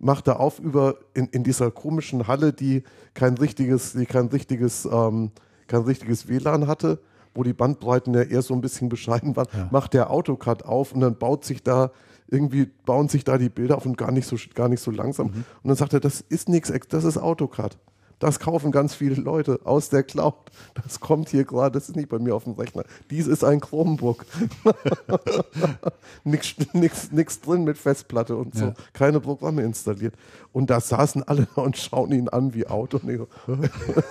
macht er auf über in, in dieser komischen Halle, die kein richtiges, die kein richtiges, ähm, kein richtiges WLAN hatte, wo die Bandbreiten ja eher so ein bisschen bescheiden waren, Ja. macht der AutoCAD auf und dann baut sich da irgendwie bauen sich da die Bilder auf und gar nicht so gar nicht so langsam. Und dann sagt er, das ist nichts, das ist AutoCAD. Das kaufen ganz viele Leute aus der Cloud. Das kommt hier gerade, das ist nicht bei mir auf dem Rechner. Dies ist ein Chromebook. nix, nix, nix drin mit Festplatte und so. Ja. Keine Programme installiert. Und da saßen alle da und schauen ihn an wie Auto. Und, ich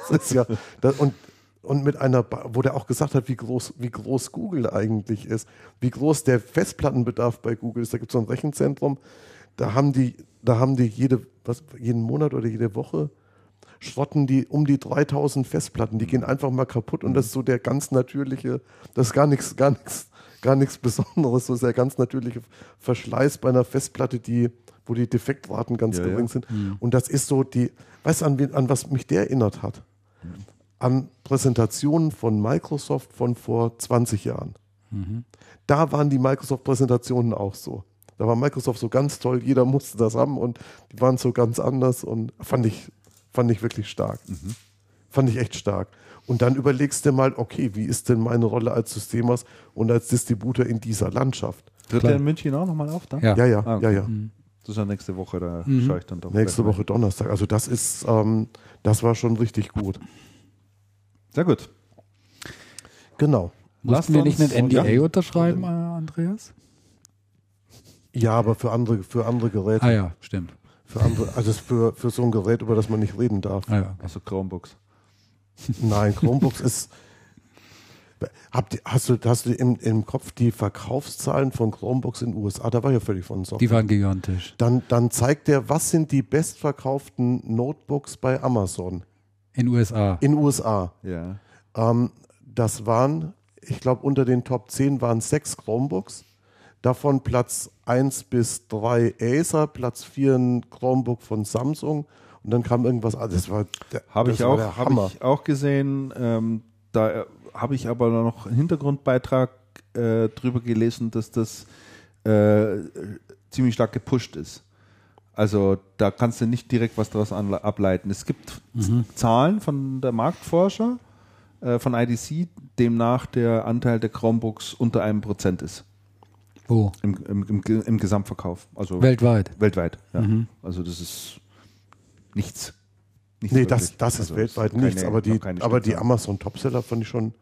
das ist ja, das, und, und mit einer, Ba- wo der auch gesagt hat, wie groß, wie groß Google eigentlich ist, wie groß der Festplattenbedarf bei Google ist. Da gibt es so ein Rechenzentrum, da haben die, da haben die jede, was, jeden Monat oder jede Woche schrotten die um die 3000 Festplatten. Die gehen einfach mal kaputt und das ist so der ganz natürliche, das ist gar nichts, gar nichts, gar nichts Besonderes, so ist der ganz natürliche Verschleiß bei einer Festplatte, die, wo die Defektraten ganz Ja, ja. gering sind. Und das ist so die, weißt du, an, an was mich der erinnert hat? An Präsentationen von Microsoft von vor 20 Jahren. Da waren die Microsoft-Präsentationen auch so. Da war Microsoft so ganz toll, jeder musste das haben und die waren so ganz anders und fand ich, fand ich wirklich stark. Fand ich echt stark. Und dann überlegst du mal, okay, wie ist denn meine Rolle als Systemhaus und als Distributor in dieser Landschaft? Tritt der in München auch nochmal auf? Da? Ja. Ja, ja, Ah, ja, okay. ja. Das ist ja nächste Woche, da Mhm. schaue ich dann doch. Nächste. Woche Donnerstag. Also das ist, ähm, das war schon richtig gut. Sehr gut. Genau. Mussten wir nicht einen NDA ja. unterschreiben, Andreas? Ja, aber für andere, für andere Geräte. Ah ja, stimmt. Für andere, also für, für so ein Gerät, über das man nicht reden darf. Ah ja. Also Chromebooks. Nein, Chromebooks ist. Habt hast du, hast du im, im Kopf die Verkaufszahlen von Chromebooks in den USA? Da war ja völlig von so. Die waren gigantisch. Dann, dann zeigt er, was sind die bestverkauften Notebooks bei Amazon In USA. in USA. Ja. Ähm, das waren, ich glaube, unter den Top 10 waren sechs Chromebooks. Davon Platz 1 bis 3 Acer, Platz 4 ein Chromebook von Samsung und dann kam irgendwas. Ah, das war, der, Habe das ich, war auch, der hab Hammer. ich auch gesehen. Ähm, da äh, habe ich aber noch einen Hintergrundbeitrag äh, drüber gelesen, dass das äh, ziemlich stark gepusht ist. Also da kannst du nicht direkt was daraus ableiten. Es gibt Mhm. Zahlen von der Marktforscher, äh, von IDC, demnach der Anteil der Chromebooks unter einem Prozent ist Wo? im, im, im, im Gesamtverkauf. Also Weltweit. weltweit. Ja. Mhm. Also das ist nichts. nichts Nee, das, wirklich. das ist Also weltweit keine- nichts, aber die, keine aber die. Amazon Topseller fand ich schon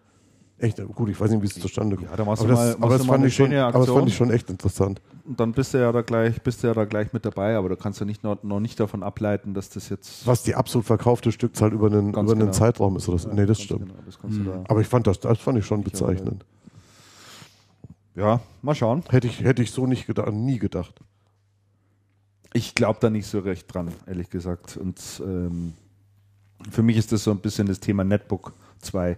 echt gut. Ich weiß nicht, wie es zustande kommt. Ja, da machst du aber mal- das, aber du das mal fand eine ich schon, aber das fand ich schon echt interessant. Und dann bist du ja da gleich, bist du ja da gleich mit dabei, aber da kannst du nicht noch, noch nicht davon ableiten, dass das jetzt Was die absolut verkaufte Stückzahl über einen, über einen genau. Zeitraum ist. Oder so. nee, das stimmt. Genau, das du da, Aber ich fand das, das fand ich schon bezeichnend. ja, mal schauen. Hätte ich, hätte ich so nicht gedacht, nie gedacht. Ich glaube da nicht so recht dran, ehrlich gesagt. Und ähm, Für mich ist das so ein bisschen das Thema Netbook 2.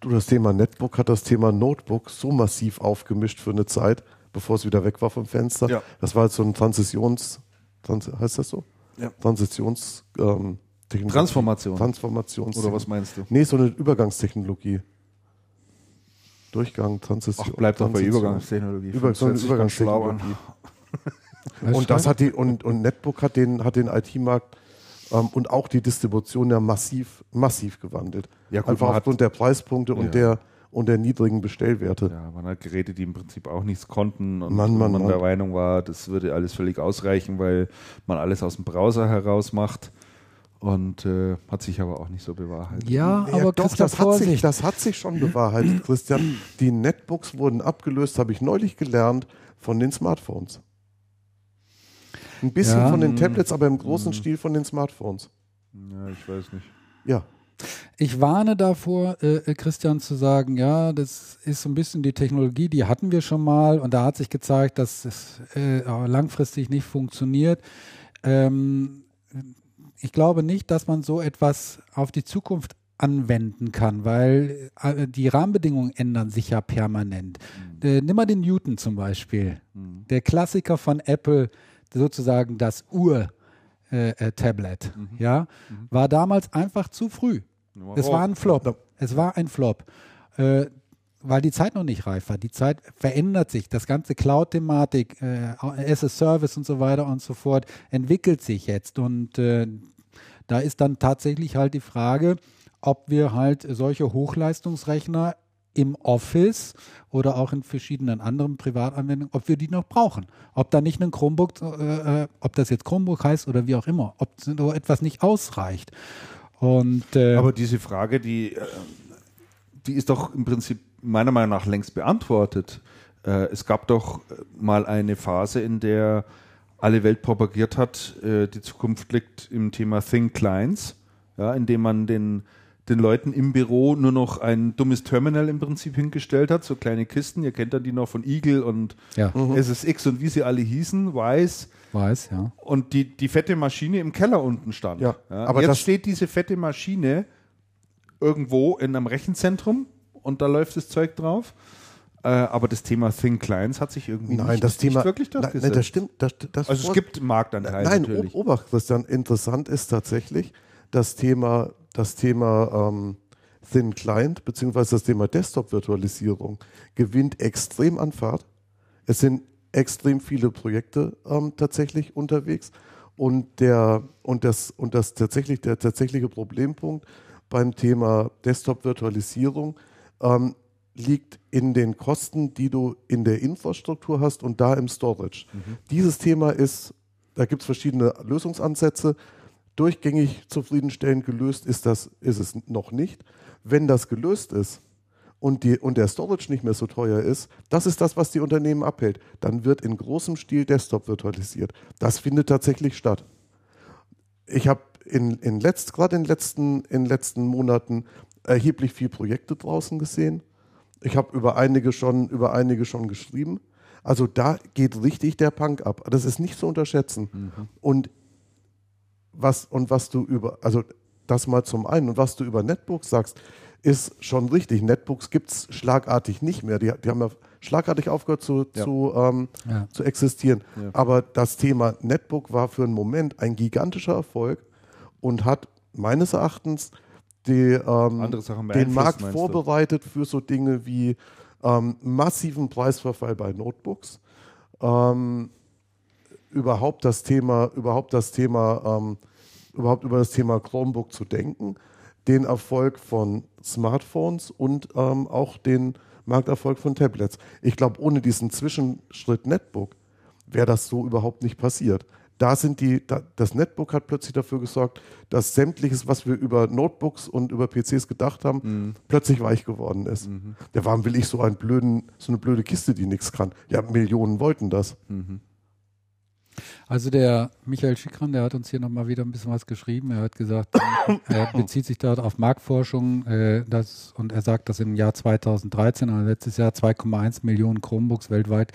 Du, das Thema Netbook hat das Thema Notebook so massiv aufgemischt für eine Zeit, bevor es wieder weg war vom Fenster. Ja. Das war jetzt so ein Transitions, Trans, heißt das so? Ja. Transitions, ähm. Transformation. Transformations. Oder was meinst du? Nee, so eine Übergangstechnologie. Durchgang, Transition. Ach, bleibt doch bei. Übergangstechnologie. Über, so. Übergangstechnologie. Und das hat die, und, und Netbook hat den, hat den IT-Markt ähm, und auch die Distribution ja massiv, massiv gewandelt. Ja, gut, Einfach aufgrund der Preispunkte Ja. und der und der niedrigen Bestellwerte. Ja, man hat Geräte, die im Prinzip auch nichts konnten und Mann, Mann, man Mann. der Meinung war, das würde alles völlig ausreichen, weil man alles aus dem Browser heraus macht und äh, hat sich aber auch nicht so bewahrheitet. Ja, Ja, aber doch, das hat, sich, das hat sich schon bewahrheitet, Christian. Die Netbooks wurden abgelöst, habe ich neulich gelernt, von den Smartphones. Ein bisschen Ja. von den Tablets, aber im großen Stil von den Smartphones. Ja, ich weiß nicht. Ja. Ich warne davor, äh, äh, Christian, zu sagen, ja, das ist so ein bisschen die Technologie, die hatten wir schon mal und da hat sich gezeigt, dass es äh, langfristig nicht funktioniert. Ähm, ich glaube nicht, dass man so etwas auf die Zukunft anwenden kann, weil äh, die Rahmenbedingungen ändern sich ja permanent. Äh, nimm mal den Newton zum Beispiel, der Klassiker von Apple, sozusagen das Ur-Tablet, ja, war damals einfach zu früh. Es war ein Flop. Es war ein Flop. Äh, weil die Zeit noch nicht reif war. Die Zeit verändert sich. Das ganze Cloud-Thematik, äh, as a Service und so weiter und so fort, entwickelt sich jetzt. Und äh, da ist dann tatsächlich halt die Frage, ob wir halt solche Hochleistungsrechner im Office oder auch in verschiedenen anderen Privatanwendungen, ob wir die noch brauchen. Ob da nicht ein Chromebook, äh, äh, ob das jetzt Chromebook heißt oder wie auch immer, ob so etwas nicht ausreicht. Und äh, Aber diese Frage, die, äh, die ist doch im Prinzip meiner Meinung nach längst beantwortet. Äh, es gab doch mal eine Phase, in der alle Welt propagiert hat, die Zukunft liegt im Thema Think Clients, ja, indem man den, den Leuten im Büro nur noch ein dummes Terminal im Prinzip hingestellt hat, so kleine Kisten, ihr kennt dann die noch von Eagle und ja, SSX und wie sie alle hießen, weiß, weiß, ja. und die, die fette Maschine im Keller unten stand. Ja, aber Jetzt steht diese fette Maschine irgendwo in einem Rechenzentrum und da läuft das Zeug drauf. Äh, aber das Thema Thin Clients hat sich irgendwie Nein, nicht, das Thema. nicht wirklich nein, durchgesetzt. nein, das stimmt. Das, das also es gibt einen Marktanteil Nein, natürlich. Obacht, Christian. Interessant ist tatsächlich das Thema, das Thema ähm, Thin Client beziehungsweise das Thema Desktop-Virtualisierung gewinnt extrem an Fahrt. Es sind extrem viele Projekte ähm, tatsächlich unterwegs und der und das und das tatsächlich der tatsächliche Problempunkt beim Thema Desktop-Virtualisierung ähm, liegt in den Kosten, die du in der Infrastruktur hast und da im Storage. Dieses Thema ist, da gibt es verschiedene Lösungsansätze. Durchgängig zufriedenstellend gelöst ist das, ist es noch nicht. Wenn das gelöst ist und, die, und der Storage nicht mehr so teuer ist, das ist das, was die Unternehmen abhält. Dann wird in großem Stil Desktop virtualisiert. Das findet tatsächlich statt. Ich habe in, in letzt, gerade in den letzten, in letzten Monaten erheblich viel Projekte draußen gesehen. Ich habe über einige schon, über einige schon geschrieben. Also da geht richtig der Punk ab. Das ist nicht zu unterschätzen. Und was, und was du über, also das mal zum einen, und was du über Netbooks sagst, ist schon richtig. Netbooks gibt es schlagartig nicht mehr. Die, die haben ja schlagartig aufgehört zu, Ja. zu, ähm, Ja. zu existieren. Ja. Aber das Thema Netbook war für einen Moment ein gigantischer Erfolg und hat meines Erachtens die, ähm, Andere Sachen den Markt vorbereitet für so Dinge wie ähm, massiven Preisverfall bei Notebooks. Ähm, überhaupt das Thema, überhaupt das Thema, ähm, überhaupt über das Thema Chromebook zu denken, den Erfolg von Smartphones und ähm, auch den Markterfolg von Tablets. Ich glaube, ohne diesen Zwischenschritt Netbook wäre das so überhaupt nicht passiert. Da sind die, da, das Netbook hat plötzlich dafür gesorgt, dass sämtliches, was wir über Notebooks und über PCs gedacht haben, plötzlich weich geworden ist. Ja, warum will ich so einen blöden, so eine blöde Kiste, die nichts kann? Ja, Millionen wollten das. Also der Michael Schickran, der hat uns hier nochmal wieder ein bisschen was geschrieben. Er hat gesagt, er bezieht sich dort auf Marktforschung äh, das, und er sagt, dass im Jahr 2013, also letztes Jahr 2,1 Millionen Chromebooks weltweit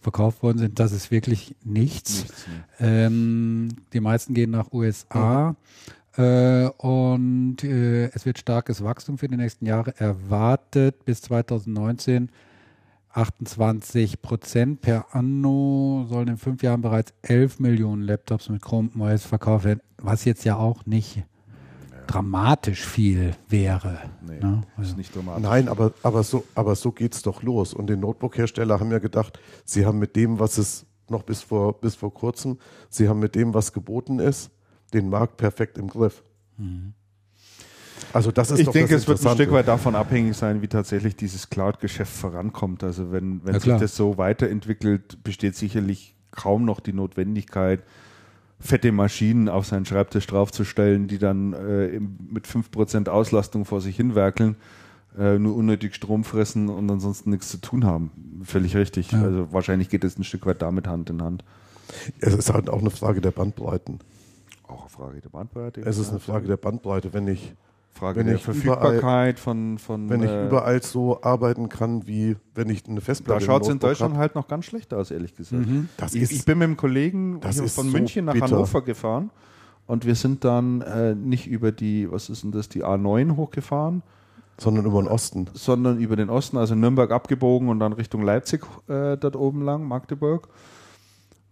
verkauft worden sind. Das ist wirklich nichts. Nichts, ne. Ähm, die meisten gehen nach USA. Äh, und äh, es wird starkes Wachstum für die nächsten Jahre erwartet. Bis 2019 28 Prozent per anno sollen in fünf Jahren bereits 11 Millionen Laptops mit Chrome OS verkauft werden, was jetzt ja auch nicht dramatisch viel wäre. Nee, ne? ist Also, nicht dramatisch. Nein, aber, aber so, aber so geht's doch los. Und die Notebook-Hersteller haben ja gedacht, sie haben mit dem, was es noch bis vor, bis vor kurzem, sie haben mit dem, was geboten ist, den Markt perfekt im Griff. Also das ist Ich doch denke, das es wird ein. Stück weit davon abhängig sein, wie tatsächlich dieses Cloud-Geschäft vorankommt. Also wenn, wenn Ja, sich das so weiterentwickelt, besteht sicherlich kaum noch die Notwendigkeit, fette Maschinen auf seinen Schreibtisch draufzustellen, die dann äh, mit 5% Auslastung vor sich hinwerkeln, äh, nur unnötig Strom fressen und ansonsten nichts zu tun haben. Völlig richtig. Ja. Also wahrscheinlich geht es ein Stück weit damit Hand in Hand. Es ist halt auch eine Frage der Bandbreiten. Auch eine Frage der Bandbreite. Es ist eine Frage der Bandbreite. Wenn ich, Frage wenn der ich Verfügbarkeit von, von wenn ich äh, überall so arbeiten kann, wie wenn ich eine Da Festplatte schaut es in Deutschland hab, halt noch ganz schlecht aus, ehrlich gesagt. Das ich, ist- ich bin mit einem Kollegen das hier ist von so München nach bitter. Hannover gefahren und wir sind dann äh, nicht über die, was ist denn das, die A9 hochgefahren, sondern über den Osten. sondern über den Osten, also Nürnberg abgebogen und dann Richtung Leipzig äh, dort oben lang, Magdeburg.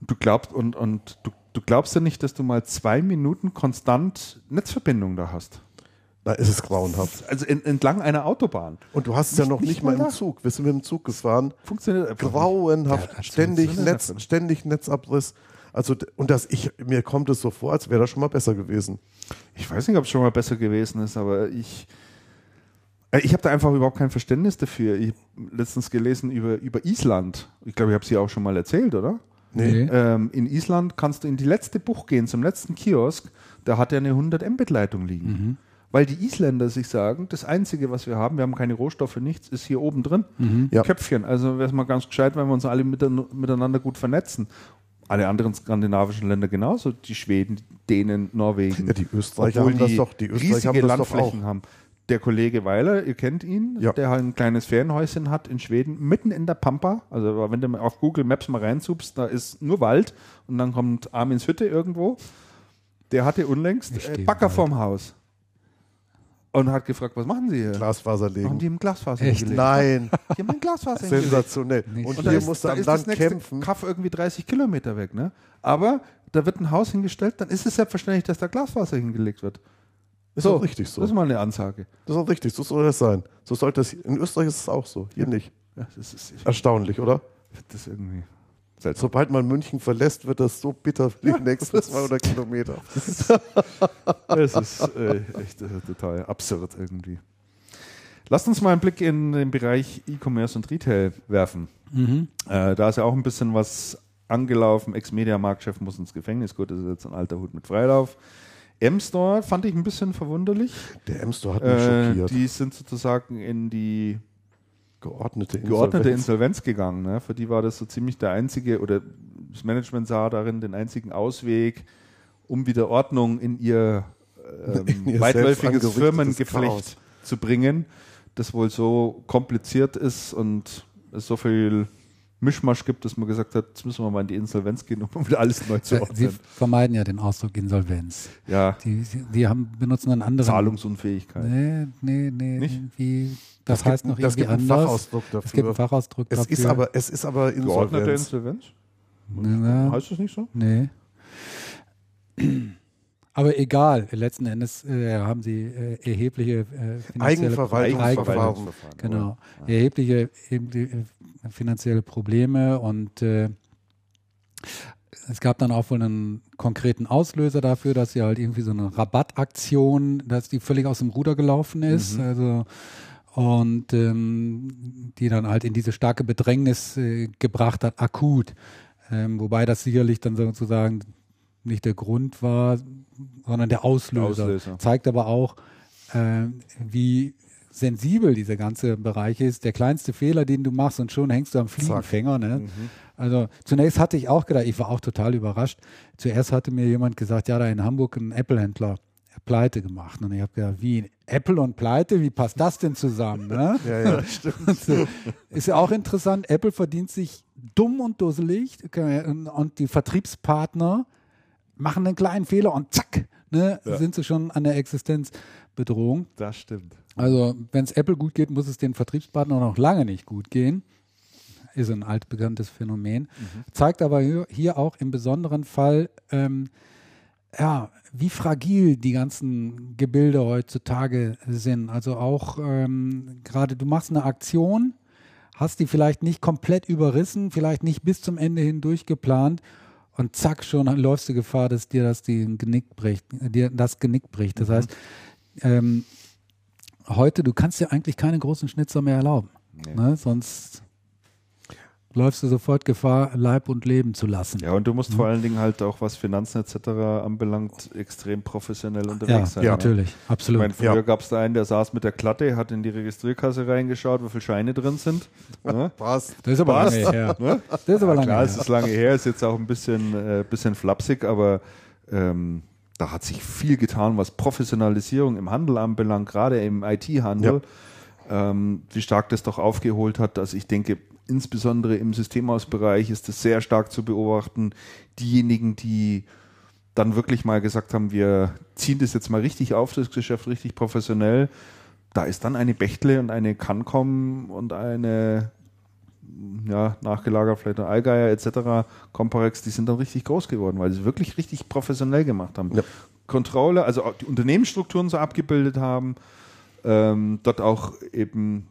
Du glaubst und, und du, du glaubst ja nicht, dass du mal zwei Minuten konstant Netzverbindung da hast. Da ist es grauenhaft. Also en, entlang einer Autobahn. Und du hast es ja noch nicht nicht, mal im da. Zug. Wir sind mit dem Zug gefahren. Funktioniert einfach. Grauenhaft. Ja, ständig, Netz, ständig Netzabriss. Also, und das ich, mir kommt es so vor, als wäre das schon mal besser gewesen. Ich weiß nicht, ob es schon mal besser gewesen ist, aber ich, äh, ich habe da einfach überhaupt kein Verständnis dafür. Ich habe letztens gelesen über, über Island. Ich glaube, ich habe es hier auch schon mal erzählt, oder? Nee. Ähm, in Island kannst du in die letzte Buch gehen, zum letzten Kiosk, da hat er eine 100 Mbit-Leitung liegen. Weil die Isländer sich sagen, das Einzige, was wir haben, wir haben keine Rohstoffe, nichts, ist hier oben drin. Ja. Köpfchen. Also wäre es mal ganz gescheit, wenn wir uns alle miteinander, gut vernetzen. Alle anderen skandinavischen Länder genauso, die Schweden, Dänen, Norwegen. Ja, die Österreicher haben das die doch- die Österreicher riesige haben das doch Landflächen haben. Der Kollege Weiler, ihr kennt ihn, Ja. der halt ein kleines Ferienhäuschen hat in Schweden, mitten in der Pampa. Also wenn du auf Google Maps mal reinzoomst, da ist nur Wald und dann kommt Armins Hütte irgendwo. Der hatte unlängst äh, Backer vorm Haus. Und hat gefragt, was machen Sie hier? Glasfaser Haben legen. die im Glasfaser Echt? hingelegt? Nein, Die haben ein Glasfaser hingelegt. sensationell. Nicht Und hier musst da du am Land kämpfen. Kaff irgendwie 30 Kilometer weg. Ne? Aber da wird ein Haus hingestellt, dann ist es selbstverständlich, dass da Glasfaser hingelegt wird. Ist auch richtig so. Das ist mal eine Ansage. Das ist auch richtig. So soll das sein. So sollte das. In Österreich ist es auch so. Hier nicht. Ja, das ist, ich Erstaunlich, oder? das irgendwie seltsam. Sobald man München verlässt, wird das so bitter für die nächsten 200 Kilometer. Das ist äh, echt äh, total absurd irgendwie. Lasst uns mal einen Blick in den Bereich E-Commerce und Retail werfen. Mhm. Äh, da ist ja auch ein bisschen was angelaufen. Ex-Media-Marktchef muss ins Gefängnis. Gut, das ist jetzt ein alter Hut mit Freilauf. M-Store fand ich ein bisschen verwunderlich. Der M-Store hat mich Äh, schockiert. die sind sozusagen in die geordnete geordnete Insolvenz. Insolvenz gegangen. Ne? Für die war das so ziemlich der einzige, oder das Management sah darin den einzigen Ausweg, um wieder Ordnung in ihr, ähm, In ihr weitläufiges selbst angerichtetes Firmengeflecht Chaos. zu bringen, das wohl so kompliziert ist und es so viel Mischmasch gibt, dass man gesagt hat, jetzt müssen wir mal in die Insolvenz gehen, um wieder alles neu zu Sie ordnen. vermeiden ja den Ausdruck Insolvenz. Ja, Die, die haben, benutzen einen anderen. Zahlungsunfähigkeit. Nee, nee, nee. Nicht? Irgendwie, das, gibt heißt noch das irgendwie gibt einen anders. Fachausdruck Es gibt dafür. einen Fachausdruck Es dafür. ist aber, es ist aber Geordnete Insolvenz. Insolvenz? Ja. Heißt das nicht so? Nee. Aber egal, letzten Endes äh, haben sie äh, erhebliche äh, finanzielle Eigenverwaltungsverfahren. Genau. Erhebliche eben die, äh, finanzielle Probleme und äh, es gab dann auch wohl einen konkreten Auslöser dafür, dass sie halt irgendwie so eine Rabattaktion, dass die völlig aus dem Ruder gelaufen ist. Also und ähm, die dann halt in diese starke Bedrängnis äh, gebracht hat, akut. Ähm, wobei das sicherlich dann sozusagen nicht der Grund war, sondern der Auslöser. Auslöser. Zeigt aber auch, äh, wie sensibel dieser ganze Bereich ist. Der kleinste Fehler, den du machst und schon hängst du am Fliegenfänger. Ne? Also zunächst hatte ich auch gedacht, ich war auch total überrascht. Zuerst hatte mir jemand gesagt, ja, da in Hamburg ein Apple-Händler pleite gemacht. Und ich habe gedacht, wie Apple und pleite, wie passt das denn zusammen? Ne? Ja, ja, stimmt. So. Ist ja auch interessant, Apple verdient sich dumm und dusselig und die Vertriebspartner machen einen kleinen Fehler und zack, ne, sind sie schon an der Existenzbedrohung. Das stimmt. Also wenn es Apple gut geht, muss es den Vertriebspartnern noch lange nicht gut gehen. Ist ein altbekanntes Phänomen. Zeigt aber hier, hier auch im besonderen Fall, ähm, ja, wie fragil die ganzen Gebilde heutzutage sind. Also auch ähm, gerade, du machst eine Aktion, hast die vielleicht nicht komplett überrissen, vielleicht nicht bis zum Ende hindurch geplant und zack, schon läufst du Gefahr, dass dir das den Genick bricht, dir das Genick bricht. Das heißt, ähm, heute, du kannst dir eigentlich keine großen Schnitzer mehr erlauben. Nee. Ne? Sonst läufst du sofort Gefahr, Leib und Leben zu lassen. Ja, und du musst vor allen Dingen halt auch, was Finanzen etc. anbelangt, extrem professionell unterwegs sein. ja, ne? natürlich, Ich absolut. meine, früher Ja. gab es da einen, der saß mit der Klatte, hat in die Registrierkasse reingeschaut, wie viele Scheine drin sind. Ne? Was? das ist aber Passt. lange her. Ne? Das ist aber lange Klar, her. es ist lange her, ist jetzt auch ein bisschen, äh, bisschen flapsig, aber ähm, da hat sich viel getan, was Professionalisierung im Handel anbelangt, gerade im IT-Handel. Ähm, wie stark das doch aufgeholt hat, dass ich denke, insbesondere im Systemhausbereich ist das sehr stark zu beobachten. Diejenigen, die dann wirklich mal gesagt haben, wir ziehen das jetzt mal richtig auf, das Geschäft richtig professionell, da ist dann eine Bechtle und eine Cancom und eine ja, nachgelagert vielleicht ein Allgeier etc., Comparex, die sind dann richtig groß geworden, weil sie wirklich richtig professionell gemacht haben. Ja. Controller, also auch die Unternehmensstrukturen so abgebildet haben, ähm, dort auch eben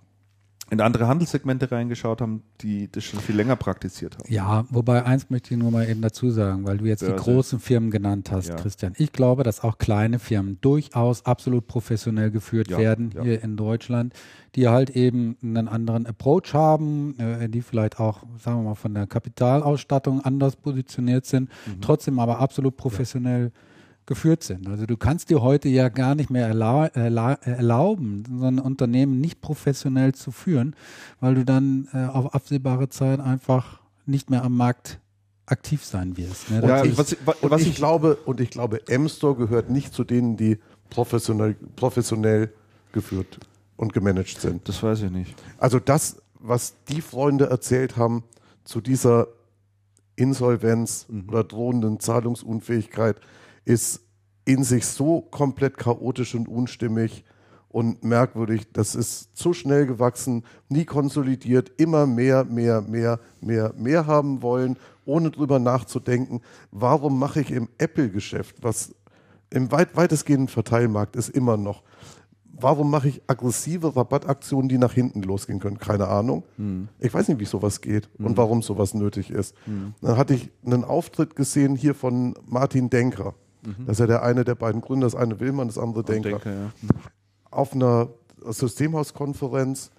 in andere Handelssegmente reingeschaut haben, die das schon viel länger praktiziert haben. Ja, wobei eins möchte ich nur mal eben dazu sagen, weil du jetzt die Börse. großen Firmen genannt hast, Ja. Christian. Ich glaube, dass auch kleine Firmen durchaus absolut professionell geführt Ja, werden ja. hier in Deutschland, die halt eben einen anderen Approach haben, äh, die vielleicht auch, sagen wir mal, von der Kapitalausstattung anders positioniert sind, Mhm. trotzdem aber absolut professionell geführt sind. Also du kannst dir heute ja gar nicht mehr erlau erla erlauben, so ein Unternehmen nicht professionell zu führen, weil du dann äh, auf absehbare Zeit einfach nicht mehr am Markt aktiv sein wirst. Ne? Und Ja, ich, was- was- und was ich, ich- glaube, und ich glaube, M-Store gehört nicht zu denen, die professionell, professionell geführt und gemanagt sind. Das weiß ich nicht. Also das, was die Freunde erzählt haben zu dieser Insolvenz oder drohenden Zahlungsunfähigkeit, ist in sich so komplett chaotisch und unstimmig und merkwürdig. Das ist zu schnell gewachsen, nie konsolidiert, immer mehr, mehr, mehr, mehr, mehr haben wollen, ohne drüber nachzudenken, warum mache ich im Apple-Geschäft, was im weit, weitestgehenden Verteilmarkt ist immer noch, Warum mache ich aggressive Rabattaktionen, die nach hinten losgehen können? Keine Ahnung. Ich weiß nicht, wie sowas geht und warum sowas nötig ist. Dann hatte ich einen Auftritt gesehen hier von Martin Denker. Das ist ja der eine der beiden Gründer, das eine Willmann, das andere Denker. Denke, ja. Auf einer Systemhauskonferenz,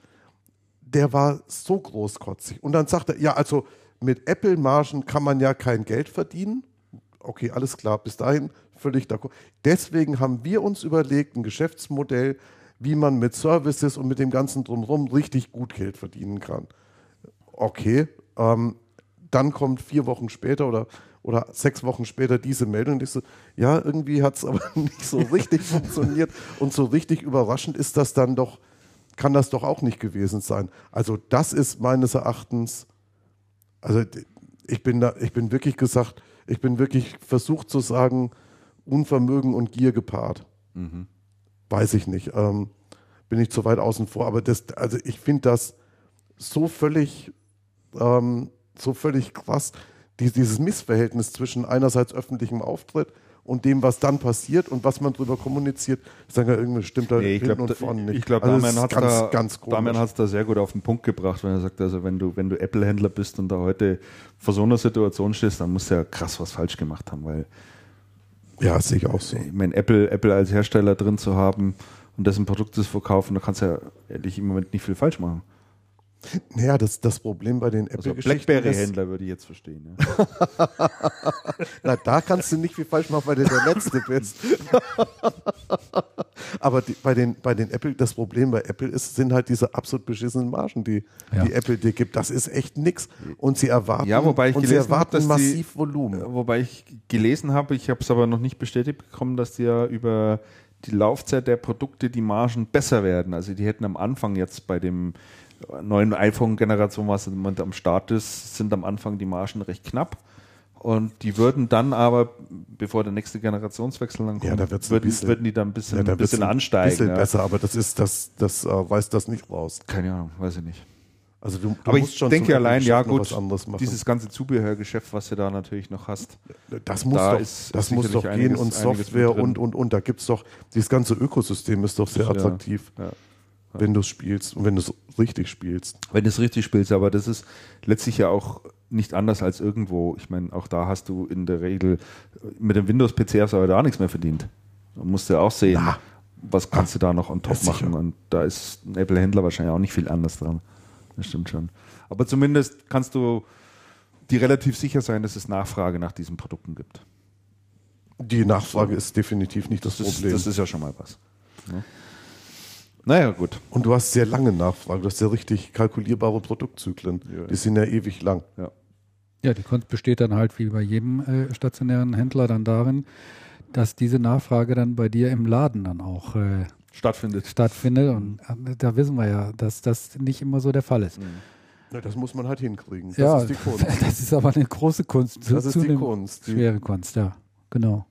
der war so großkotzig. Und dann sagt er, ja, also mit Apple-Margen kann man ja kein Geld verdienen. Okay, alles klar, bis dahin völlig d'accord. Deswegen haben wir uns überlegt, ein Geschäftsmodell, wie man mit Services und mit dem ganzen Drumherum richtig gut Geld verdienen kann. Okay, ähm, dann kommt vier Wochen später oder, oder sechs Wochen später diese Meldung und ich so, ja, irgendwie hat es aber nicht so richtig funktioniert und so richtig überraschend ist das dann doch, kann das doch auch nicht gewesen sein. Also das ist meines Erachtens, also ich bin da, ich bin wirklich gesagt, ich bin wirklich versucht zu sagen, Unvermögen und Gier gepaart. Weiß ich nicht. Ähm, bin ich zu weit außen vor. Aber das, also ich finde das so völlig, ähm, so völlig krass, dieses Missverhältnis zwischen einerseits öffentlichem Auftritt und dem, was dann passiert und was man darüber kommuniziert. Ich sage ja, irgendwie stimmt da Nee, ich hinten glaube, und vorne nicht. ich glaub, Also Damian hat ganz, da, ganz. Damian hat's da sehr gut auf den Punkt gebracht, wenn er sagt, also wenn du, wenn du Apple-Händler bist und da heute vor so einer Situation stehst, dann musst du ja krass was falsch gemacht haben, weil ja, sehe ich auch so. ich meine, Apple, Apple als Hersteller drin zu haben und dessen Produkte zu verkaufen, da kannst du ja ehrlich im Moment nicht viel falsch machen. Naja, das, das Problem bei den Also Apple-Geschichten ist, Blackberry-Händler würde ich jetzt verstehen. Ja. Na, da kannst du nicht viel falsch machen, weil du der Letzte bist. Aber die, bei, den, bei den Apple, das Problem bei Apple ist, sind halt diese absolut beschissenen Margen, die, Ja. die Apple dir gibt. Das ist echt nix. Und sie erwarten, Ja, wobei ich und sie gelesen erwarten habe, dass massiv die, Volumen. Wobei ich gelesen habe, ich habe es aber noch nicht bestätigt bekommen, dass die ja über die Laufzeit der Produkte die Margen besser werden. Also die hätten am Anfang jetzt bei dem neuen iPhone-Generation, was im Moment am Start ist, sind am Anfang die Margen recht knapp. Und die würden dann aber, bevor der nächste Generationswechsel dann kommt, Ja, da ein würden, bisschen- würden die dann ein bisschen, Ja, da ein bisschen ansteigen. bisschen ja. besser, aber das ist das, das äh, weiß das nicht raus. Keine Ahnung, weiß ich nicht. Also du, du aber ich denke allein, ja gut, dieses ganze Zubehörgeschäft, was du da natürlich noch hast. das muss da doch, ist das muss doch einiges- gehen und Software und und und. Da gibt's doch dieses ganze Ökosystem ist doch sehr attraktiv, ja. Wenn du es spielst und wenn du es richtig spielst. Wenn du es richtig spielst, aber das ist letztlich ja auch nicht anders als irgendwo. Ich meine, auch da hast du in der Regel mit dem Windows-PC hast du aber da nichts mehr verdient. Da musst du ja auch sehen, Na. was kannst du da noch on top Ja, sicher. machen. Und da ist ein Apple-Händler wahrscheinlich auch nicht viel anders dran. Das stimmt schon. Aber zumindest kannst du dir relativ sicher sein, dass es Nachfrage nach diesen Produkten gibt. Die Nachfrage ist definitiv nicht das, Das ist, Problem. das ist ja schon mal was. Ne? Naja, gut. und du hast sehr lange Nachfrage. Du hast sehr richtig kalkulierbare Produktzyklen. Ja. Die sind ja ewig lang. Ja. Ja, die Kunst besteht dann halt wie bei jedem äh, stationären Händler dann darin, dass diese Nachfrage dann bei dir im Laden dann auch äh, Stattfindet. stattfindet. Und äh, da wissen wir ja, dass das nicht immer so der Fall ist. Ja, das muss man halt hinkriegen. Das ja, ist die Kunst. das ist aber eine große Kunst. Das ist die Kunst. Die, Schwere Kunst, ja, genau.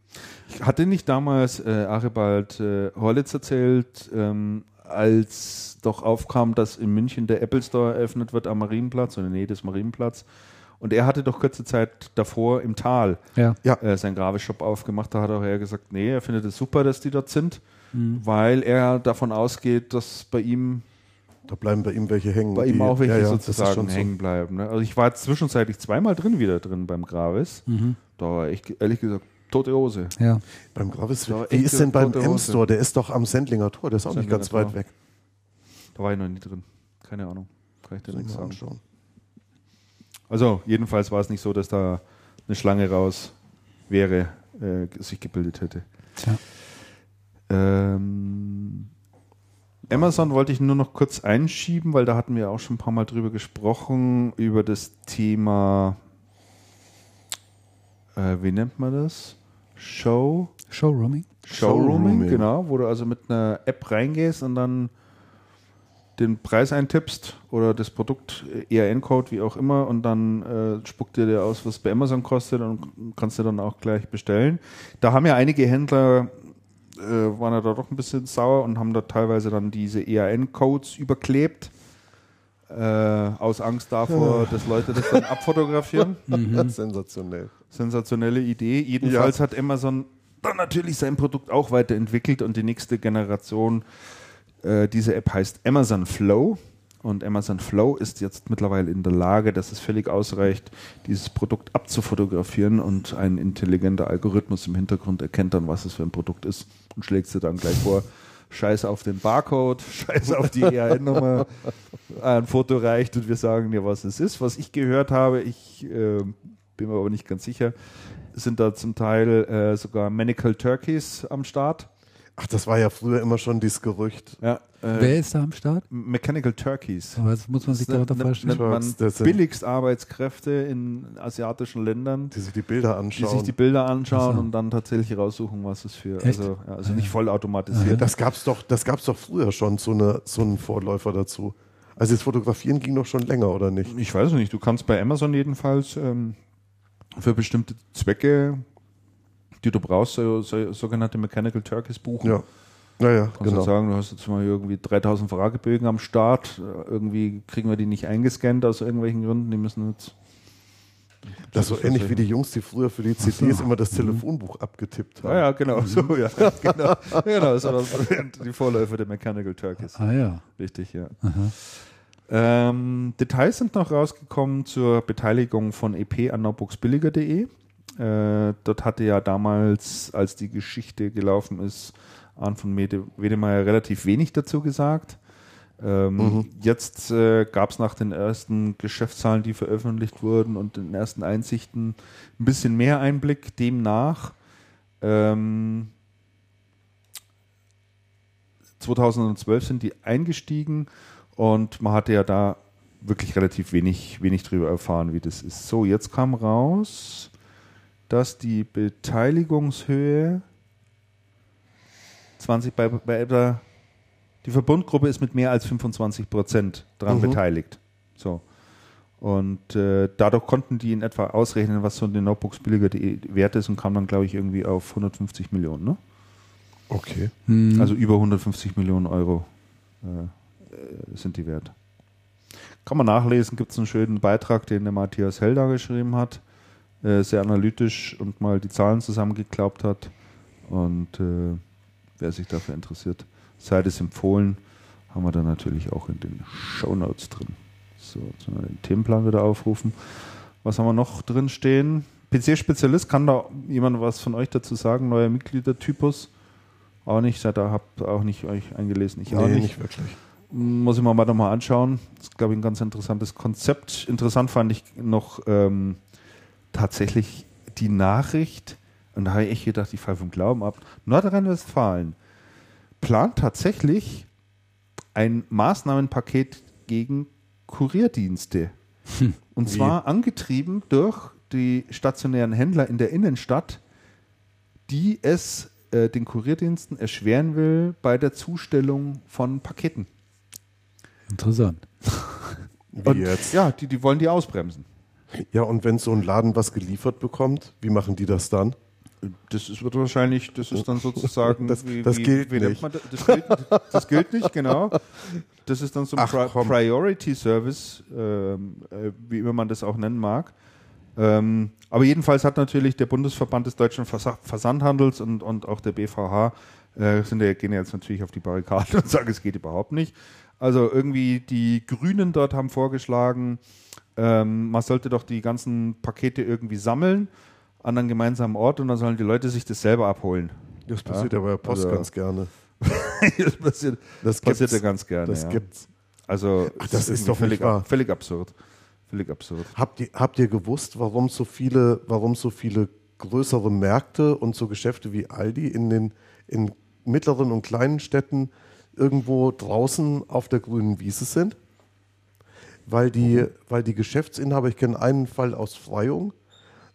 Hatte nicht damals äh, Archibald äh, Horlitz erzählt, ähm, als doch aufkam, dass in München der Apple Store eröffnet wird am Marienplatz oder in der Nähe des Marienplatz. Und er hatte doch kurze Zeit davor im Tal Ja, Ja. äh, seinen Graveshop aufgemacht. Da hat auch er gesagt, nee, er findet es super, dass die dort sind, Mhm. weil er davon ausgeht, dass bei ihm da bleiben bei ihm welche hängen. bei ihm die- auch welche ja, ja, das ist sozusagen schon so. hängen bleiben. Ne? Also ich war zwischenzeitlich zweimal drin wieder drin beim Gravis. Mhm. Da war ich ehrlich gesagt tote Hose. ja. Beim Gravis, wie ist denn beim. M-Store? Der ist doch am Sendlinger Tor, der ist auch nicht ganz Tor. weit weg. Da war ich noch nie drin. Keine Ahnung. Kann ich dir nichts anschauen. Also, jedenfalls war es nicht so, dass da eine Schlange raus wäre, äh, sich gebildet hätte. Tja. Ähm, Amazon wollte ich nur noch kurz einschieben, weil da hatten wir auch schon ein paar Mal drüber gesprochen, über das Thema, äh, wie nennt man das? Show? Showrooming? Showrooming, Showrooming. genau, wo du also mit einer App reingehst und dann den Preis eintippst oder das Produkt äh, ERN-Code, wie auch immer, und dann äh, spuckt dir der aus, was bei Amazon kostet und kannst du dann auch gleich bestellen. Da haben ja einige Händler, äh, waren ja da doch ein bisschen sauer und haben da teilweise dann diese ERN-Codes überklebt. Äh, aus Angst davor, dass Leute das dann abfotografieren. Sensationell. Sensationelle Idee. Jedenfalls hat Amazon dann natürlich sein Produkt auch weiterentwickelt und die nächste Generation äh, diese App heißt Amazon Flow. Und Amazon Flow ist jetzt mittlerweile in der Lage, dass es völlig ausreicht, dieses Produkt abzufotografieren und ein intelligenter Algorithmus im Hintergrund erkennt dann, was es für ein Produkt ist und schlägt sie dann gleich vor. Scheiß auf den Barcode, scheiß auf die ERN-Nummer. Ein Foto reicht und wir sagen dir, was es ist. Was ich gehört habe, ich äh, bin mir aber nicht ganz sicher, sind da zum Teil äh, sogar Manical Turkeys am Start. Ach, das war ja früher immer schon dieses Gerücht. Ja, äh, Wer ist da am Start? Mechanical Turkeys. Aber das muss man sich Das darunter vorstellen. man Turks, das sind- billigst Arbeitskräfte in asiatischen Ländern, Die sich die Bilder die anschauen. sich die Bilder anschauen so. und dann tatsächlich raussuchen, was es für. Echt? Also, ja, also nicht vollautomatisiert. das gab's doch, das gab's doch früher schon, so, eine, so einen Vorläufer dazu. Also das Fotografieren ging doch schon länger, oder nicht? Ich weiß nicht, du kannst bei Amazon jedenfalls ähm, für bestimmte Zwecke, die du brauchst, so, so, sogenannte Mechanical Turkeys buchen. Ja. Naja, Kannst genau. du sagen, du hast jetzt mal irgendwie 3000 Fragebögen am Start, äh, irgendwie kriegen wir die nicht eingescannt aus irgendwelchen Gründen, die müssen jetzt. Das ist so ähnlich wie die Jungs, die früher für die CDs immer das Telefonbuch abgetippt haben. Ah ja, genau, so, ja, genau. genau, das war das, die Vorläufer der Mechanical Turkeys. Ah ja. Richtig, ja. Ähm, Details sind noch rausgekommen zur Beteiligung von EP an notebooksbilliger.de. Äh, dort hatte ja damals, als die Geschichte gelaufen ist, Arndt von Mede- Wedemeyer relativ wenig dazu gesagt. Ähm, Jetzt äh, gab es nach den ersten Geschäftszahlen, die veröffentlicht wurden und den ersten Einsichten ein bisschen mehr Einblick. Demnach ähm, 2012 sind die eingestiegen und man hatte ja da wirklich relativ wenig, wenig drüber erfahren, wie das ist. So, jetzt kam raus, dass die Beteiligungshöhe 20 bei, bei der, die Verbundgruppe ist mit mehr als 25 Prozent daran Mhm. beteiligt. So. Und äh, dadurch konnten die in etwa ausrechnen, was so den Notebooks billiger die wert ist und kam dann, glaube ich, irgendwie auf 150 Millionen. Ne? Okay. Hm. Also über 150 Millionen Euro äh, sind die wert. Kann man nachlesen, gibt es einen schönen Beitrag, den der Matthias Helder geschrieben hat. Äh, sehr analytisch und mal die Zahlen zusammengeklaubt hat. Und äh, wer sich dafür interessiert, sei es empfohlen, haben wir dann natürlich auch in den Shownotes drin. So, jetzt mal den Themenplan wieder aufrufen. Was haben wir noch drin stehen? PC-Spezialist, kann da jemand was von euch dazu sagen? Neuer Mitgliedertypus? Auch nicht, ihr habt auch nicht euch eingelesen. Ich auch nee, nicht. nicht wirklich. Muss ich mir mal nochmal anschauen. Das ist, glaube ich, ein ganz interessantes Konzept. Interessant fand ich noch ähm, tatsächlich die Nachricht, und da habe ich echt gedacht, ich falle vom Glauben ab. Nordrhein-Westfalen plant tatsächlich ein Maßnahmenpaket gegen Kurierdienste. Und Wie? zwar angetrieben durch die stationären Händler in der Innenstadt, die es äh, den Kurierdiensten erschweren will bei der Zustellung von Paketen. Interessant. Wie Und jetzt? Ja, die, die wollen die ausbremsen. Ja, und wenn so ein Laden was geliefert bekommt, wie machen die das dann? Das ist, wird wahrscheinlich, das ist dann sozusagen. Das- das gilt nennt nicht. das? Das gilt, das gilt nicht, genau. Das ist dann so ein Ach, Pri komm. Priority Service, ähm, äh, wie immer man das auch nennen mag. Ähm, aber jedenfalls hat natürlich der Bundesverband des deutschen Vers Versandhandels und, und auch der BVH äh, sind ja, gehen ja jetzt natürlich auf die Barrikaden und sagen, es geht überhaupt nicht. Also irgendwie die Grünen dort haben vorgeschlagen, ähm, man sollte doch die ganzen Pakete irgendwie sammeln an einem gemeinsamen Ort und dann sollen die Leute sich das selber abholen. Das passiert ja, bei der Post also- ganz gerne. das passiert, Das passiert ja ganz gerne. Das ja. gibt's. Also Ach, das ist irgendwie doch völlig, wahr. völlig absurd. Völlig absurd. Habt ihr, habt ihr gewusst, warum so viele, warum so viele größere Märkte und so Geschäfte wie Aldi in den in mittleren und kleinen Städten irgendwo draußen auf der grünen Wiese sind? Weil die, weil die Geschäftsinhaber, ich kenne einen Fall aus Freyung,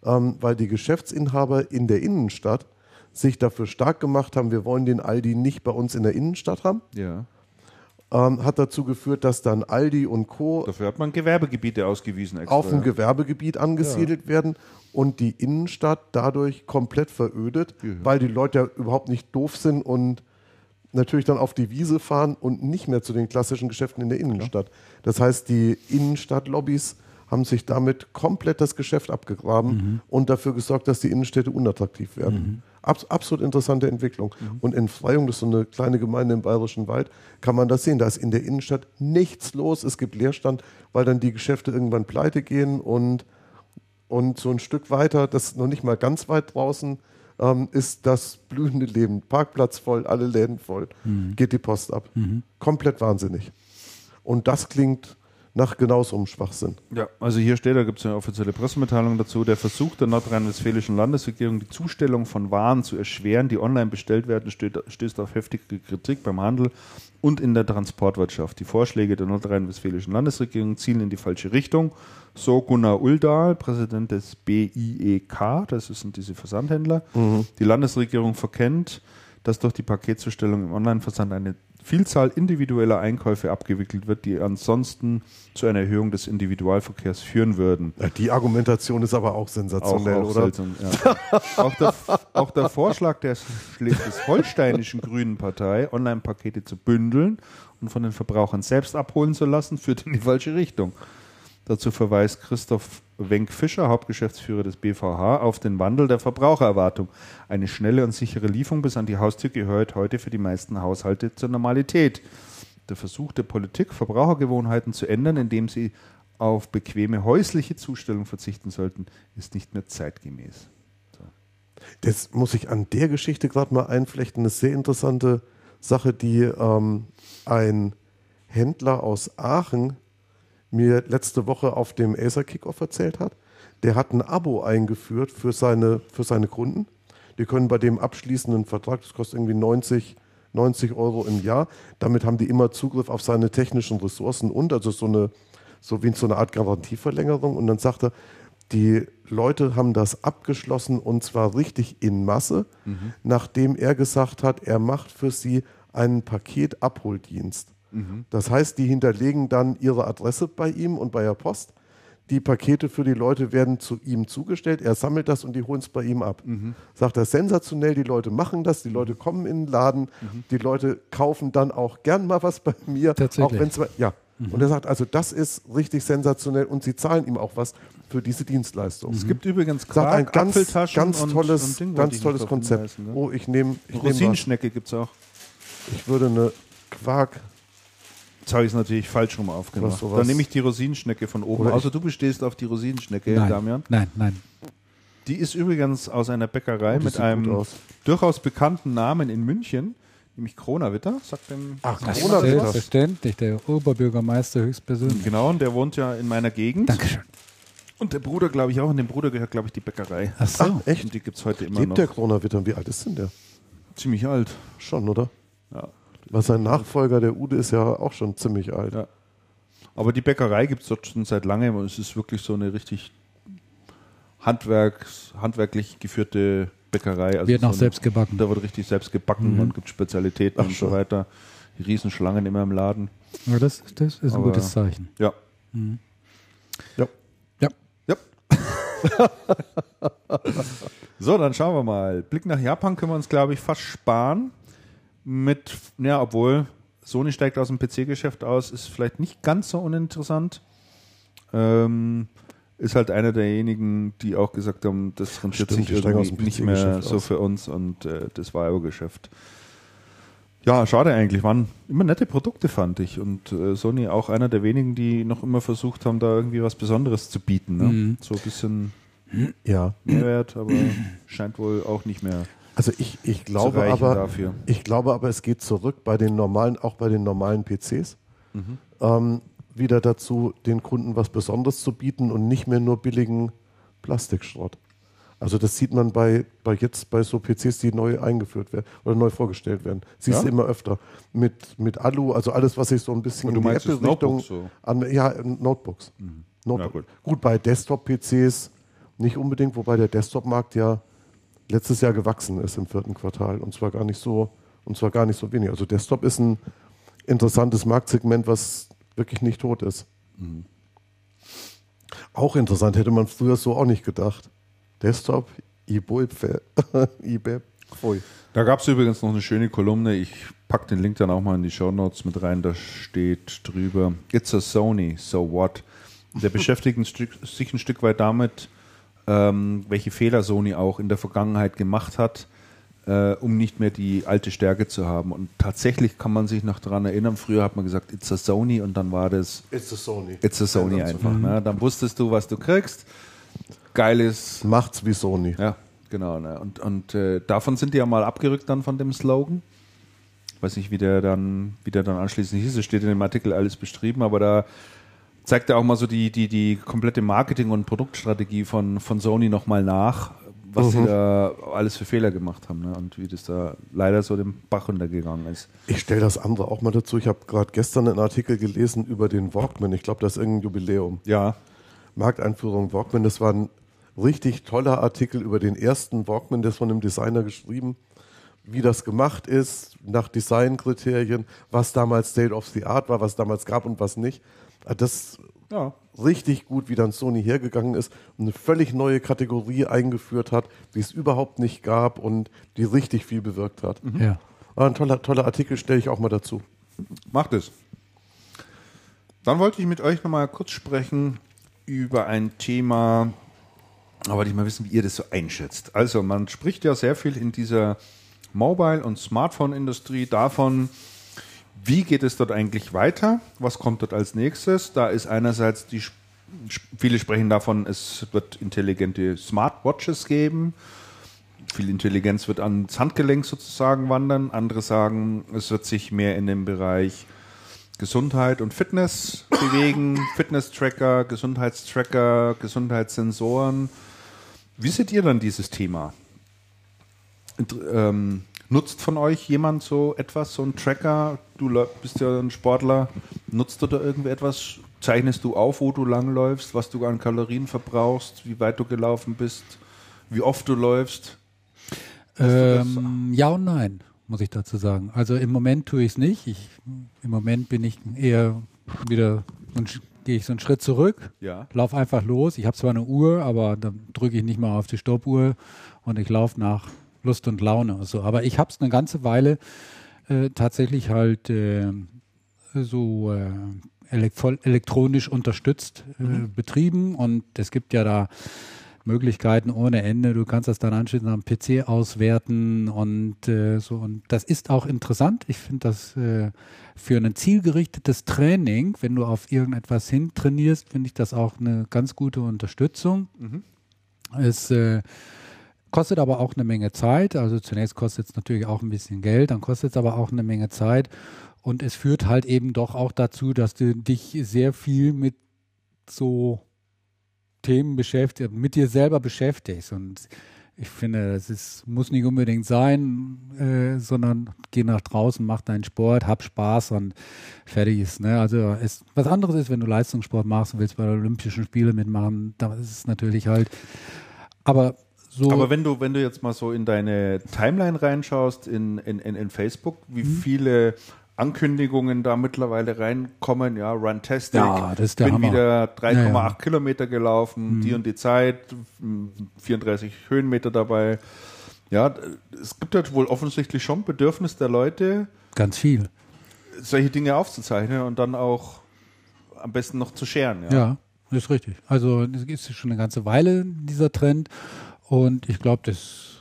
ähm, weil die Geschäftsinhaber in der Innenstadt sich dafür stark gemacht haben, wir wollen den Aldi nicht bei uns in der Innenstadt haben, Ja. ähm, hat dazu geführt, dass dann Aldi und Co. Dafür hat man Gewerbegebiete ausgewiesen extra. auf ein Gewerbegebiet angesiedelt werden und die Innenstadt dadurch komplett verödet, weil die Leute ja überhaupt nicht doof sind und natürlich dann auf die Wiese fahren und nicht mehr zu den klassischen Geschäften in der Innenstadt. Das heißt, die Innenstadtlobbys haben sich damit komplett das Geschäft abgegraben und dafür gesorgt, dass die Innenstädte unattraktiv werden. Abs absolut interessante Entwicklung. Und in Freyung, das ist so eine kleine Gemeinde im Bayerischen Wald, kann man das sehen. Da ist in der Innenstadt nichts los. Es gibt Leerstand, weil dann die Geschäfte irgendwann pleite gehen und und so ein Stück weiter, das ist noch nicht mal ganz weit draußen, ähm, ist das blühende Leben. Parkplatz voll, alle Läden voll. Geht die Post ab. Komplett wahnsinnig. Und das klingt nach genau so einem Schwachsinn. Ja, also hier steht, da gibt es eine offizielle Pressemitteilung dazu, der Versuch der nordrhein-westfälischen Landesregierung, die Zustellung von Waren zu erschweren, die online bestellt werden, stößt, auf heftige Kritik beim Handel und in der Transportwirtschaft. Die Vorschläge der nordrhein-westfälischen Landesregierung zielen in die falsche Richtung. So Gunnar Uldahl, Präsident des BIEK, das sind diese Versandhändler. Die Landesregierung verkennt, dass durch die Paketzustellung im Online-Versand eine Vielzahl individueller Einkäufe abgewickelt wird, die ansonsten zu einer Erhöhung des Individualverkehrs führen würden. Ja, die Argumentation ist aber auch sensationell, oder? seltsam, ja. auch, der, auch der Vorschlag der schleswig-holsteinischen Grünen Partei, Online-Pakete zu bündeln und von den Verbrauchern selbst abholen zu lassen, führt in die falsche Richtung. Dazu verweist Christoph Wenk-Fischer, Hauptgeschäftsführer des BVH, auf den Wandel der Verbrauchererwartung. Eine schnelle und sichere Lieferung bis an die Haustür gehört heute für die meisten Haushalte zur Normalität. Der Versuch der Politik, Verbrauchergewohnheiten zu ändern, indem sie auf bequeme häusliche Zustellung verzichten sollten, ist nicht mehr zeitgemäß. Das muss ich an der Geschichte gerade mal einflechten. Eine sehr interessante Sache, die ähm, ein Händler aus Aachen mir letzte Woche auf dem Acer Kickoff erzählt hat. Der hat ein Abo eingeführt für seine, für seine Kunden. Die können bei dem abschließenden Vertrag, das kostet irgendwie 90, 90 Euro im Jahr, damit haben die immer Zugriff auf seine technischen Ressourcen und also so eine, so wie so eine Art Garantieverlängerung. Und dann sagt er, die Leute haben das abgeschlossen und zwar richtig in Masse, nachdem er gesagt hat, er macht für sie einen Paketabholdienst. Das heißt, die hinterlegen dann ihre Adresse bei ihm und bei der Post. die Pakete für die Leute werden zu ihm zugestellt, er sammelt das und die holen es bei ihm ab. Sagt er, sensationell, die Leute machen das, die Leute kommen in den Laden, die Leute kaufen dann auch gern mal was bei mir. Tatsächlich. Auch wenn's, ja. Und er sagt, also das ist richtig sensationell und sie zahlen ihm auch was für diese Dienstleistung. Es gibt übrigens Sagt ein Quark, ganz, ganz und, tolles, und Ding wollte ganz tolles Konzept. ne? Oh, ich nehme, ich. Rosinenschnecke gibt es auch. Ich würde eine Quark, Jetzt habe ich es natürlich falsch rum aufgemacht. Dann nehme ich die Rosinenschnecke von oben. Oder Also du bestehst auf die Rosinenschnecke, nein, Damian. nein, nein. Die ist übrigens aus einer Bäckerei Oh, mit einem durchaus bekannten Namen in München, nämlich Kronawitter. Sagt dem Ach, Das Corona ist Witter. selbstverständlich, der Oberbürgermeister höchstpersönlich. Genau, und der wohnt ja in meiner Gegend. Dankeschön. Und der Bruder, glaube ich, auch. Und dem Bruder gehört, glaube ich, die Bäckerei. Ach so. Ach, echt? Und die gibt es heute immer Lebt noch. der Corona-Witter? Wie alt ist denn der? Ziemlich alt. Schon, oder? Ja. Weil sein Nachfolger, der Ude, ist ja auch schon ziemlich alt. Ja. Aber die Bäckerei gibt es dort schon seit langem und es ist wirklich so eine richtig Handwerks, handwerklich geführte Bäckerei. Also Wird so noch eine- selbst gebacken. Da wird richtig selbst gebacken und gibt Spezialitäten Ach, und so weiter. Die Riesenschlangen immer im Laden. Ja, das, das ist ein Aber- gutes Zeichen. Ja. Ja. Ja. Ja. so, dann schauen wir mal. Blick nach Japan können wir uns, glaube ich, fast sparen. Mit, ja, obwohl Sony steigt aus dem PC-Geschäft aus, ist vielleicht nicht ganz so uninteressant. Ähm, ist halt einer derjenigen, die auch gesagt haben, das rentiert Stimmt, sich irgendwie nicht mehr so aus. für uns und äh, das Vario-Geschäft. Ja, schade eigentlich. Waren immer nette Produkte, fand ich. Und äh, Sony auch einer der wenigen, die noch immer versucht haben, da irgendwie was Besonderes zu bieten. Ne? Mhm. So ein bisschen Ja. Mehrwert, aber scheint wohl auch nicht mehr Also ich, ich glaube aber, dafür. ich glaube aber, es geht zurück bei den normalen, auch bei den normalen PCs, Mhm. ähm, wieder dazu, den Kunden was Besonderes zu bieten und nicht mehr nur billigen Plastikschrott. Also das sieht man bei, bei jetzt bei so PCs, die neu eingeführt werden oder neu vorgestellt werden. Siehst Ja? du immer öfter. Mit, mit Alu, also alles, was sich so ein bisschen Und du in die Apple-Richtung so? an, ja, Notebooks. Notebook. Ja, gut. gut, bei Desktop-PCs nicht unbedingt, wobei der Desktop-Markt ja letztes Jahr gewachsen ist im vierten Quartal und zwar gar nicht so und zwar gar nicht so wenig. Also Desktop ist ein interessantes Marktsegment, was wirklich nicht tot ist. Auch interessant, hätte man früher so auch nicht gedacht. Desktop, IBEP, Pfui. Da gab es übrigens noch eine schöne Kolumne. Ich packe den Link dann auch mal in die Show Notes mit rein. Da steht drüber: It's a Sony, so what? Der beschäftigt ein Stück, sich ein Stück weit damit, ähm, welche Fehler Sony auch in der Vergangenheit gemacht hat, äh, um nicht mehr die alte Stärke zu haben. Und tatsächlich kann man sich noch daran erinnern. Früher hat man gesagt, It's a Sony und dann war das It's a Sony. It's a Sony einfach. Ne? Dann wusstest du, was du kriegst. Geiles Macht's wie Sony. ja, genau. Ne? Und, und äh, davon sind die ja mal abgerückt dann von dem Slogan. Weiß nicht, wie der dann, wie der dann anschließend hieß. Es steht in dem Artikel alles beschrieben, aber da zeigt er auch mal so die, die, die komplette Marketing- und Produktstrategie von, von Sony nochmal nach, was sie da alles für Fehler gemacht haben ne? und wie das da leider so den Bach runtergegangen ist. Ich stelle das andere auch mal dazu. Ich habe gerade gestern einen Artikel gelesen über den Walkman. Ich glaube, das ist irgendein Jubiläum. Ja, Markteinführung Walkman. Das war ein richtig toller Artikel über den ersten Walkman, der ist von einem Designer geschrieben, wie das gemacht ist, nach Designkriterien, was damals State of the Art war, was damals gab und was nicht. Das ja. richtig gut, wie dann Sony hergegangen ist und eine völlig neue Kategorie eingeführt hat, die es überhaupt nicht gab und die richtig viel bewirkt hat. Ja. War ein toller, toller Artikel, stelle ich auch mal dazu. Macht es. Dann wollte ich mit euch nochmal kurz sprechen über ein Thema, da wollte ich mal wissen, wie ihr das so einschätzt. Also man spricht ja sehr viel in dieser Mobile- und Smartphone-Industrie davon, wie geht es dort eigentlich weiter? Was kommt dort als nächstes? Da ist einerseits die, viele sprechen davon, es wird intelligente Smartwatches geben. Viel Intelligenz wird ans Handgelenk sozusagen wandern. Andere sagen, es wird sich mehr in den Bereich Gesundheit und Fitness bewegen. Fitness-Tracker, Gesundheitstracker, Gesundheitssensoren. Wie seht ihr dann dieses Thema? Ähm, nutzt von euch jemand so etwas, so ein Tracker? Du bist ja ein Sportler. Nutzt du da irgendwie etwas? Zeichnest du auf, wo du langläufst, was du an Kalorien verbrauchst, wie weit du gelaufen bist, wie oft du läufst? Ähm, ja und nein, muss ich dazu sagen. Also im Moment tue ich es nicht. Ich, Im Moment bin ich eher wieder gehe ich so einen Schritt zurück, Ja. laufe einfach los. Ich habe zwar eine Uhr, aber dann drücke ich nicht mal auf die Stoppuhr und ich laufe nach Lust und Laune und so. Aber ich habe es eine ganze Weile äh, tatsächlich halt äh, so äh, elektronisch unterstützt äh, betrieben und es gibt ja da Möglichkeiten ohne Ende. Du kannst das dann anschließend am PC auswerten und äh, so. Und das ist auch interessant. Ich finde das äh, für ein zielgerichtetes Training, wenn du auf irgendetwas hin trainierst, finde ich das auch eine ganz gute Unterstützung. Es äh, kostet aber auch eine Menge Zeit. Also zunächst kostet es natürlich auch ein bisschen Geld, dann kostet es aber auch eine Menge Zeit. Und es führt halt eben doch auch dazu, dass du dich sehr viel mit so Themen beschäftigt, mit dir selber beschäftigst. Und ich finde, das ist, muss nicht unbedingt sein, äh, sondern geh nach draußen, mach deinen Sport, hab Spaß und fertig ist. Ne? Also es, was anderes ist, wenn du Leistungssport machst und willst bei den Olympischen Spielen mitmachen, da ist es natürlich halt. Aber so. Aber wenn du, wenn du jetzt mal so in deine Timeline reinschaust, in, in, in, in Facebook, wie Mhm. viele Ankündigungen da mittlerweile reinkommen, ja, Runtastic, Ja, das ist der bin Hammer. wieder 3,8 Ja, ja. Kilometer gelaufen, die und die Zeit, m, 34 Höhenmeter dabei. Ja, es gibt halt wohl offensichtlich schon Bedürfnis der Leute, ganz viel. solche Dinge aufzuzeichnen und dann auch am besten noch zu scheren. Ja. Ja, das ist richtig. Also es ist schon eine ganze Weile dieser Trend und ich glaube, das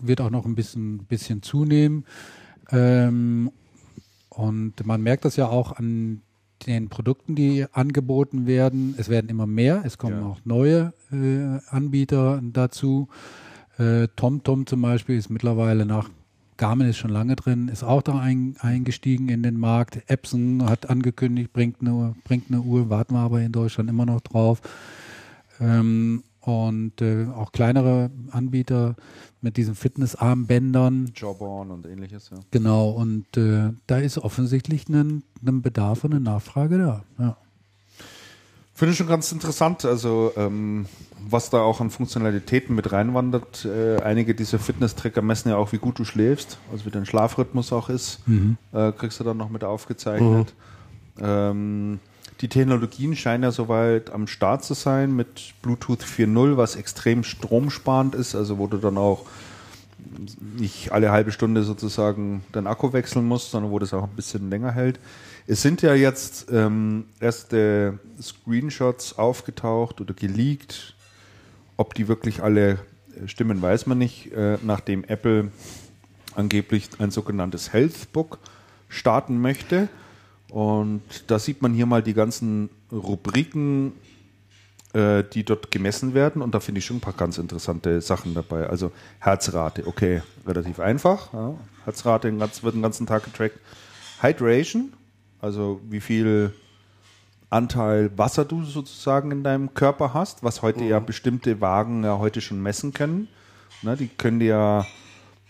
wird auch noch ein bisschen, bisschen zunehmen. Ähm, und man merkt das ja auch an den Produkten, die angeboten werden. Es werden immer mehr, es kommen Ja. auch neue äh, Anbieter dazu. Äh, TomTom zum Beispiel ist mittlerweile nach Garmin ist schon lange drin, ist auch da ein, eingestiegen in den Markt. Epson hat angekündigt, bringt eine, bringt eine Uhr, warten wir aber in Deutschland immer noch drauf. Ähm, und äh, auch kleinere Anbieter mit diesen Fitnessarmbändern. Jawbone und ähnliches, ja. Genau, und äh, da ist offensichtlich ein, ein Bedarf und eine Nachfrage da. Ja. Finde ich schon ganz interessant, also ähm, was da auch an Funktionalitäten mit reinwandert. Äh, einige dieser Fitness-Tracker messen ja auch, wie gut du schläfst, also wie dein Schlafrhythmus auch ist, äh, kriegst du dann noch mit aufgezeichnet. Ähm, die Technologien scheinen ja soweit am Start zu sein mit Bluetooth 4.0, was extrem stromsparend ist, also wo du dann auch nicht alle halbe Stunde sozusagen deinen Akku wechseln musst, sondern wo das auch ein bisschen länger hält. Es sind ja jetzt ähm, erste Screenshots aufgetaucht oder geleakt. Ob die wirklich alle äh, stimmen, weiß man nicht. Äh, nachdem Apple angeblich ein sogenanntes Health Book starten möchte. Und da sieht man hier mal die ganzen Rubriken, äh, die dort gemessen werden. Und da finde ich schon ein paar ganz interessante Sachen dabei. Also Herzrate, okay, relativ einfach. Ja. Herzrate wird den ganzen Tag getrackt. Hydration, also wie viel Anteil Wasser du sozusagen in deinem Körper hast, was heute ja bestimmte Wagen ja heute schon messen können. Ne, die können dir ja,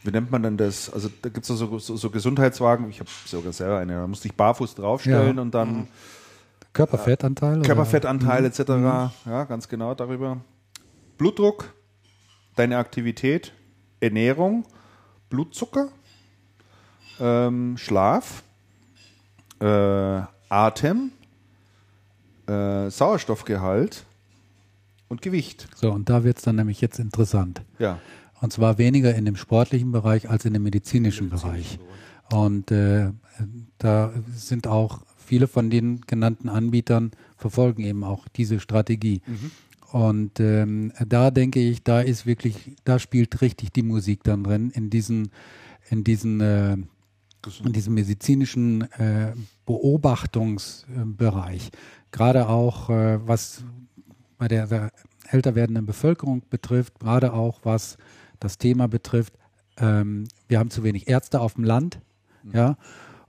wie nennt man denn das? Also da gibt es so, so, so Gesundheitswagen, ich habe sogar selber eine, da musste ich barfuß draufstellen Ja. und dann Körperfettanteil? oder? Körperfettanteil etc. Ja, ganz genau darüber. Blutdruck, deine Aktivität, Ernährung, Blutzucker, ähm, Schlaf, äh, Atem, äh, Sauerstoffgehalt und Gewicht. So, und da wird es dann nämlich jetzt interessant. Ja. Und zwar weniger in dem sportlichen Bereich als in dem medizinischen Bereich. Und äh, da sind auch viele von den genannten Anbietern verfolgen eben auch diese Strategie. Und ähm, da denke ich, da ist wirklich, da spielt richtig die Musik dann drin in diesen, in diesen, äh, in diesem medizinischen äh, Beobachtungsbereich. Gerade auch äh, was bei der, der älter werdenden Bevölkerung betrifft, gerade auch was das Thema betrifft. Ähm, wir haben zu wenig Ärzte auf dem Land, ja,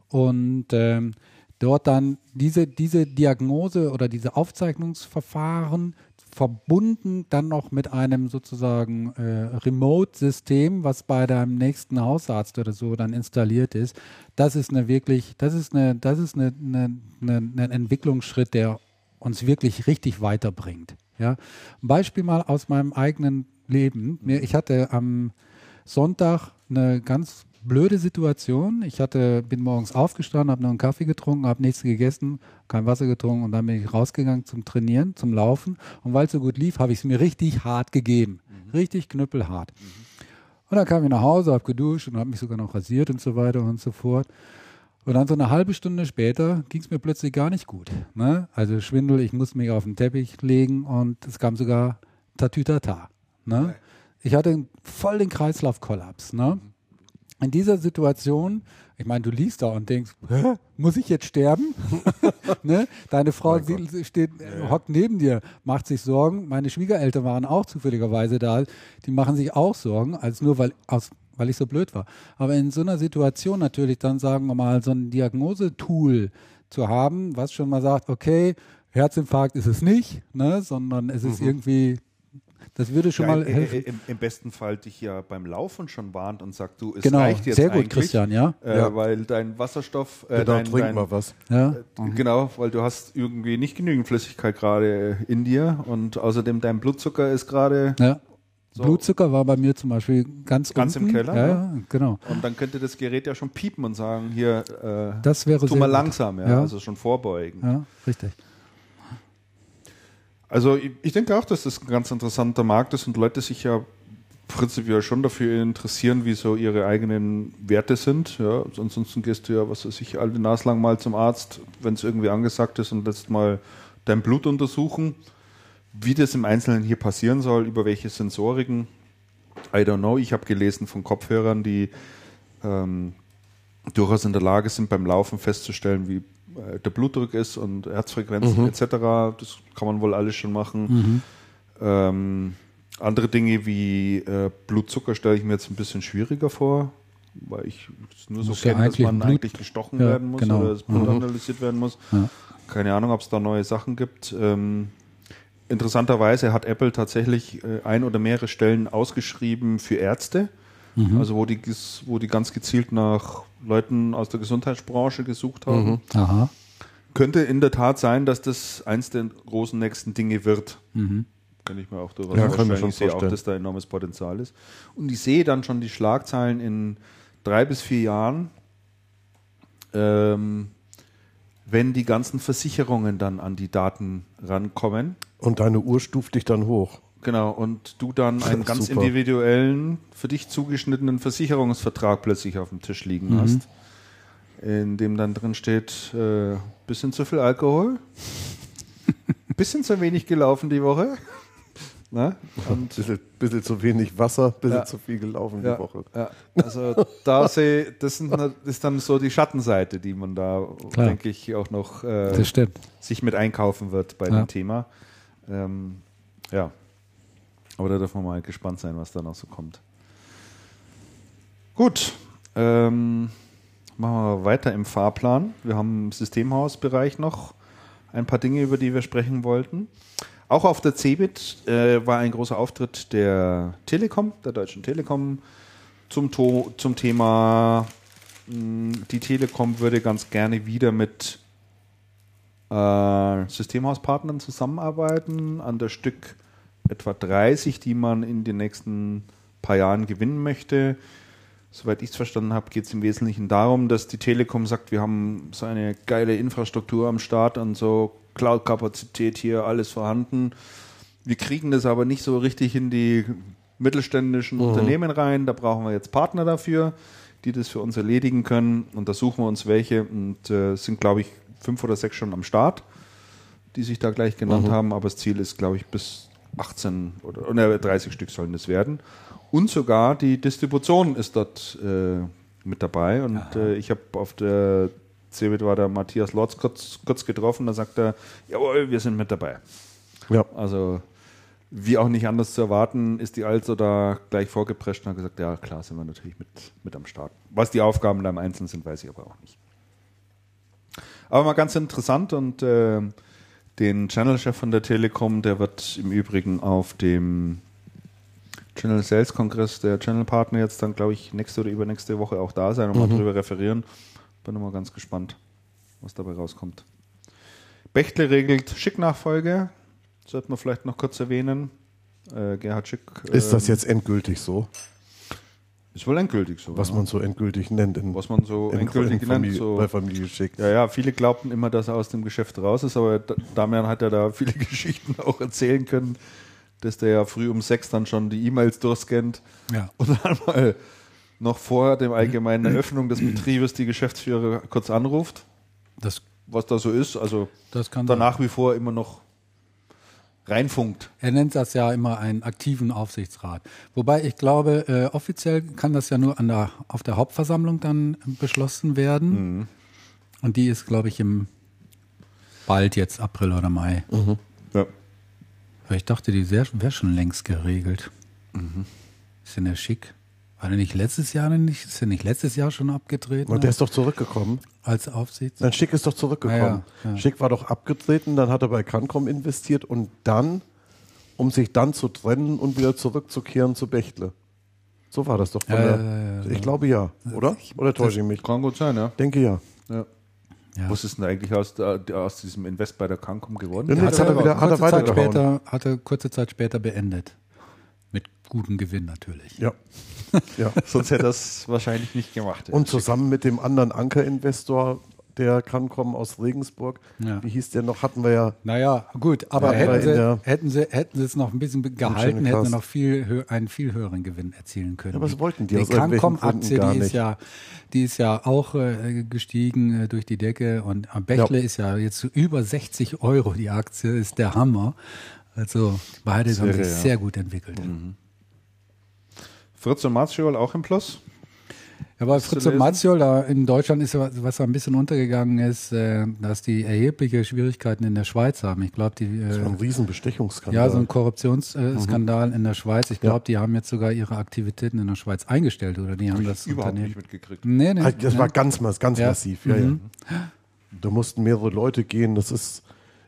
und ähm, dort dann diese, diese Diagnose oder diese Aufzeichnungsverfahren verbunden dann noch mit einem sozusagen äh, Remote-System, was bei deinem nächsten Hausarzt oder so dann installiert ist, das ist eine wirklich, das ist eine, das ist eine, eine, eine, ein Entwicklungsschritt, der uns wirklich richtig weiterbringt. Ja, ein Beispiel mal aus meinem eigenen Leben. Ich hatte am Sonntag eine ganz blöde Situation. Ich hatte, bin morgens aufgestanden, habe noch einen Kaffee getrunken, habe nichts gegessen, kein Wasser getrunken und dann bin ich rausgegangen zum Trainieren, zum Laufen. Und weil es so gut lief, habe ich es mir richtig hart gegeben. Richtig knüppelhart. Und dann kam ich nach Hause, habe geduscht und habe mich sogar noch rasiert und so weiter und so fort. Und dann so eine halbe Stunde später ging es mir plötzlich gar nicht gut. Ne? Also Schwindel, ich musste mich auf den Teppich legen und es kam sogar Tatütata. Ne? Ich hatte voll den Kreislaufkollaps. Ne? In dieser Situation, ich meine, du liest da und denkst, Hä? muss ich jetzt sterben? ne? Deine Frau sie- steht, äh, hockt neben dir, macht sich Sorgen. Meine Schwiegereltern waren auch zufälligerweise da. Die machen sich auch Sorgen, als nur weil aus weil ich so blöd war. Aber in so einer Situation natürlich dann, sagen wir mal, so ein Diagnosetool zu haben, was schon mal sagt, okay, Herzinfarkt ist es nicht, ne, sondern es ist irgendwie, das würde schon Ja, mal im, helfen. im, Im besten Fall dich ja beim Laufen schon warnt und sagt, du, es Genau, reicht jetzt sehr gut, Christian, ja. Äh, Ja. Weil dein Wasserstoff, äh, Genau, dein, trink dein, mal was. Ja. Genau, weil du hast irgendwie nicht genügend Flüssigkeit gerade in dir und außerdem dein Blutzucker ist gerade ja. So. Blutzucker war bei mir zum Beispiel ganz, Ganz im unten. Keller, Ja, ne? ja, genau. und dann könnte das Gerät ja schon piepen und sagen, hier, äh, Das wäre tu mal gut. langsam, ja, Ja. also schon vorbeugen. Ja, richtig. Also ich, denke auch, dass das ein ganz interessanter Markt ist und Leute sich ja prinzipiell schon dafür interessieren, wie so ihre eigenen Werte sind. Ja, ansonsten gehst du ja, was weiß ich, alle naslang mal zum Arzt, wenn es irgendwie angesagt ist und lässt mal dein Blut untersuchen. Wie das im Einzelnen hier passieren soll, über welche Sensoriken, I don't know. Ich habe gelesen von Kopfhörern, die ähm, durchaus in der Lage sind, beim Laufen festzustellen, wie der Blutdruck ist und Herzfrequenzen etc. Das kann man wohl alles schon machen. Ähm, andere Dinge wie äh, Blutzucker stelle ich mir jetzt ein bisschen schwieriger vor, weil ich es nur so Muss ja kenne, dass eigentlich man Blut- eigentlich gestochen Ja, werden muss genau. oder das Blut Mhm. analysiert werden muss. Ja. Keine Ahnung, ob es da neue Sachen gibt. Ähm, interessanterweise hat Apple tatsächlich äh, ein oder mehrere Stellen ausgeschrieben für Ärzte, Mhm. also wo die, wo die ganz gezielt nach Leuten aus der Gesundheitsbranche gesucht haben. Aha. Könnte in der Tat sein, dass das eins der großen nächsten Dinge wird. Mhm. Kann ich mir auch durchaus Ja, vorstellen. schon ich sehe auch, dass da enormes Potenzial ist. Und ich sehe dann schon die Schlagzeilen in drei bis vier Jahren, ähm, wenn die ganzen Versicherungen dann an die Daten rankommen. Und deine Uhr stuft dich dann hoch. Genau, und du dann einen ganz Super. individuellen, für dich zugeschnittenen Versicherungsvertrag plötzlich auf dem Tisch liegen hast, in dem dann drin steht, äh, bisschen zu viel Alkohol, bisschen zu wenig gelaufen die Woche. Na? Und bisschen, bisschen zu wenig Wasser, bisschen Ja. zu viel gelaufen Ja, die Woche. ja. Also da sehe das, sind, das ist dann so die Schattenseite, die man da, Klar. denke ich, auch noch äh, sich mit einkaufen wird bei dem Thema. Ähm, ja. Aber da dürfen wir mal gespannt sein, was da noch so kommt. Gut. Ähm, machen wir weiter im Fahrplan. Wir haben im Systemhausbereich noch ein paar Dinge, über die wir sprechen wollten. Auch auf der CeBIT äh, war ein großer Auftritt der Telekom, der Deutschen Telekom, zum, to zum Thema, mh, die Telekom würde ganz gerne wieder mit äh, Systemhauspartnern zusammenarbeiten, an der Stück etwa 30, die man in den nächsten paar Jahren gewinnen möchte. Soweit ich es verstanden habe, geht es im Wesentlichen darum, dass die Telekom sagt, wir haben so eine geile Infrastruktur am Start und so Cloud-Kapazität hier, alles vorhanden. Wir kriegen das aber nicht so richtig in die mittelständischen Unternehmen rein. Da brauchen wir jetzt Partner dafür, die das für uns erledigen können. Und da suchen wir uns welche und äh, sind, glaube ich, fünf oder sechs schon am Start, die sich da gleich genannt haben. Aber das Ziel ist, glaube ich, bis 18 oder, oder 30 Stück sollen das werden. Und sogar die Distribution ist dort äh, mit dabei. Und äh, ich habe auf der CeBIT war der Matthias Lorz kurz, kurz getroffen, da sagt er, jawohl, wir sind mit dabei. Ja. Also wie auch nicht anders zu erwarten, ist die Also da gleich vorgeprescht und hat gesagt, ja klar, sind wir natürlich mit, mit am Start. Was die Aufgaben da im Einzelnen sind, weiß ich aber auch nicht. Aber mal ganz interessant und äh, den Channel-Chef von der Telekom, der wird im Übrigen auf dem Channel Sales Kongress der Channel Partner jetzt dann, glaube ich, nächste oder übernächste Woche auch da sein und mal drüber referieren. Bin mal ganz gespannt, was dabei rauskommt. Bechtle regelt Schick-Nachfolge. Sollten wir vielleicht noch kurz erwähnen. Äh, Gerhard Schick. Ist das ähm, jetzt endgültig so? Ist wohl endgültig so. Was ja. man so endgültig nennt. In, was man so in, endgültig in nennt. Familie, So. bei Familie Schick. Ja, ja, viele glaubten immer, dass er aus dem Geschäft raus ist, aber Damian hat ja da viele Geschichten auch erzählen können, dass der ja früh um sechs dann schon die E-Mails durchscannt Ja. und dann mal noch vor dem allgemeinen Eröffnung des Betriebes die Geschäftsführer kurz anruft, Das, was da so ist. Also das kann dann sein. nach wie vor immer noch reinfunkt. Er nennt das ja immer einen aktiven Aufsichtsrat. Wobei ich glaube, äh, offiziell kann das ja nur an der, auf der Hauptversammlung dann beschlossen werden. Und die ist, glaube ich, im bald jetzt April oder Mai. Ja. Weil ich dachte, die wäre wär schon längst geregelt. Ist denn der schick? War der nicht letztes Jahr nicht? Ist der nicht letztes Jahr schon abgetreten Und der ist doch zurückgekommen. als Aufsichts? Nein, Schick ist doch zurückgekommen. Ja, ja. Schick war doch abgetreten, dann hat er bei Cancom investiert und dann, um sich dann zu trennen und wieder zurückzukehren zu Bechtle. So war das doch. Von Ja, der, ja, ja, ja. ich glaube ja, oder? Oder täusche ich mich? Kann gut sein, ja. Denke ja. ja. Ja. Was ist denn eigentlich aus, der, aus diesem Invest bei der Cancom geworden? Ja, jetzt hat er wieder- hat er kurze, Zeit weitergehauen. später, hatte kurze Zeit später beendet. Mit gutem Gewinn natürlich. Ja. ja. Sonst hätte er es wahrscheinlich nicht gemacht. Und zusammen mit dem anderen Ankerinvestor, der Cancom aus Regensburg, Ja. wie hieß der noch, hatten wir ja Naja, gut, aber Ja, hätten, sie, hätten, sie, hätten sie es noch ein bisschen gehalten, hätten sie noch viel hö einen viel höheren Gewinn erzielen können. Ja, aber das wollten die die aus Cancom-Aktie, die ist ja, die ist ja auch äh, gestiegen äh, durch die Decke und am Bächle Ja. ist ja jetzt so über 60 Euro die Aktie, ist der Hammer. Also beide haben sich ja. sehr gut entwickelt. Fritz und Marziol auch im Plus? Ja, Fritz und lesen? Mazziol, da in Deutschland ist, was was ein bisschen untergegangen ist, äh, dass die erhebliche Schwierigkeiten in der Schweiz haben. Ich glaube, die das war ein äh, Riesenbestechungsskandal. ja so ein Korruptionsskandal in der Schweiz. Ich Ja. glaube, die haben jetzt sogar ihre Aktivitäten in der Schweiz eingestellt oder die haben das Überhaupt Unternehmen. nicht mitgekriegt. Nee, nee, Das nee. war ganz, ganz Ja. massiv. Ja, Mhm. ja. Da mussten mehrere Leute gehen. Das ist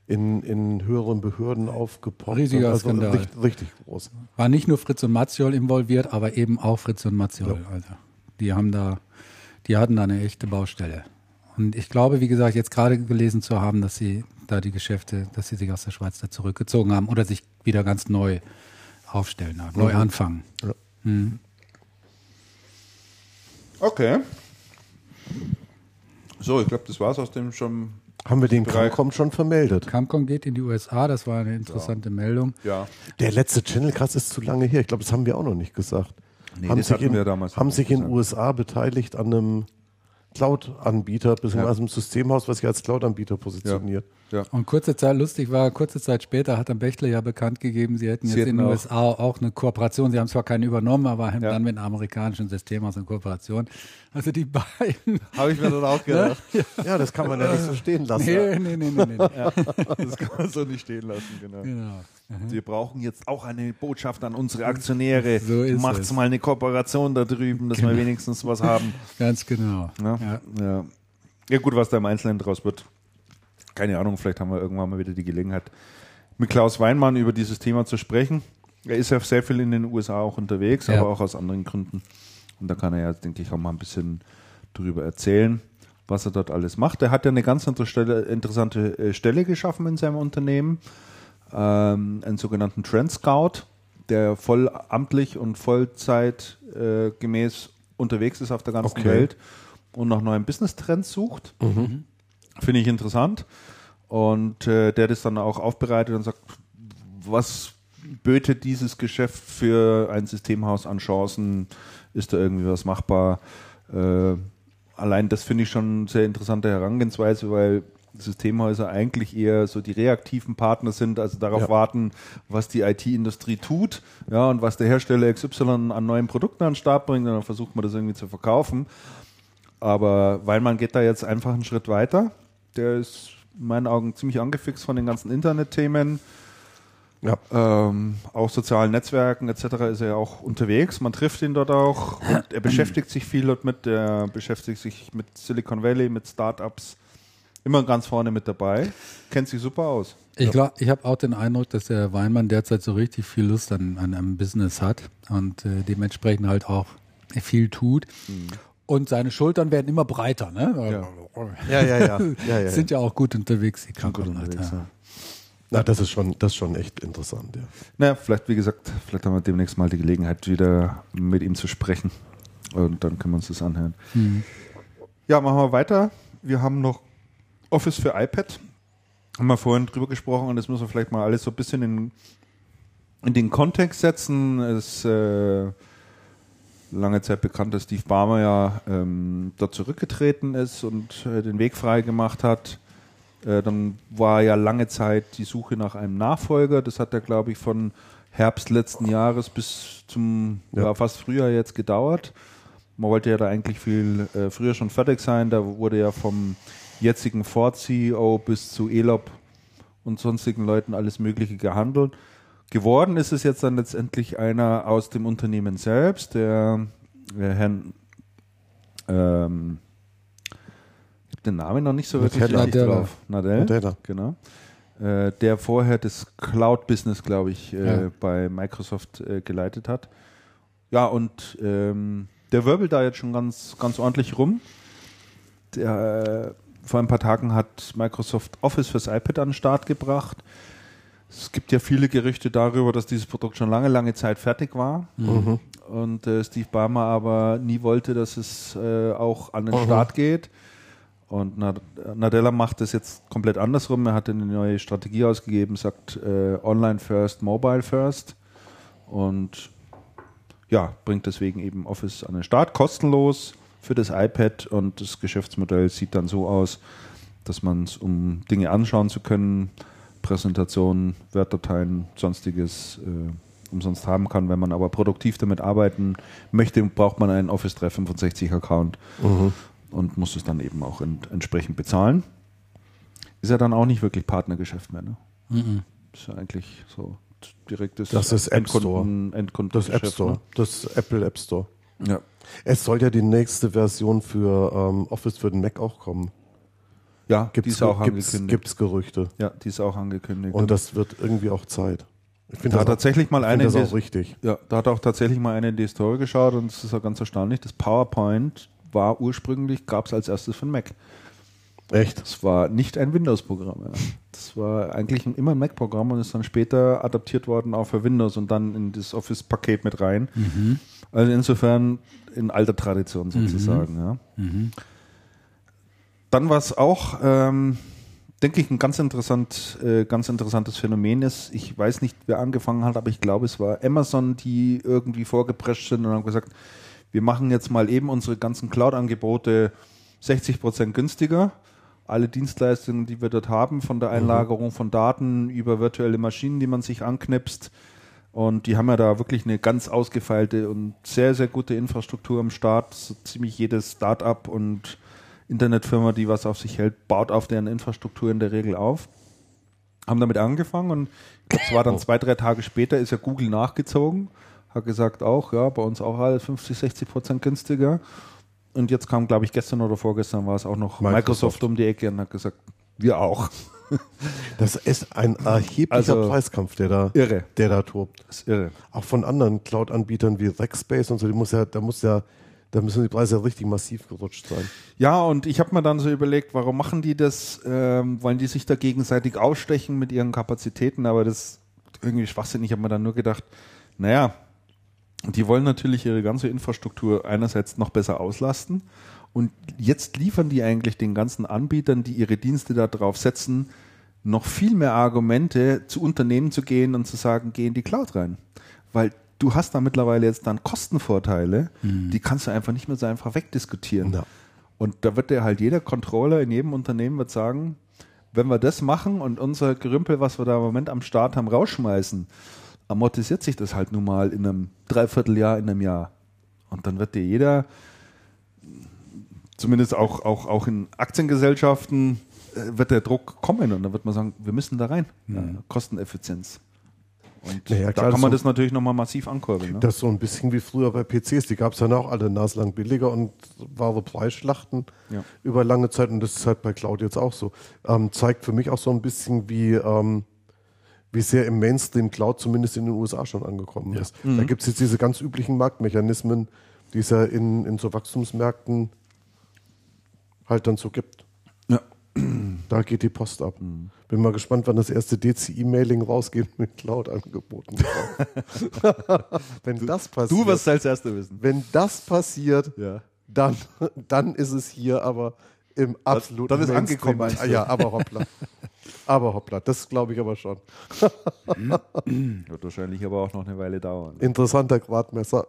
in, in höheren Behörden aufgepoppt. Riesiger also Skandal. Richtig, richtig groß. war nicht nur Fritz und Mazziol involviert, aber eben auch Fritz und Mazziol. Also, die haben da, die hatten da eine echte Baustelle. Und ich glaube, wie gesagt, jetzt gerade gelesen zu haben, dass sie da die Geschäfte, dass sie sich aus der Schweiz da zurückgezogen haben oder sich wieder ganz neu aufstellen haben, neu anfangen. Okay. So, ich glaube, das war es aus dem schon. Haben wir den Cancom schon vermeldet? Camcom geht in die USA, das war eine interessante Meldung. Ja. Der letzte Channelcast ist zu lange her. Ich glaube, das haben wir auch noch nicht gesagt. Nee, haben das sich hatten in, wir damals haben sich in. USA beteiligt an einem Cloud-Anbieter, beziehungsweise einem Systemhaus, was sich als Cloud-Anbieter positioniert. Ja. Und kurze Zeit, lustig war, kurze Zeit später hat dann Bechtle ja bekannt gegeben, sie hätten Sie jetzt in hätten den auch- USA auch eine Kooperation. Sie haben zwar keine übernommen, aber haben Ja. dann mit einem amerikanischen Systemhaus eine Kooperation. Also die beiden. Habe ich mir dann auch gedacht. Ja, das kann man ja nicht so stehen lassen. Nee, nee, nee, nee, nee. Das kann man so nicht stehen lassen, genau. Genau. Wir brauchen jetzt auch eine Botschaft an unsere Aktionäre. So Macht's es. mal eine Kooperation da drüben, dass wir wenigstens was haben. Ganz genau. Ja? Ja. Ja. ja, gut, was da im Einzelnen draus wird. Keine Ahnung, vielleicht haben wir irgendwann mal wieder die Gelegenheit, mit Klaus Weinmann über dieses Thema zu sprechen. Er ist ja sehr viel in den USA auch unterwegs, Ja. aber auch aus anderen Gründen. Und da kann er ja, denke ich, auch mal ein bisschen drüber erzählen, was er dort alles macht. Er hat ja eine ganz interessante äh, Stelle geschaffen in seinem Unternehmen, ähm, einen sogenannten Trend Scout, der voll amtlich und Vollzeit äh, unterwegs ist auf der ganzen Okay. Welt und nach neuen Business-Trends sucht. Finde ich interessant. Und äh, der das dann auch aufbereitet und sagt, was böte dieses Geschäft für ein Systemhaus an Chancen? Ist da irgendwie was machbar? Äh, allein das finde ich schon eine sehr interessante Herangehensweise, weil Systemhäuser eigentlich eher so die reaktiven Partner sind, also darauf Ja. warten, was die IT-Industrie tut, ja, und was der Hersteller XY an neuen Produkten an den Start bringt, und dann versucht man das irgendwie zu verkaufen. Aber weil man geht da jetzt einfach einen Schritt weiter, der ist in meinen Augen ziemlich angefixt von den ganzen Internetthemen, Ja. ähm, auch sozialen Netzwerken etc. ist er ja auch unterwegs. Man trifft ihn dort auch. Und er beschäftigt sich viel dort mit. Er beschäftigt sich mit Silicon Valley, mit Startups. Immer ganz vorne mit dabei. Kennt sich super aus. Ich, glaub, ich habe auch den Eindruck, dass der Weinmann derzeit so richtig viel Lust an, an einem Business hat und äh, dementsprechend halt auch viel tut. Und seine Schultern werden immer breiter. Ne? Ja, ja, ja. ja, ja. Sind ja auch gut unterwegs, die ja. Na, das ist schon, das ist schon echt interessant, ja. Na, vielleicht, wie gesagt, vielleicht haben wir demnächst mal die Gelegenheit, wieder mit ihm zu sprechen. Und dann können wir uns das anhören. Ja, machen wir weiter. Wir haben noch Office für iPad. Haben wir vorhin drüber gesprochen und das müssen wir vielleicht mal alles so ein bisschen in, in den Kontext setzen. Es äh, lange Zeit bekannt, dass Steve Barmer ja ähm, da zurückgetreten ist und äh, den Weg frei gemacht hat. Äh, dann war ja lange Zeit die Suche nach einem Nachfolger. Das hat ja, glaube ich, von Herbst letzten Jahres bis zum Ja. ja. fast Frühjahr jetzt gedauert. Man wollte ja da eigentlich viel äh, früher schon fertig sein. Da wurde ja vom jetzigen Ford-CEO bis zu Elop und sonstigen Leuten alles Mögliche gehandelt. Geworden ist es jetzt dann letztendlich einer aus dem Unternehmen selbst, der, der Herrn, ähm, ich habe den Namen noch nicht so wirklich Nadella. richtig Nadella. drauf. Nadell, Nadella. genau. Äh, der vorher das Cloud-Business, glaube ich, äh, Ja. bei Microsoft äh, geleitet hat. Ja, und ähm, der wirbelt da jetzt schon ganz, ganz ordentlich rum. Der, äh, vor ein paar Tagen hat Microsoft Office fürs iPad an den Start gebracht. Es gibt ja viele Gerüchte darüber, dass dieses Produkt schon lange, lange Zeit fertig war. Mhm. Und äh, Steve Ballmer aber nie wollte, dass es äh, auch an den Mhm. Start geht. Und Nad- Nadella macht das jetzt komplett andersrum. Er hat eine neue Strategie ausgegeben, sagt äh, Online first, Mobile first. Und ja, bringt deswegen eben Office an den Start, kostenlos für das iPad. Und das Geschäftsmodell sieht dann so aus, dass man es, um Dinge anschauen zu können, Präsentationen, Word-Dateien, sonstiges äh, umsonst haben kann. Wenn man aber produktiv damit arbeiten möchte, braucht man einen Office 365 Account Mhm. und muss es dann eben auch ent entsprechend bezahlen. Ist ja dann auch nicht wirklich Partnergeschäft mehr. Ne? Mhm. Ist ja eigentlich so direktes Das ist App Store. Endkunden, Endkunden Das App Store, das Apple App Store. Ne? Ja. Es soll ja die nächste Version für ähm, Office für den Mac auch kommen. ja, die Gibt's, ist auch gibt's, angekündigt. gibt's Gerüchte. Ja, die ist auch angekündigt. Und das wird irgendwie auch Zeit. Ich finde da hat das, auch, tatsächlich mal eine das die- auch richtig. Ja, da hat auch tatsächlich mal einer in die Story geschaut und es ist auch ganz erstaunlich. Das PowerPoint war ursprünglich, gab es als erstes für den Mac. Echt? Das war nicht ein Windows-Programm. Ja. Das war eigentlich immer ein Mac-Programm und ist dann später adaptiert worden auch für Windows und dann in das Office-Paket mit rein. Also insofern in alter Tradition sozusagen. Ja. Dann was auch, ähm, denke ich, ein ganz, interessant, äh, ganz interessantes Phänomen ist. Ich weiß nicht, wer angefangen hat, aber ich glaube, es war Amazon, die irgendwie vorgeprescht sind und haben gesagt, wir machen jetzt mal eben unsere ganzen Cloud-Angebote 60 Prozent günstiger. Alle Dienstleistungen, die wir dort haben, von der Einlagerung von Daten über virtuelle Maschinen, die man sich anknipst. Und die haben ja da wirklich eine ganz ausgefeilte und sehr, sehr gute Infrastruktur am Start. So ziemlich jedes Start-up und Internetfirma, die was auf sich hält, baut auf deren Infrastruktur in der Regel auf. Haben damit angefangen und es war dann zwei, drei Tage später, ist ja Google nachgezogen, hat gesagt auch, ja, bei uns auch alles 50, 60 Prozent günstiger. Und jetzt kam, glaube ich, gestern oder vorgestern war es auch noch Microsoft, Microsoft. um die Ecke und hat gesagt, wir auch. Das ist ein erheblicher Also- Preiskampf, der da, Irre. der da tobt. Das ist irre. Auch von anderen Cloud-Anbietern wie Rackspace und so, die muss ja, da muss ja, da müssen die Preise ja richtig massiv gerutscht sein. Ja, und ich habe mir dann so überlegt, warum machen die das? Ähm, wollen die sich da gegenseitig ausstechen mit ihren Kapazitäten? Aber das ist irgendwie schwachsinnig. Ich habe mir dann nur gedacht, naja, die wollen natürlich ihre ganze Infrastruktur einerseits noch besser auslasten. Und jetzt liefern die eigentlich den ganzen Anbietern, die ihre Dienste da drauf setzen, noch viel mehr Argumente, zu Unternehmen zu gehen und zu sagen, geh in die Cloud rein. Weil du hast da mittlerweile jetzt dann Kostenvorteile, die kannst du einfach nicht mehr so einfach wegdiskutieren. Ja. Und da wird dir halt jeder Controller in jedem Unternehmen wird sagen, wenn wir das machen und unser Gerümpel, was wir da im Moment am Start haben, rausschmeißen, amortisiert sich das halt nun mal in einem Dreivierteljahr, in einem Jahr. Und dann wird dir jeder, zumindest auch, auch, auch in Aktiengesellschaften, äh, wird der Druck kommen und dann wird man sagen, wir müssen da rein. Ja, Kosteneffizienz. Und Naja, da klar, kann man so- das natürlich nochmal massiv ankurbeln. Ne? Das ist so ein bisschen wie früher bei PCs. Die gab es dann auch alle naslang billiger und wahre Preisschlachten Ja. über lange Zeit. Und das ist halt bei Cloud jetzt auch so. Ähm, zeigt für mich auch so ein bisschen, wie, ähm, wie sehr im Mainstream Cloud zumindest in den USA schon angekommen ist. Da gibt es jetzt diese ganz üblichen Marktmechanismen, die es ja in, in so Wachstumsmärkten halt dann so gibt. Ja. Da geht die Post ab. Mhm. Bin mal gespannt, wann das erste DCI-Mailing rausgeht mit Cloud-Angeboten. wenn das passiert, Du wirst als Erster wissen. wenn das passiert, Ja. dann, dann ist es hier aber im absoluten dann ist Mainstream. angekommen? Ja, aber hoppla. Aber hoppla, das glaube ich aber schon. Wird wahrscheinlich aber auch noch eine Weile dauern. Interessanter Gradmesser.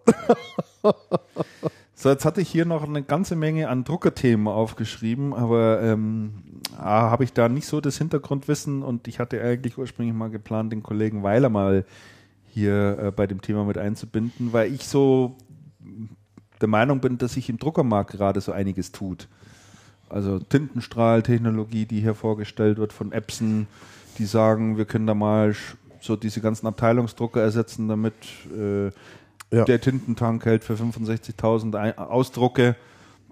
So, jetzt hatte ich hier noch eine ganze Menge an Druckerthemen aufgeschrieben, aber ähm, A, habe ich da nicht so das Hintergrundwissen und ich hatte eigentlich ursprünglich mal geplant, den Kollegen Weiler mal hier äh, bei dem Thema mit einzubinden, weil ich so der Meinung bin, dass sich im Druckermarkt gerade so einiges tut. Also Tintenstrahltechnologie, die hier vorgestellt wird von Epson, die sagen, wir können da mal so diese ganzen Abteilungsdrucker ersetzen, damit äh, Ja. der Tintentank hält für 65.000 Ei- Ausdrucke.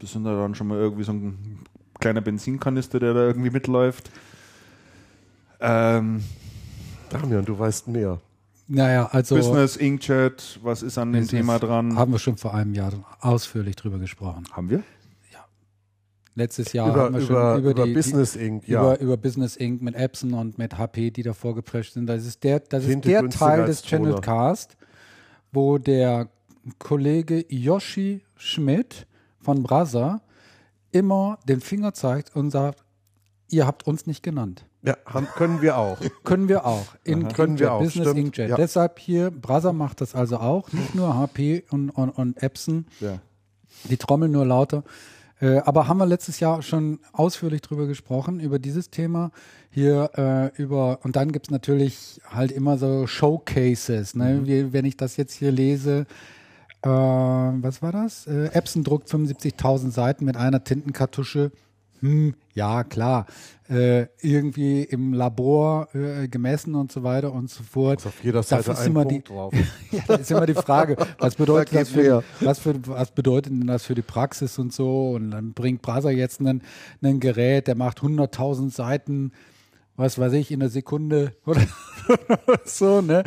Das sind ja dann schon mal irgendwie so ein kleiner Benzinkanister, der da irgendwie mitläuft. Ähm, Damian, du weißt mehr. Naja, also Business, Inkjet, was ist an dem Business Thema dran? haben wir schon vor einem Jahr ausführlich drüber gesprochen. Haben wir? Letztes Jahr über, haben wir über, schon über, über die, Business Inc. die, Ja. über, über Business Inc. mit Epson und mit HP, die da vorgeprescht sind. Das ist der, das ist der Teil des Channel. Cast, wo der Kollege Yoshi Schmidt von Brasa immer den Finger zeigt und sagt, ihr habt uns nicht genannt. ja, haben, können wir auch. Können wir auch. In Können Inkjet, wir auch, Business stimmt. Inkjet. Ja. Deshalb hier, Brasa macht das also auch, nicht nur HP und, und, und Epson, Ja. die Trommel nur lauter. Äh, aber haben wir letztes Jahr schon ausführlich drüber gesprochen, über dieses Thema. Hier äh, über, und dann gibt's natürlich halt immer so Showcases. Ne? Wie, wenn ich das jetzt hier lese, äh, was war das? Äh, Epson druckt 75.000 Seiten mit einer Tintenkartusche. Hm, ja, klar. Äh, irgendwie im Labor äh, gemessen und so weiter und so fort. Ist auf jeder Seite ist ein immer Punkt die, drauf. ja, da ist immer die Frage, was bedeutet, Da das für, was, für, was bedeutet denn das für die Praxis und so? Und dann bringt Brasa jetzt einen, einen Gerät, der macht 100.000 Seiten, was weiß ich, in einer Sekunde oder so, ne?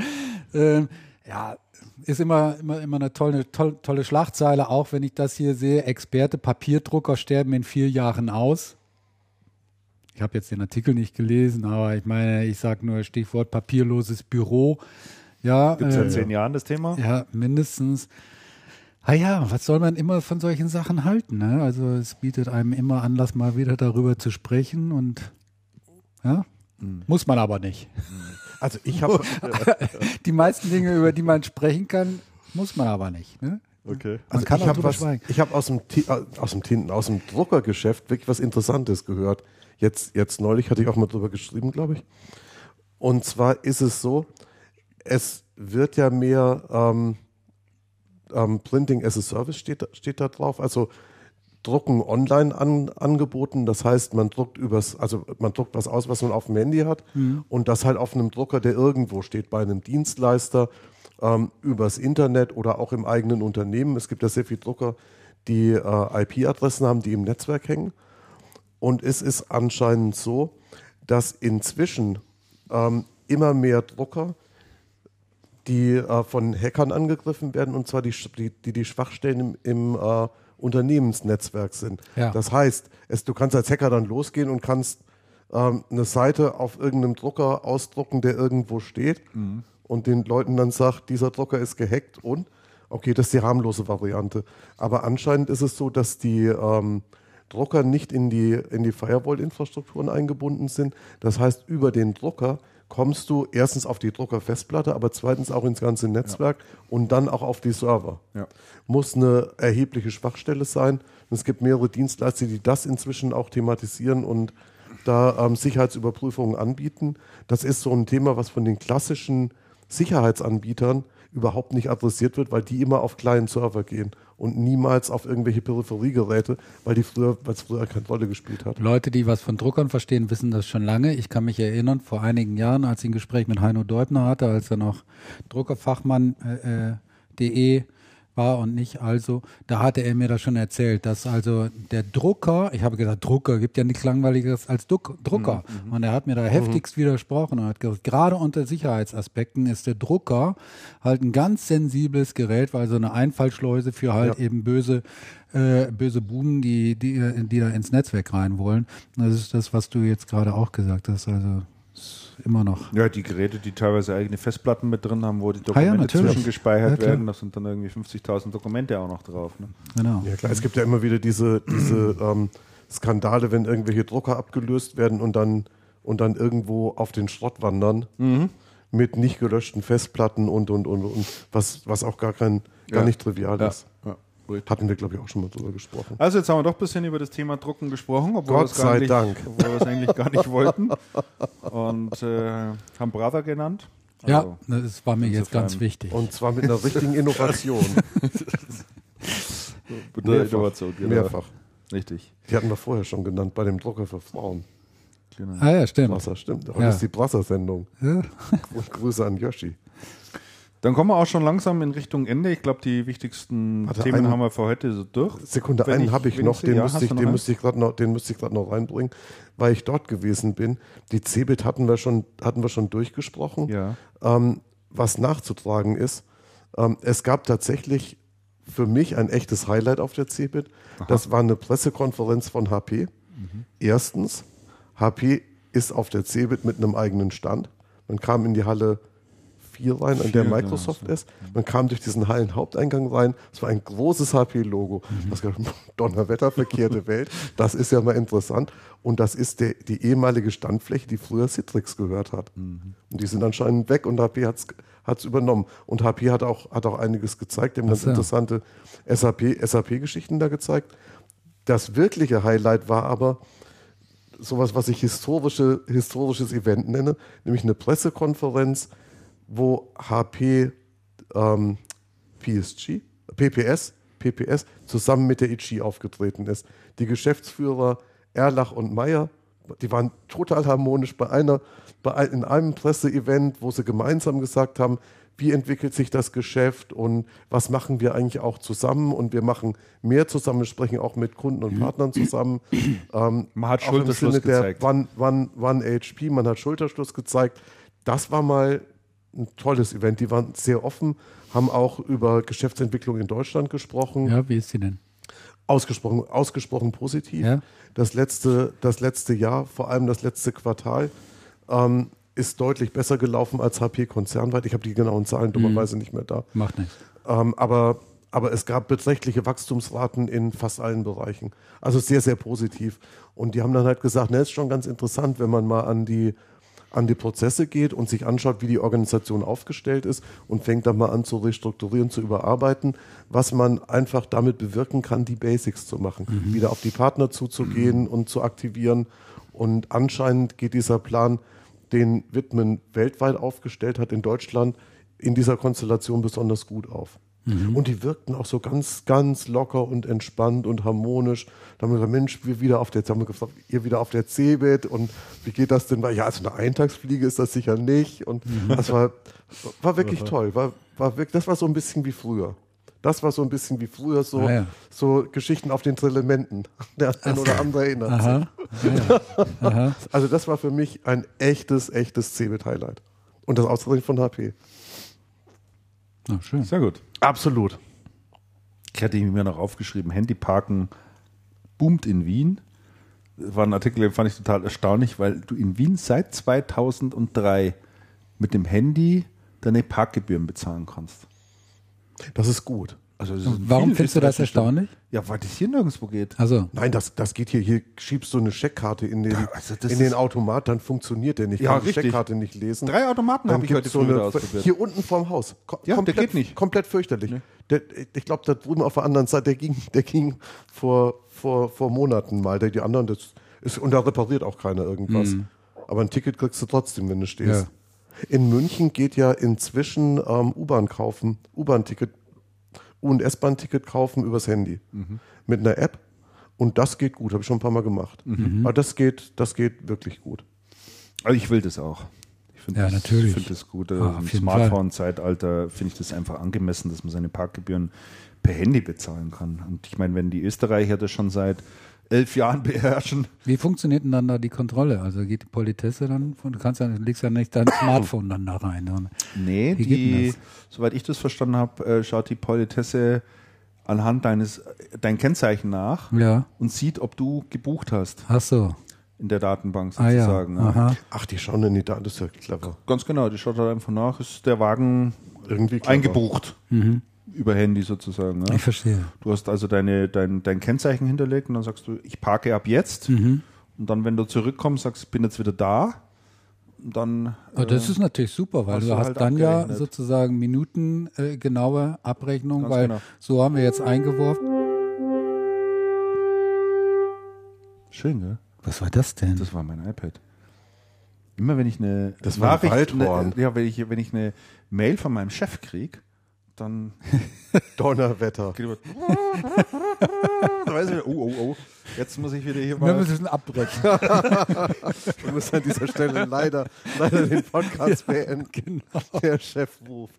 Ähm, ja, ist immer, immer, immer eine tolle, tolle, tolle Schlagzeile, auch wenn ich das hier sehe. Experte, Papierdrucker sterben in vier Jahren aus. Ich habe jetzt den Artikel nicht gelesen, aber ich meine, ich sage nur Stichwort papierloses Büro. Ja, Gibt es äh, seit zehn Jahren das Thema? ja, mindestens. Ah ja, was soll man immer von solchen Sachen halten? Ne? Also es bietet einem immer Anlass, mal wieder darüber zu sprechen und ja, muss man aber nicht. Also ich habe Die meisten Dinge, über die man sprechen kann, muss man aber nicht. Ne? Okay. Man also kann ich habe was, schweigen. ich habe aus dem äh, aus dem Tinten, aus dem Druckergeschäft wirklich was Interessantes gehört. Jetzt jetzt neulich hatte ich auch mal drüber geschrieben, glaube ich. Und zwar ist es so, es wird ja mehr ähm, ähm, Printing as a Service steht, da- steht da drauf. Also Drucken online an, angeboten. Das heißt, man druckt übers, also man druckt was aus, was man auf dem Handy hat und das halt auf einem Drucker, der irgendwo steht, bei einem Dienstleister, ähm, übers Internet oder auch im eigenen Unternehmen. Es gibt ja sehr viele Drucker, die äh, IP-Adressen haben, die im Netzwerk hängen. Und es ist anscheinend so, dass inzwischen ähm, immer mehr Drucker, die äh, von Hackern angegriffen werden, und zwar die, die, die Schwachstellen im, im äh, Unternehmensnetzwerk sind. Ja. Das heißt, es, du kannst als Hacker dann losgehen und kannst ähm, eine Seite auf irgendeinem Drucker ausdrucken, der irgendwo steht und den Leuten dann sagt, dieser Drucker ist gehackt und okay, das ist die harmlose Variante. Aber anscheinend ist es so, dass die ähm, Drucker nicht in die, in die Firewall-Infrastrukturen eingebunden sind. Das heißt, über den Drucker kommst du erstens auf die Druckerfestplatte, aber zweitens auch ins ganze Netzwerk und dann auch auf die Server. Ja. Muss eine erhebliche Schwachstelle sein. Und es gibt mehrere Dienstleister, die das inzwischen auch thematisieren und da ähm, Sicherheitsüberprüfungen anbieten. Das ist so ein Thema, was von den klassischen Sicherheitsanbietern überhaupt nicht adressiert wird, weil die immer auf kleinen Server gehen und niemals auf irgendwelche Peripheriegeräte, weil die früher, weil es früher keine Rolle gespielt hat. Leute, die was von Druckern verstehen, wissen das schon lange. Ich kann mich erinnern, vor einigen Jahren, als ich ein Gespräch mit Heino Deubner hatte, als er noch Druckerfachmann.de äh, war und nicht also, da hatte er mir das schon erzählt, dass also der Drucker, ich habe gesagt, Drucker gibt ja nichts langweiligeres als Duck, Drucker. Mhm. Und er hat mir da heftigst widersprochen und hat gesagt, gerade unter Sicherheitsaspekten ist der Drucker halt ein ganz sensibles Gerät, weil so eine Einfallschleuse für halt ja. eben böse äh, böse Buben, die, die, die da ins Netzwerk rein wollen. Das ist das, was du jetzt gerade auch gesagt hast. Also immer noch. Ja, die Geräte, die teilweise eigene Festplatten mit drin haben, wo die Dokumente ah, ja, zwischengespeichert ja, werden, das sind dann irgendwie 50.000 Dokumente auch noch drauf. Ne? Genau. Ja klar, es gibt ja immer wieder diese, diese ähm, Skandale, wenn irgendwelche Drucker abgelöst werden und dann, und dann irgendwo auf den Schrott wandern. Mhm. Mit nicht gelöschten Festplatten und und und und was, was auch gar kein gar nicht trivial ist. Gut. Hatten wir, glaube ich, auch schon mal drüber gesprochen. Also jetzt haben wir doch ein bisschen über das Thema Drucken gesprochen, obwohl Gott sei nicht, Dank. Obwohl wir es eigentlich gar nicht wollten. Und äh, haben Brother genannt. Also, ja, das war mir jetzt ganz wichtig. Und zwar mit einer richtigen Innovation. mit einer Innovation, genau. Mehrfach. Richtig. Die hatten wir vorher schon genannt bei dem Drucker für Frauen. Genau. Ah ja, stimmt. Brasser, stimmt. Heute ja. ist die Brasser-Sendung. Ja. Grüße an Yoshi. Dann kommen wir auch schon langsam in Richtung Ende. Ich glaube, die wichtigsten Warte, Themen einen, haben wir für heute so durch. Sekunde, wenn einen habe ich noch, den, ja, müsste ich, den müsste ich gerade noch, den müsste ich gerade noch reinbringen, weil ich dort gewesen bin. Die Cebit hatten wir schon, hatten wir schon durchgesprochen. Ja. Ähm, was nachzutragen ist, ähm, es gab tatsächlich für mich ein echtes Highlight auf der Cebit. Das war eine Pressekonferenz von HP. Mhm. Erstens, HP ist auf der Cebit mit einem eigenen Stand. Man kam in die Halle 4 rein, an der Microsoft ist. Man kam durch diesen Hallenhaupteingang rein. Es war ein großes HP-Logo. Mhm. Das Donnerwetter, verkehrte Welt. Das ist ja mal interessant. Und das ist der, die ehemalige Standfläche, die früher Citrix gehört hat. Mhm. Und die sind anscheinend weg und HP hat es übernommen. Und HP hat auch, hat auch einiges gezeigt. Haben ganz interessante SAP-Geschichten SAP da gezeigt. Das wirkliche Highlight war aber sowas, was ich historische, historisches Event nenne, nämlich eine Pressekonferenz wo HP ähm, PSG, PPS, PPS zusammen mit der ICHI aufgetreten ist. Die Geschäftsführer Erlach und Meyer, die waren total harmonisch bei einer, bei in einem Presseevent, wo sie gemeinsam gesagt haben, wie entwickelt sich das Geschäft und was machen wir eigentlich auch zusammen und wir machen mehr zusammen, wir sprechen auch mit Kunden und Partnern zusammen. Ähm, man hat Schulterschluss gezeigt. One, One, One HP, man hat Schulterschluss gezeigt. Das war mal ein tolles Event. Die waren sehr offen, haben auch über Geschäftsentwicklung in Deutschland gesprochen. Ja, wie ist sie denn? Ausgesprochen, ausgesprochen positiv. Ja. Das, letzte, das letzte Jahr, vor allem das letzte Quartal, ähm, ist deutlich besser gelaufen als HP konzernweit. Ich habe die genauen Zahlen dummerweise mhm. nicht mehr da. Macht nichts. Ähm, aber, aber es gab beträchtliche Wachstumsraten in fast allen Bereichen. Also sehr, sehr positiv. Und die haben dann halt gesagt, ne, ist schon ganz interessant, wenn man mal an die an die Prozesse geht und sich anschaut, wie die Organisation aufgestellt ist und fängt dann mal an zu restrukturieren, zu überarbeiten, was man einfach damit bewirken kann, die Basics zu machen, mhm. wieder auf die Partner zuzugehen mhm. und zu aktivieren. Und anscheinend geht dieser Plan, den Wittmann weltweit aufgestellt hat, in Deutschland, in dieser Konstellation besonders gut auf. Mhm. Und die wirkten auch so ganz, ganz locker und entspannt und harmonisch. Da haben wir gesagt, Mensch, wir wieder auf der, haben wir gefragt, ihr wieder auf der Cebit und wie geht das denn? Ja, also eine Eintagsfliege ist das sicher nicht. Und mhm. das war, war wirklich toll. War, war wirklich, das war so ein bisschen wie früher. Das war so ein bisschen wie früher, so, ah, ja. so Geschichten auf den Trillementen. Der ein oder andere erinnert Aha. sich. Ah, ja. Aha. Also das war für mich ein echtes, echtes Cebit-Highlight. Und das Außerdem von HP. Oh, schön. Sehr gut. Absolut. Ich hatte mir noch aufgeschrieben, Handyparken boomt in Wien. Das war ein Artikel, den fand ich total erstaunlich, weil du in Wien seit 2003 mit dem Handy deine Parkgebühren bezahlen kannst. Das ist gut. Also Warum findest du das erstaunlich? Ja, weil das hier nirgendwo geht. Also. Nein, das, das geht hier. Hier schiebst du eine Scheckkarte in den, also in den Automat, dann funktioniert der nicht. Ich ja, kann die Scheckkarte nicht lesen. Drei Automaten habe ich heute so eine, ausprobiert. Hier unten vorm Haus. Kom ja, komplett, der geht nicht. Komplett fürchterlich. Nee. Der, ich glaube, da drüben auf der anderen Seite, der ging, der ging vor, vor, vor Monaten mal. Der, die anderen, das ist, und da repariert auch keiner irgendwas. Mhm. Aber ein Ticket kriegst du trotzdem, wenn du stehst. Ja. In München geht ja inzwischen ähm, U-Bahn kaufen, U-Bahn-Ticket und S-Bahn-Ticket kaufen übers Handy mhm. mit einer App. Und das geht gut, habe ich schon ein paar Mal gemacht. Mhm. Aber das geht, das geht wirklich gut. Also ich will das auch. finde Ja, das, natürlich. find das gut. Ah, Im jeden Smartphone-Zeitalter finde ich das einfach angemessen, dass man seine Parkgebühren per Handy bezahlen kann. Und ich meine, wenn die Österreicher das schon seit elf Jahren beherrschen, Wie funktioniert denn dann da die Kontrolle? Also geht die Politesse dann von, du kannst ja, legst ja nicht dein Smartphone dann da rein. sondern- Nee, Wie die, soweit ich das verstanden habe, äh, schaut die Politesse anhand deines dein Kennzeichen nach Ja. und sieht, ob du gebucht hast Ach so. in der Datenbank Ah ja. sozusagen. ja. Aha. Ach, die schauen in die Daten, das ist ja clever. Ganz genau, die schaut halt einfach nach, ist der Wagen Irgendwie clever. eingebucht Mhm. Über Handy sozusagen. Ja. Ich verstehe. Du hast also deine, dein, dein Kennzeichen hinterlegt und dann sagst du, ich parke ab jetzt. Mhm. Und dann, wenn du zurückkommst, sagst du, ich bin jetzt wieder da. Dann. Aber das äh, ist natürlich super, weil hast du hast halt dann ja sozusagen minutengenaue äh, genaue Abrechnung, Ganz weil genau. so haben wir jetzt eingeworfen. schön, gell? Was war das denn? Das war mein iPad. Immer wenn ich eine Das war ein Nachricht, Waldhorn. eine, ja, wenn ich, wenn ich eine Mail von meinem Chef kriege, dann Donnerwetter. geht über. da weiß ich, oh, oh, oh. Jetzt muss ich wieder hier wir mal. müssen abbrechen. Wir müssen an dieser Stelle leider, leider den Podcast beenden. genau. Der Chef ruft.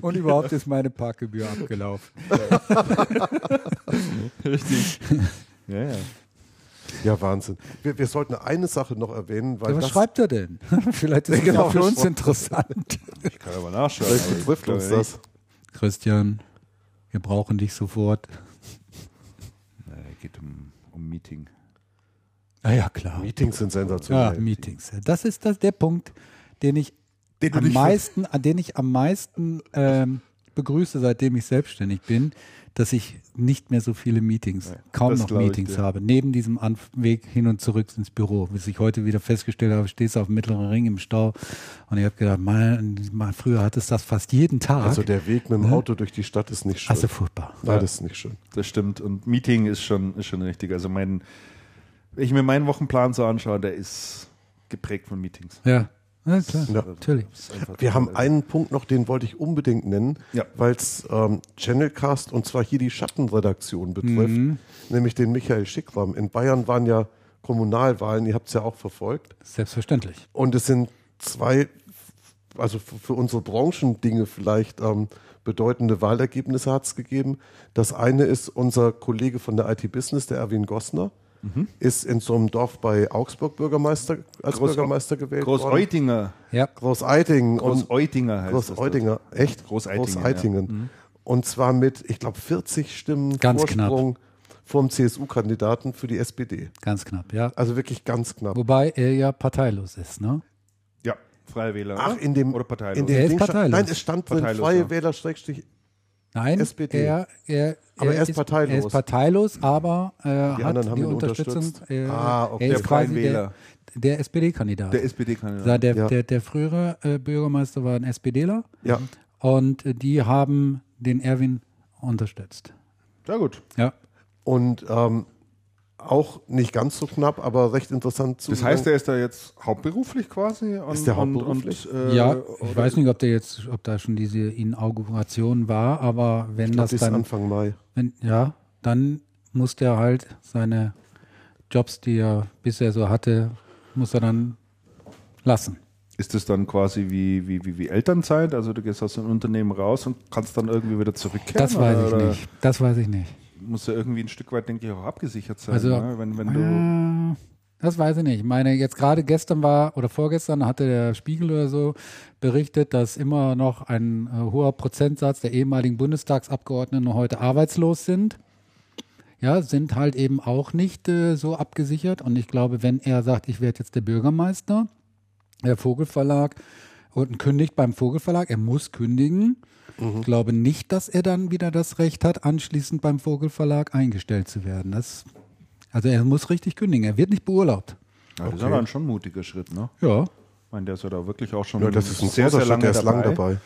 Und überhaupt ist meine Parkgebühr abgelaufen. Richtig. ja, ja. Ja, Wahnsinn. Wir, wir sollten eine Sache noch erwähnen, weil Ja, was das, schreibt er denn? Vielleicht ist es Genau, ja für uns interessant. Ich kann aber nachschauen. vielleicht betrifft uns das. Christian, wir brauchen dich sofort. Nein, geht um, um Meeting. Ah ja, klar. Meetings sind Ja, sensationell. Meetings. Das ist das, der Punkt, den ich Den am meisten, an den ich am meisten ähm, begrüße, seitdem ich selbstständig bin, dass ich nicht mehr so viele Meetings, kaum das noch ich Meetings habe. Neben diesem Anf Weg hin und zurück ins Büro. Bis ich heute wieder festgestellt habe, stehst du auf dem mittleren Ring im Stau und ich habe gedacht, mal, mal früher hattest du das fast jeden Tag. Also der Weg mit dem Auto durch die Stadt ist nicht schön. also furchtbar. Nein, das ist nicht schön. Das stimmt. Und Meeting ist schon, ist schon richtig. Also mein, wenn ich mir meinen Wochenplan so anschaue, der ist geprägt von Meetings. Ja, ja klar, Ja. natürlich. Wir haben einen Punkt noch, den wollte ich unbedingt nennen, Ja. weil es ähm, Channelcast und zwar hier die Schattenredaktion betrifft, Mhm. nämlich den Michael Schickram. In Bayern waren ja Kommunalwahlen, ihr habt es ja auch verfolgt. Selbstverständlich. Und es sind zwei, also für, unsere Branchendinge vielleicht ähm, bedeutende Wahlergebnisse hat es gegeben. Das eine ist unser Kollege von der IT Business, der Erwin Gossner, ist in so einem Dorf bei Augsburg Bürgermeister, als Groß- Bürgermeister gewählt worden. Großeutinger. Ja. Großeiting. und- Großeutinger heißt das. Großeutinger, echt? Großeitingen, Großeitingen. Und zwar mit, ich glaube, 40 Stimmen Ganz Vorsprung vom CSU-Kandidaten für die SPD. Ganz knapp, ja. Also wirklich ganz knapp. Wobei er ja parteilos ist, ne? Ja, Freie Wähler. Ach, oder? in dem, Oder parteilos. in dem Er ist parteilos. Nein, es stand drin, Parteilos, Freie ja. Wähler, Schrägstrich, Nein, SPD. Er, er, Aber er ist parteilos. Er ist parteilos, aber äh, hat anderen haben die ihn Unterstützung. unterstützt. Äh, Ah, okay. Er Der ist Freien quasi Wähler. der, der SPD-Kandidat. Der SPD-Kandidat. Der, der, Ja. der, der frühere äh, Bürgermeister war ein SPDler ja. und die haben den Erwin unterstützt. Sehr gut. Ja. Und ähm, auch nicht ganz so knapp, aber recht interessant zu Das heißt, er ist da jetzt hauptberuflich quasi? Und, Ist der und- hauptberuflich? Und, äh, ja, ich oder- weiß nicht, ob der jetzt, ob da schon diese Inauguration war, aber wenn das das ist dann, Anfang Mai. wenn, ja, dann muss der halt seine Jobs, die er bisher so hatte, muss er dann lassen. Ist das dann quasi wie, wie, wie, wie Elternzeit? Also du gehst aus dem Unternehmen raus und kannst dann irgendwie wieder zurückkehren? Das weiß ich oder nicht. Das weiß ich nicht. Muss ja irgendwie ein Stück weit, denke ich, auch abgesichert sein. Also, ne? wenn, wenn du Äh, das weiß ich nicht. Ich meine, jetzt gerade gestern war oder vorgestern hatte der Spiegel oder so berichtet, dass immer noch ein äh, hoher Prozentsatz der ehemaligen Bundestagsabgeordneten heute arbeitslos sind. Ja, sind halt eben auch nicht äh, so abgesichert. Und ich glaube, wenn er sagt, ich werde jetzt der Bürgermeister, der Vogelverlag und kündigt beim Vogelverlag, er muss kündigen. Ich glaube nicht, dass er dann wieder das Recht hat, anschließend beim Vogelverlag eingestellt zu werden. Das, also er muss richtig kündigen. Er wird nicht beurlaubt. ja, das ist aber dann schon ein mutiger Schritt, ne? Ja. Ich meine, der ist ja da wirklich auch schon Ja, das ist ein sehr, großer sehr Schritt, lange der ist dabei. lang dabei.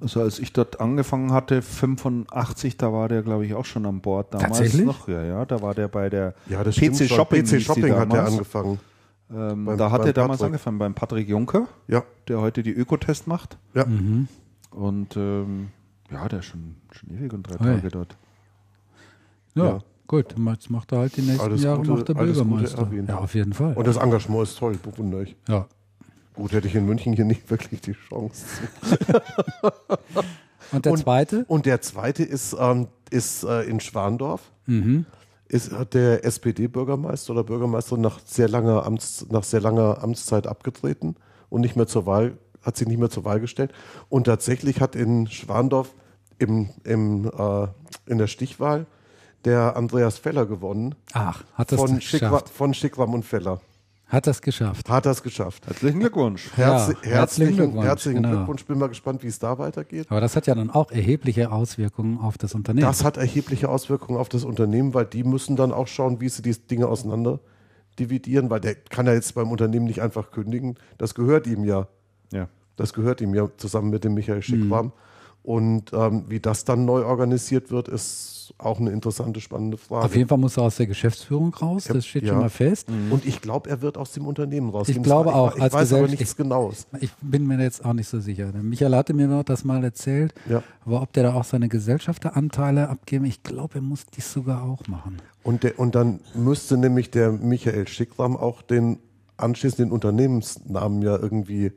Also als ich dort angefangen hatte, 85, da war der, glaube ich, auch schon an Bord damals Tatsächlich? noch. Ja, ja, da war der bei der Ja, das PC stimmt. Shopping. PC Shopping hat der damals. angefangen. Ähm, Beim- da hat er damals Patrick. angefangen beim Patrick Juncker, Ja, der heute die Ökotest macht. ja. Und ähm, ja, der ist schon, schon ewig und drei Oi. Tage dort. Ja, Ja. gut. Jetzt macht er halt die nächsten Alles Jahre Gute- noch der Bürgermeister. Ja, auf jeden Fall. Und das Engagement ist toll, bewundere ich. ja. Gut, hätte ich in München hier nicht wirklich die Chance. Und der Und- zweite? Und der zweite ist, ähm, ist äh, in Schwandorf. Mhm. Ist hat der SPD-Bürgermeister oder Bürgermeisterin nach sehr langer Amts, nach sehr langer Amtszeit abgetreten und nicht mehr zur Wahl, hat sich nicht mehr zur Wahl gestellt. Und tatsächlich hat in Schwandorf im, im, äh, in der Stichwahl der Andreas Feller gewonnen. Ach, hat das Von, Schickra, von Schickram und Feller. Hat das geschafft. Hat das geschafft. Herzlichen Glückwunsch. Ja, Herz, herzlichen herzlichen, Glückwunsch, herzlichen genau. Glückwunsch. Bin mal gespannt, wie es da weitergeht. Aber das hat ja dann auch erhebliche Auswirkungen auf das Unternehmen. Das hat erhebliche Auswirkungen auf das Unternehmen, weil die müssen dann auch schauen, wie sie die Dinge auseinander dividieren, weil der kann ja jetzt beim Unternehmen nicht einfach kündigen. Das gehört ihm ja. Ja. Das gehört ihm ja zusammen mit dem Michael Schickram. Mhm. Und ähm, wie das dann neu organisiert wird, ist auch eine interessante, spannende Frage. Auf jeden Fall muss er aus der Geschäftsführung raus, das steht Ja. schon mal fest. Und ich glaube, er wird aus dem Unternehmen rausgehen. Ich glaube auch, Ich, als weiß aber nichts Genaues. Ich bin mir jetzt auch nicht so sicher. Michael hatte mir das mal erzählt, Ja. aber ob der da auch seine Gesellschafteranteile abgeben, ich glaube, er muss dies sogar auch machen. Und, der, und dann müsste nämlich der Michael Schickram auch den anschließenden Unternehmensnamen ja irgendwie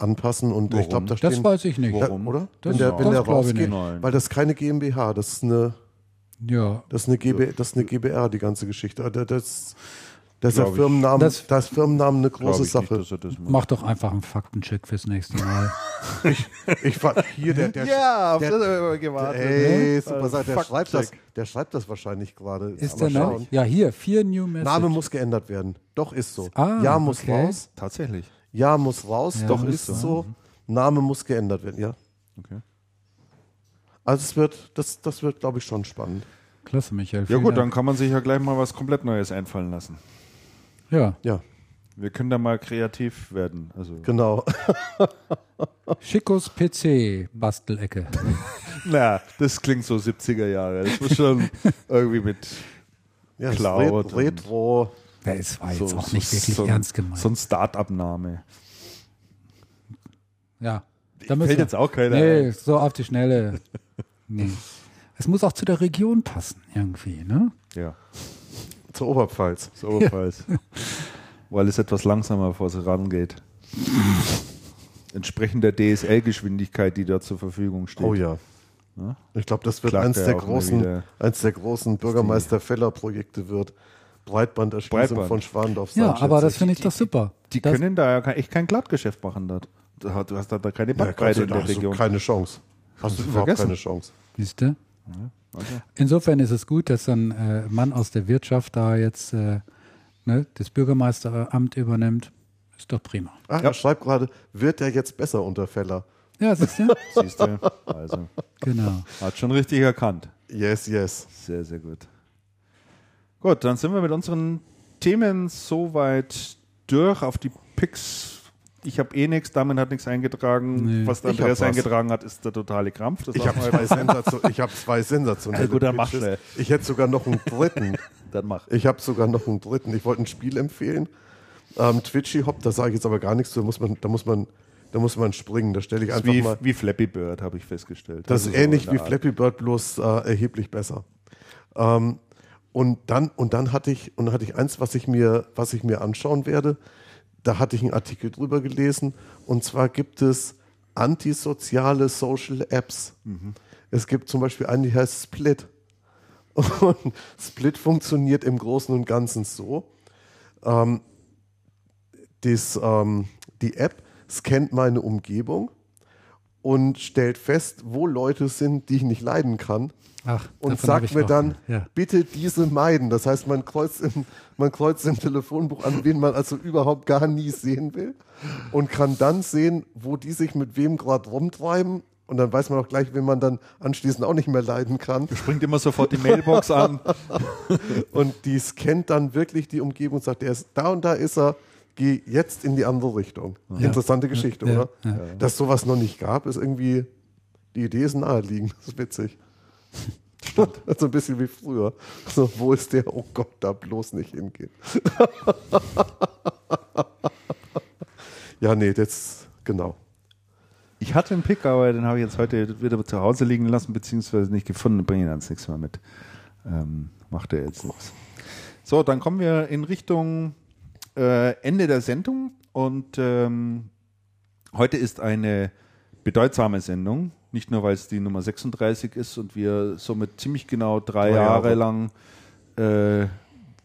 anpassen. Und ich glaube, da Das stehen, weiß ich nicht. Warum? oder? Das- wenn der, wenn das der glaube ich rausgeht, weil das ist keine GmbH, das ist eine, Ja, das ist eine, GB, das ist eine GBR, die ganze Geschichte. Also Das, das ist der ich. Firmennamen, Das- das, ist Firmennamen eine große ich Sache. Nicht, das mach doch einfach einen Faktencheck fürs nächste Mal. Ich war hier der, der, Ja, auf der, das haben wir gewartet. Ey, ne? super, Also Sache, der schreibt das, der schreibt das wahrscheinlich gerade. Ist Aber der noch? Ja, hier, vier New Message. Name muss geändert werden. Doch ist so. Ah, ja muss okay. raus. Tatsächlich. Ja muss raus. Ja, Doch ist so. so. Name muss geändert werden. Ja. Okay. Also es wird, das, das wird, glaube ich, schon spannend. Klasse, Michael. Ja gut, dann Dank. kann man sich ja gleich mal was komplett Neues einfallen lassen. Ja, Ja, Wir können da mal kreativ werden. Also genau. Schickos PC-Bastelecke. Na, das klingt so 70er Jahre. Das muss schon irgendwie mit Ja, Cloud Ret- Retro. Ja, es war so, jetzt auch so- nicht wirklich so, ein- ernst gemeint. So ein Start-up-Name. ja, da Fällt wir- jetzt auch keiner Nee, ein. so auf die Schnelle. Nee. Es muss auch zu der Region passen, irgendwie, ne? Ja, Zur Oberpfalz. so ebenfalls. Weil es etwas langsamer vor sich rangeht. Entsprechend der DSL-Geschwindigkeit, die da zur Verfügung steht. Oh ja. Ich glaube, das wird Klagt eins er der, großen, eins der großen Bürgermeister-Feller-Projekte wird. Breitbanderschließung Breitband. von Schwandorf. Ja, aber das finde ich doch super. Die das, können da ja echt kein Glattgeschäft machen dort. Du hast- da da keine Ja, Bandbreite du, in der hast du Region. keine Chance. Hast du du überhaupt vergessen. keine Chance. Siehst du? Okay. Insofern ist es gut, dass ein äh, Mann aus der Wirtschaft da jetzt äh, ne, das Bürgermeisteramt übernimmt. Ist doch prima. Ah, Ja. er schreibt gerade, wird er jetzt besser unter Feller? Ja, siehst du? Siehst du? Also, genau. hat schon richtig erkannt. Yes, yes. Sehr, sehr gut. Gut, dann sind wir mit unseren Themen soweit durch auf die Picks. Ich habe eh nichts, Damen hat nichts eingetragen. Nee. Was Andreas was. eingetragen hat, ist der totale Krampf. Das Ich habe zwei, Sensation, ich hab zwei sensationelle Ja, gut, dann mach schnell. Ich hätte sogar noch einen dritten. Dann mach. Ich habe sogar noch einen dritten. Ich wollte ein Spiel empfehlen. Ähm, Twitchy Hop, da sage ich jetzt aber gar nichts zu. Da muss man, da muss man, da muss man springen. Da stelle ich Das einfach wie, mal. wie Flappy Bird, habe ich festgestellt. Das ist Also so ähnlich wie Art. Flappy Bird, bloß äh, erheblich besser. Ähm, und dann, und dann hatte ich, und dann hatte ich eins, was ich mir, was ich mir anschauen werde. Da hatte ich einen Artikel drüber gelesen. Und zwar gibt es antisoziale Social Apps. Es gibt zum Beispiel eine, die heißt Split. Und Split funktioniert im Großen und Ganzen so. Ähm, dies, ähm, die App scannt meine Umgebung und stellt fest, wo Leute sind, die ich nicht leiden kann. Ach, Und sagt mir dann, Ja. bitte diese meiden. Das heißt, man kreuzt, im, man kreuzt im Telefonbuch an, wen man also überhaupt gar nie sehen will. Und kann dann sehen, wo die sich mit wem gerade rumtreiben. Und dann weiß man auch gleich, wen man dann anschließend auch nicht mehr leiden kann. Springt immer sofort die Mailbox an. Und die scannt dann wirklich die Umgebung und sagt, der ist da und da ist er, geh jetzt in die andere Richtung. Interessante Geschichte, Ja, oder? ja. Dass sowas noch nicht gab, ist irgendwie, die Idee ist naheliegend, das ist witzig. so ein bisschen wie früher. So, wo ist der? Oh Gott, da bloß nicht hingehen. ja, nee, das, genau. Ich hatte einen Pick, aber den habe ich jetzt heute wieder zu Hause liegen lassen, beziehungsweise nicht gefunden. Bringe ihn ans nächste Mal mit. Ähm, macht er jetzt nichts. So, dann kommen wir in Richtung äh, Ende der Sendung und ähm, heute ist eine bedeutsame Sendung. Nicht nur, weil es die Nummer 36 ist und wir somit ziemlich genau drei, Drei Jahre, Jahre. lang äh,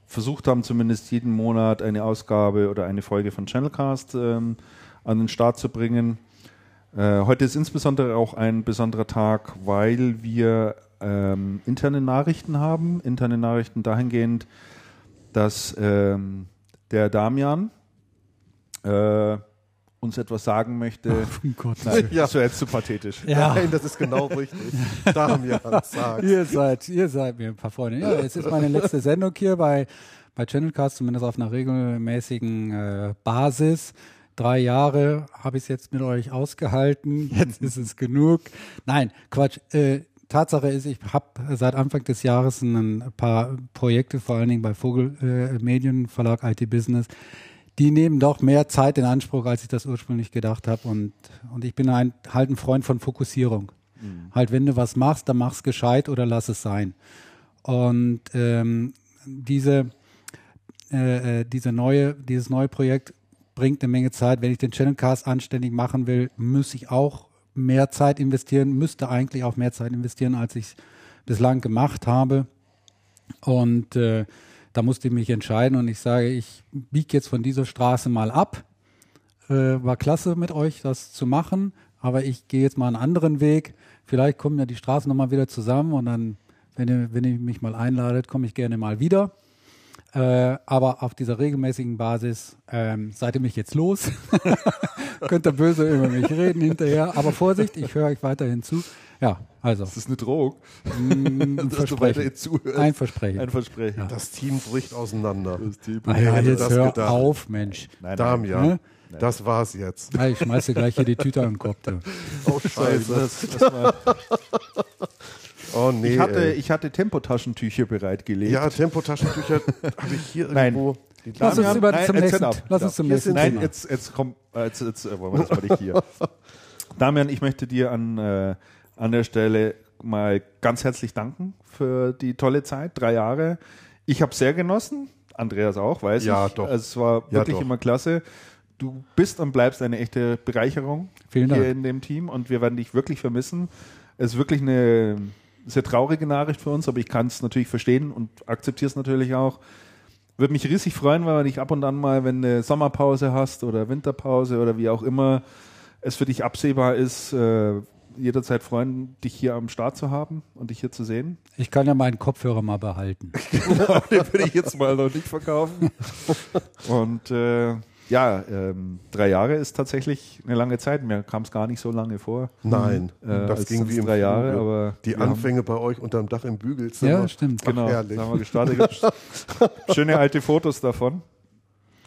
versucht haben, zumindest jeden Monat eine Ausgabe oder eine Folge von Channelcast ähm, an den Start zu bringen. Äh, heute ist insbesondere auch ein besonderer Tag, weil wir ähm, interne Nachrichten haben. Interne Nachrichten dahingehend, dass ähm, der Damian äh, uns etwas sagen möchte. Um Gott. Nein, Ja. das wäre jetzt zu pathetisch. Ja. Nein, das ist genau richtig. Damian, sag's. Ihr seid, ihr seid mir ein paar Freunde. Ja, jetzt ist meine letzte Sendung hier bei, bei Channelcast, zumindest auf einer regelmäßigen äh, Basis. Drei Jahre habe ich es jetzt mit euch ausgehalten. Jetzt ist es genug. Nein, Quatsch. Äh, Tatsache ist, ich habe seit Anfang des Jahres ein paar Projekte, vor allen Dingen bei Vogel äh, Medienverlag IT Business, die nehmen doch mehr Zeit in Anspruch, als ich das ursprünglich gedacht habe. Und, und ich bin ein, halt ein Freund von Fokussierung. Halt, wenn du was machst, dann mach's gescheit oder lass es sein. Und ähm, diese, äh, äh, diese neue, dieses neue Projekt bringt eine Menge Zeit. Wenn ich den Channelcast anständig machen will, muss ich auch mehr Zeit investieren, müsste eigentlich auch mehr Zeit investieren, als ich bislang gemacht habe. Und äh, da musste ich mich entscheiden und ich sage, ich biege jetzt von dieser Straße mal ab. Äh, war klasse mit euch, das zu machen, aber ich gehe jetzt mal einen anderen Weg. Vielleicht kommen ja die Straßen nochmal wieder zusammen und dann, wenn ihr, wenn ihr mich mal einladet, komme ich gerne mal wieder. Äh, aber auf dieser regelmäßigen Basis ähm, seid ihr mich jetzt los. Könnt ihr böse über mich reden hinterher. Aber Vorsicht, ich höre euch weiterhin zu. Ja, also Das ist eine Drohung. ein Dass du Versprechen. Ein Versprechen. Ein Versprechen. Ja. Das Team bricht auseinander. Ah, Wer ja, hätte jetzt das hör gedacht? auf, Mensch. Nein, Damian, Ne? das war's jetzt. Ah, Ich schmeiße gleich hier die Tüte an den Kopf. Du. Oh, scheiße. das, das war, Oh, nee. ich, hatte, ey. ich hatte Tempotaschentücher bereitgelegt. Ja, Tempotaschentücher habe ich hier Nein. irgendwo. Die Lass uns über, nein, zum nächsten, ab. lass uns zum nächsten Nein, jetzt, jetzt komm, äh, jetzt, jetzt äh, wollen wir das mal nicht hier. Damian, ich möchte dir an, äh, an der Stelle mal ganz herzlich danken für die tolle Zeit, drei Jahre. Ich habe sehr genossen, Andreas auch, weiß Ja, ich. doch. Also es war Ja, wirklich doch. immer klasse. Du bist und bleibst eine echte Bereicherung Vielen Dank. hier in dem Team und wir werden dich wirklich vermissen. Es ist wirklich eine sehr traurige Nachricht für uns, aber ich kann es natürlich verstehen und akzeptiere es natürlich auch. Würde mich riesig freuen, wenn wir dich ab und an mal, wenn du Sommerpause hast oder Winterpause oder wie auch immer es für dich absehbar ist, äh, jederzeit freuen, dich hier am Start zu haben und dich hier zu sehen. Ich kann ja meinen Kopfhörer mal behalten. Den würde ich jetzt mal noch nicht verkaufen. Und äh, ja, ähm, drei Jahre ist tatsächlich eine lange Zeit. Mir kam es gar nicht so lange vor. Nein, Äh, das ging wie im drei Jahre, Fluge. aber Die wir haben- Anfänge bei euch unterm Dach im Bügelzimmer. Ja, stimmt. Ach, Genau, herrlich. da haben wir gestartet. Schöne alte Fotos davon.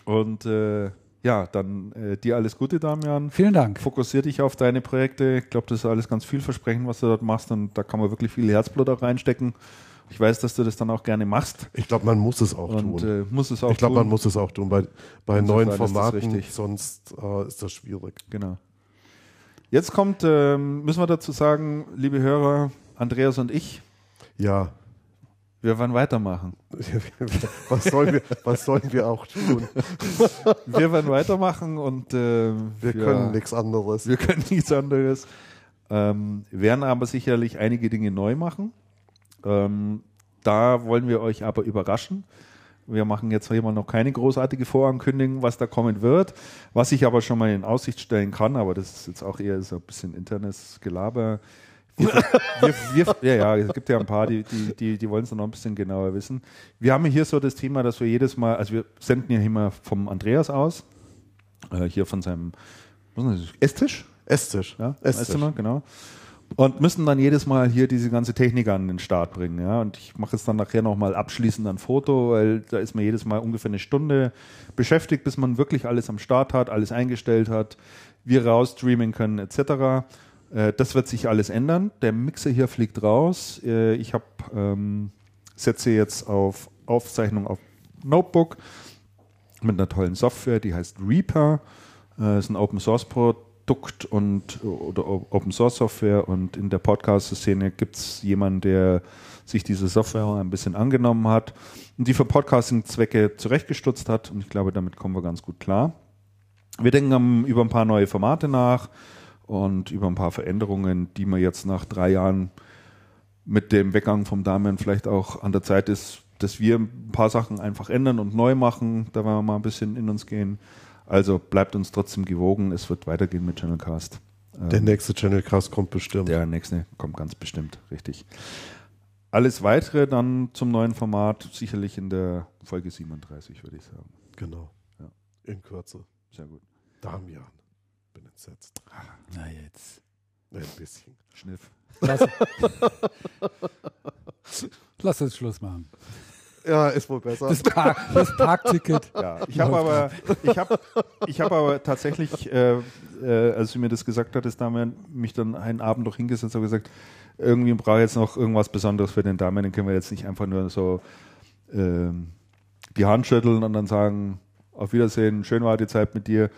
Und äh, ja, dann äh, dir alles Gute, Damian. Vielen Dank. Fokussier dich auf deine Projekte. Ich glaube, das ist alles ganz vielversprechend, was du dort machst. Und da kann man wirklich viel Herzblut auch reinstecken. Ich weiß, dass du das dann auch gerne machst. Ich glaube, man muss es auch Und tun. äh, muss es auch ich glaube, man muss es auch tun. Bei, bei neuen Formaten, richtig. sonst äh, ist das schwierig. Genau. Jetzt kommt, ähm, müssen wir dazu sagen, liebe Hörer, Andreas und ich, Ja. Wir werden weitermachen. was, sollen wir, was sollen wir auch tun? Wir werden weitermachen und äh, Wir können nichts anderes. Wir können nichts anderes. Ähm, werden aber sicherlich einige Dinge neu machen. Ähm, da wollen wir euch aber überraschen. Wir machen jetzt hier mal noch keine großartige Vorankündigung, was da kommen wird. Was ich aber schon mal in Aussicht stellen kann, aber das ist jetzt auch eher so ein bisschen internes Gelaber. Wir, wir, ja, ja, es gibt ja ein paar, die, die, die, die wollen es noch ein bisschen genauer wissen. Wir haben hier so das Thema, dass wir jedes Mal, also wir senden ja immer vom Andreas aus, äh, hier von seinem was ist das, Esstisch, Esstisch. ja, Esstisch. Esszimmer, genau. Und müssen dann jedes Mal hier diese ganze Technik an den Start bringen. Ja? Und ich mache jetzt dann nachher nochmal abschließend ein Foto, weil da ist man jedes Mal ungefähr eine Stunde beschäftigt, bis man wirklich alles am Start hat, alles eingestellt hat, wir raus streamen können etc. Äh, das wird sich alles ändern. Der Mixer hier fliegt raus. Äh, ich habe ähm, setze jetzt auf Aufzeichnung auf Notebook mit einer tollen Software, die heißt Reaper. Äh, ist ein Open Source Produkt und oder Open Source Software und in der Podcast-Szene gibt es jemanden, der sich diese Software ein bisschen angenommen hat und die für Podcasting-Zwecke zurechtgestutzt hat und ich glaube, damit kommen wir ganz gut klar. Wir denken über ein paar neue Formate nach und über ein paar Veränderungen, die man jetzt nach drei Jahren mit dem Weggang vom Damian vielleicht auch an der Zeit ist, dass wir ein paar Sachen einfach ändern und neu machen. Da wollen wir mal ein bisschen in uns gehen. Also bleibt uns trotzdem gewogen. Es wird weitergehen mit Channelcast. Der ähm, nächste Channelcast kommt bestimmt. Der nächste kommt ganz bestimmt, richtig. Alles weitere dann zum neuen Format sicherlich in der Folge 37, würde ich sagen. Genau. Ja. In Kürze. Sehr gut. Damian. Bin entsetzt. Na jetzt. Ein bisschen. Schniff. Lass, Lass uns Schluss machen. Ja, ist wohl besser. Das, Park, das Parkticket. Ja, ich habe aber, ich habe, ich habe aber tatsächlich, äh, äh, als du mir das gesagt hattest, Damian, mich dann einen Abend noch hingesetzt und gesagt, irgendwie brauche ich jetzt noch irgendwas Besonderes für den Damian, den können wir jetzt nicht einfach nur so äh, die Hand schütteln und dann sagen, auf Wiedersehen, schön war die Zeit mit dir.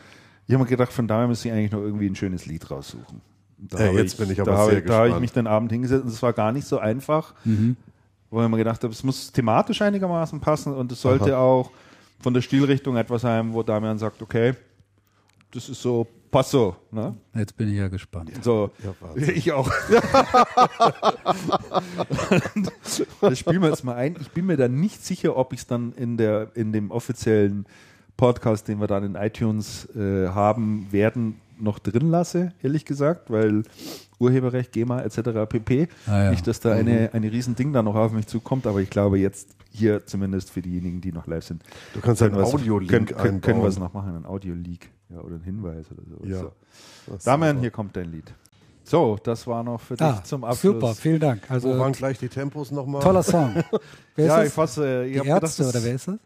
Ich habe mir gedacht, von Damian müsste ich eigentlich noch irgendwie ein schönes Lied raussuchen. Da ja, jetzt ich, bin ich aber da sehr habe, Da habe ich mich den Abend hingesetzt und es war gar nicht so einfach, mhm. wo ich mir gedacht habe, es muss thematisch einigermaßen passen und es sollte Aha. auch von der Stilrichtung etwas sein, wo Damian sagt, okay, das ist so, passt so. Ne? Jetzt bin ich ja gespannt. So, ja, ich auch. das spielen wir jetzt mal ein. Ich bin mir da nicht sicher, ob ich es dann in, der, in dem offiziellen Podcast, den wir dann in iTunes äh, haben werden, noch drin lasse, ehrlich gesagt, weil Urheberrecht, GEMA etc. pp. Ah, ja. Nicht, dass da mhm. eine, eine riesen Ding da noch auf mich zukommt, aber ich glaube jetzt hier zumindest für diejenigen, die noch live sind. Du kannst einen Audio-Leak können, können, können wir es noch machen, ein Audio-Leak ja, oder ein Hinweis oder so. Ja. so. Damian, hier kommt dein Lied. So, das war noch für ah, dich zum Abschluss. Super, vielen Dank. Also, Wo waren gleich die Tempos nochmal? Toller Song. wer ja, ich fasse. Äh, die Ärzte gedacht, oder wer ist das?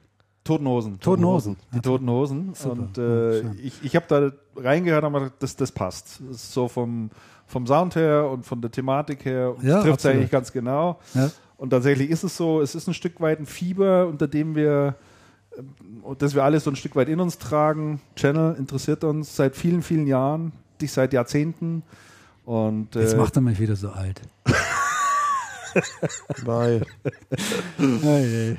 Toten Hosen. Toten Hosen. Die Toten Hosen. Und äh, ich, ich habe da reingehört gedacht, das, das passt. Das ist so vom, vom Sound her und von der Thematik her ja, trifft es eigentlich ganz genau. Ja. Und tatsächlich ist es so, es ist ein Stück weit ein Fieber, unter dem wir, äh, dass wir alle so ein Stück weit in uns tragen. Channel interessiert uns seit vielen, vielen Jahren, dich seit Jahrzehnten. Und, äh, Jetzt macht er mich wieder so alt. Nein.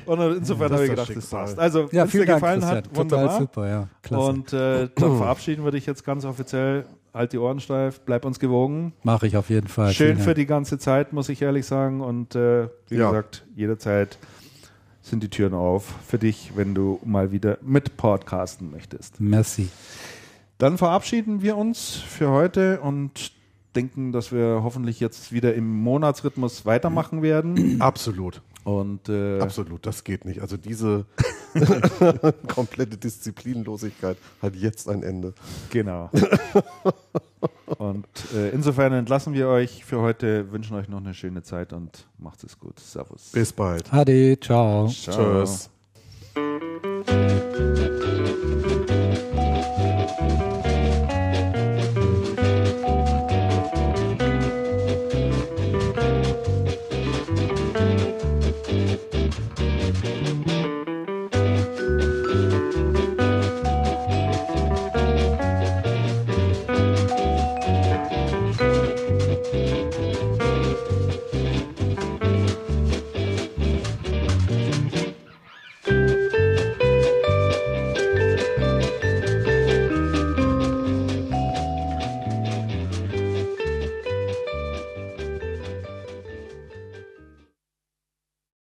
Und insofern habe ich gedacht, das passt. Also, ja, wenn es dir gefallen hat, wunderbar. super, ja. Klasse. Und äh, dann verabschieden wir dich jetzt ganz offiziell. Halt die Ohren steif, bleib uns gewogen. Mache ich auf jeden Fall. Schön für die ganze Zeit, muss ich ehrlich sagen. Und äh, wie ja. gesagt, jederzeit sind die Türen auf für dich, wenn du mal wieder mit podcasten möchtest. Merci. Dann verabschieden wir uns für heute und denken, dass wir hoffentlich jetzt wieder im Monatsrhythmus weitermachen werden. Absolut. Und äh, absolut, das geht nicht. Also diese komplette Disziplinlosigkeit hat jetzt ein Ende. Genau. und äh, insofern entlassen wir euch für heute, wünschen euch noch eine schöne Zeit und macht es gut. Servus. Bis bald. Ade, ciao. ciao. Tschüss.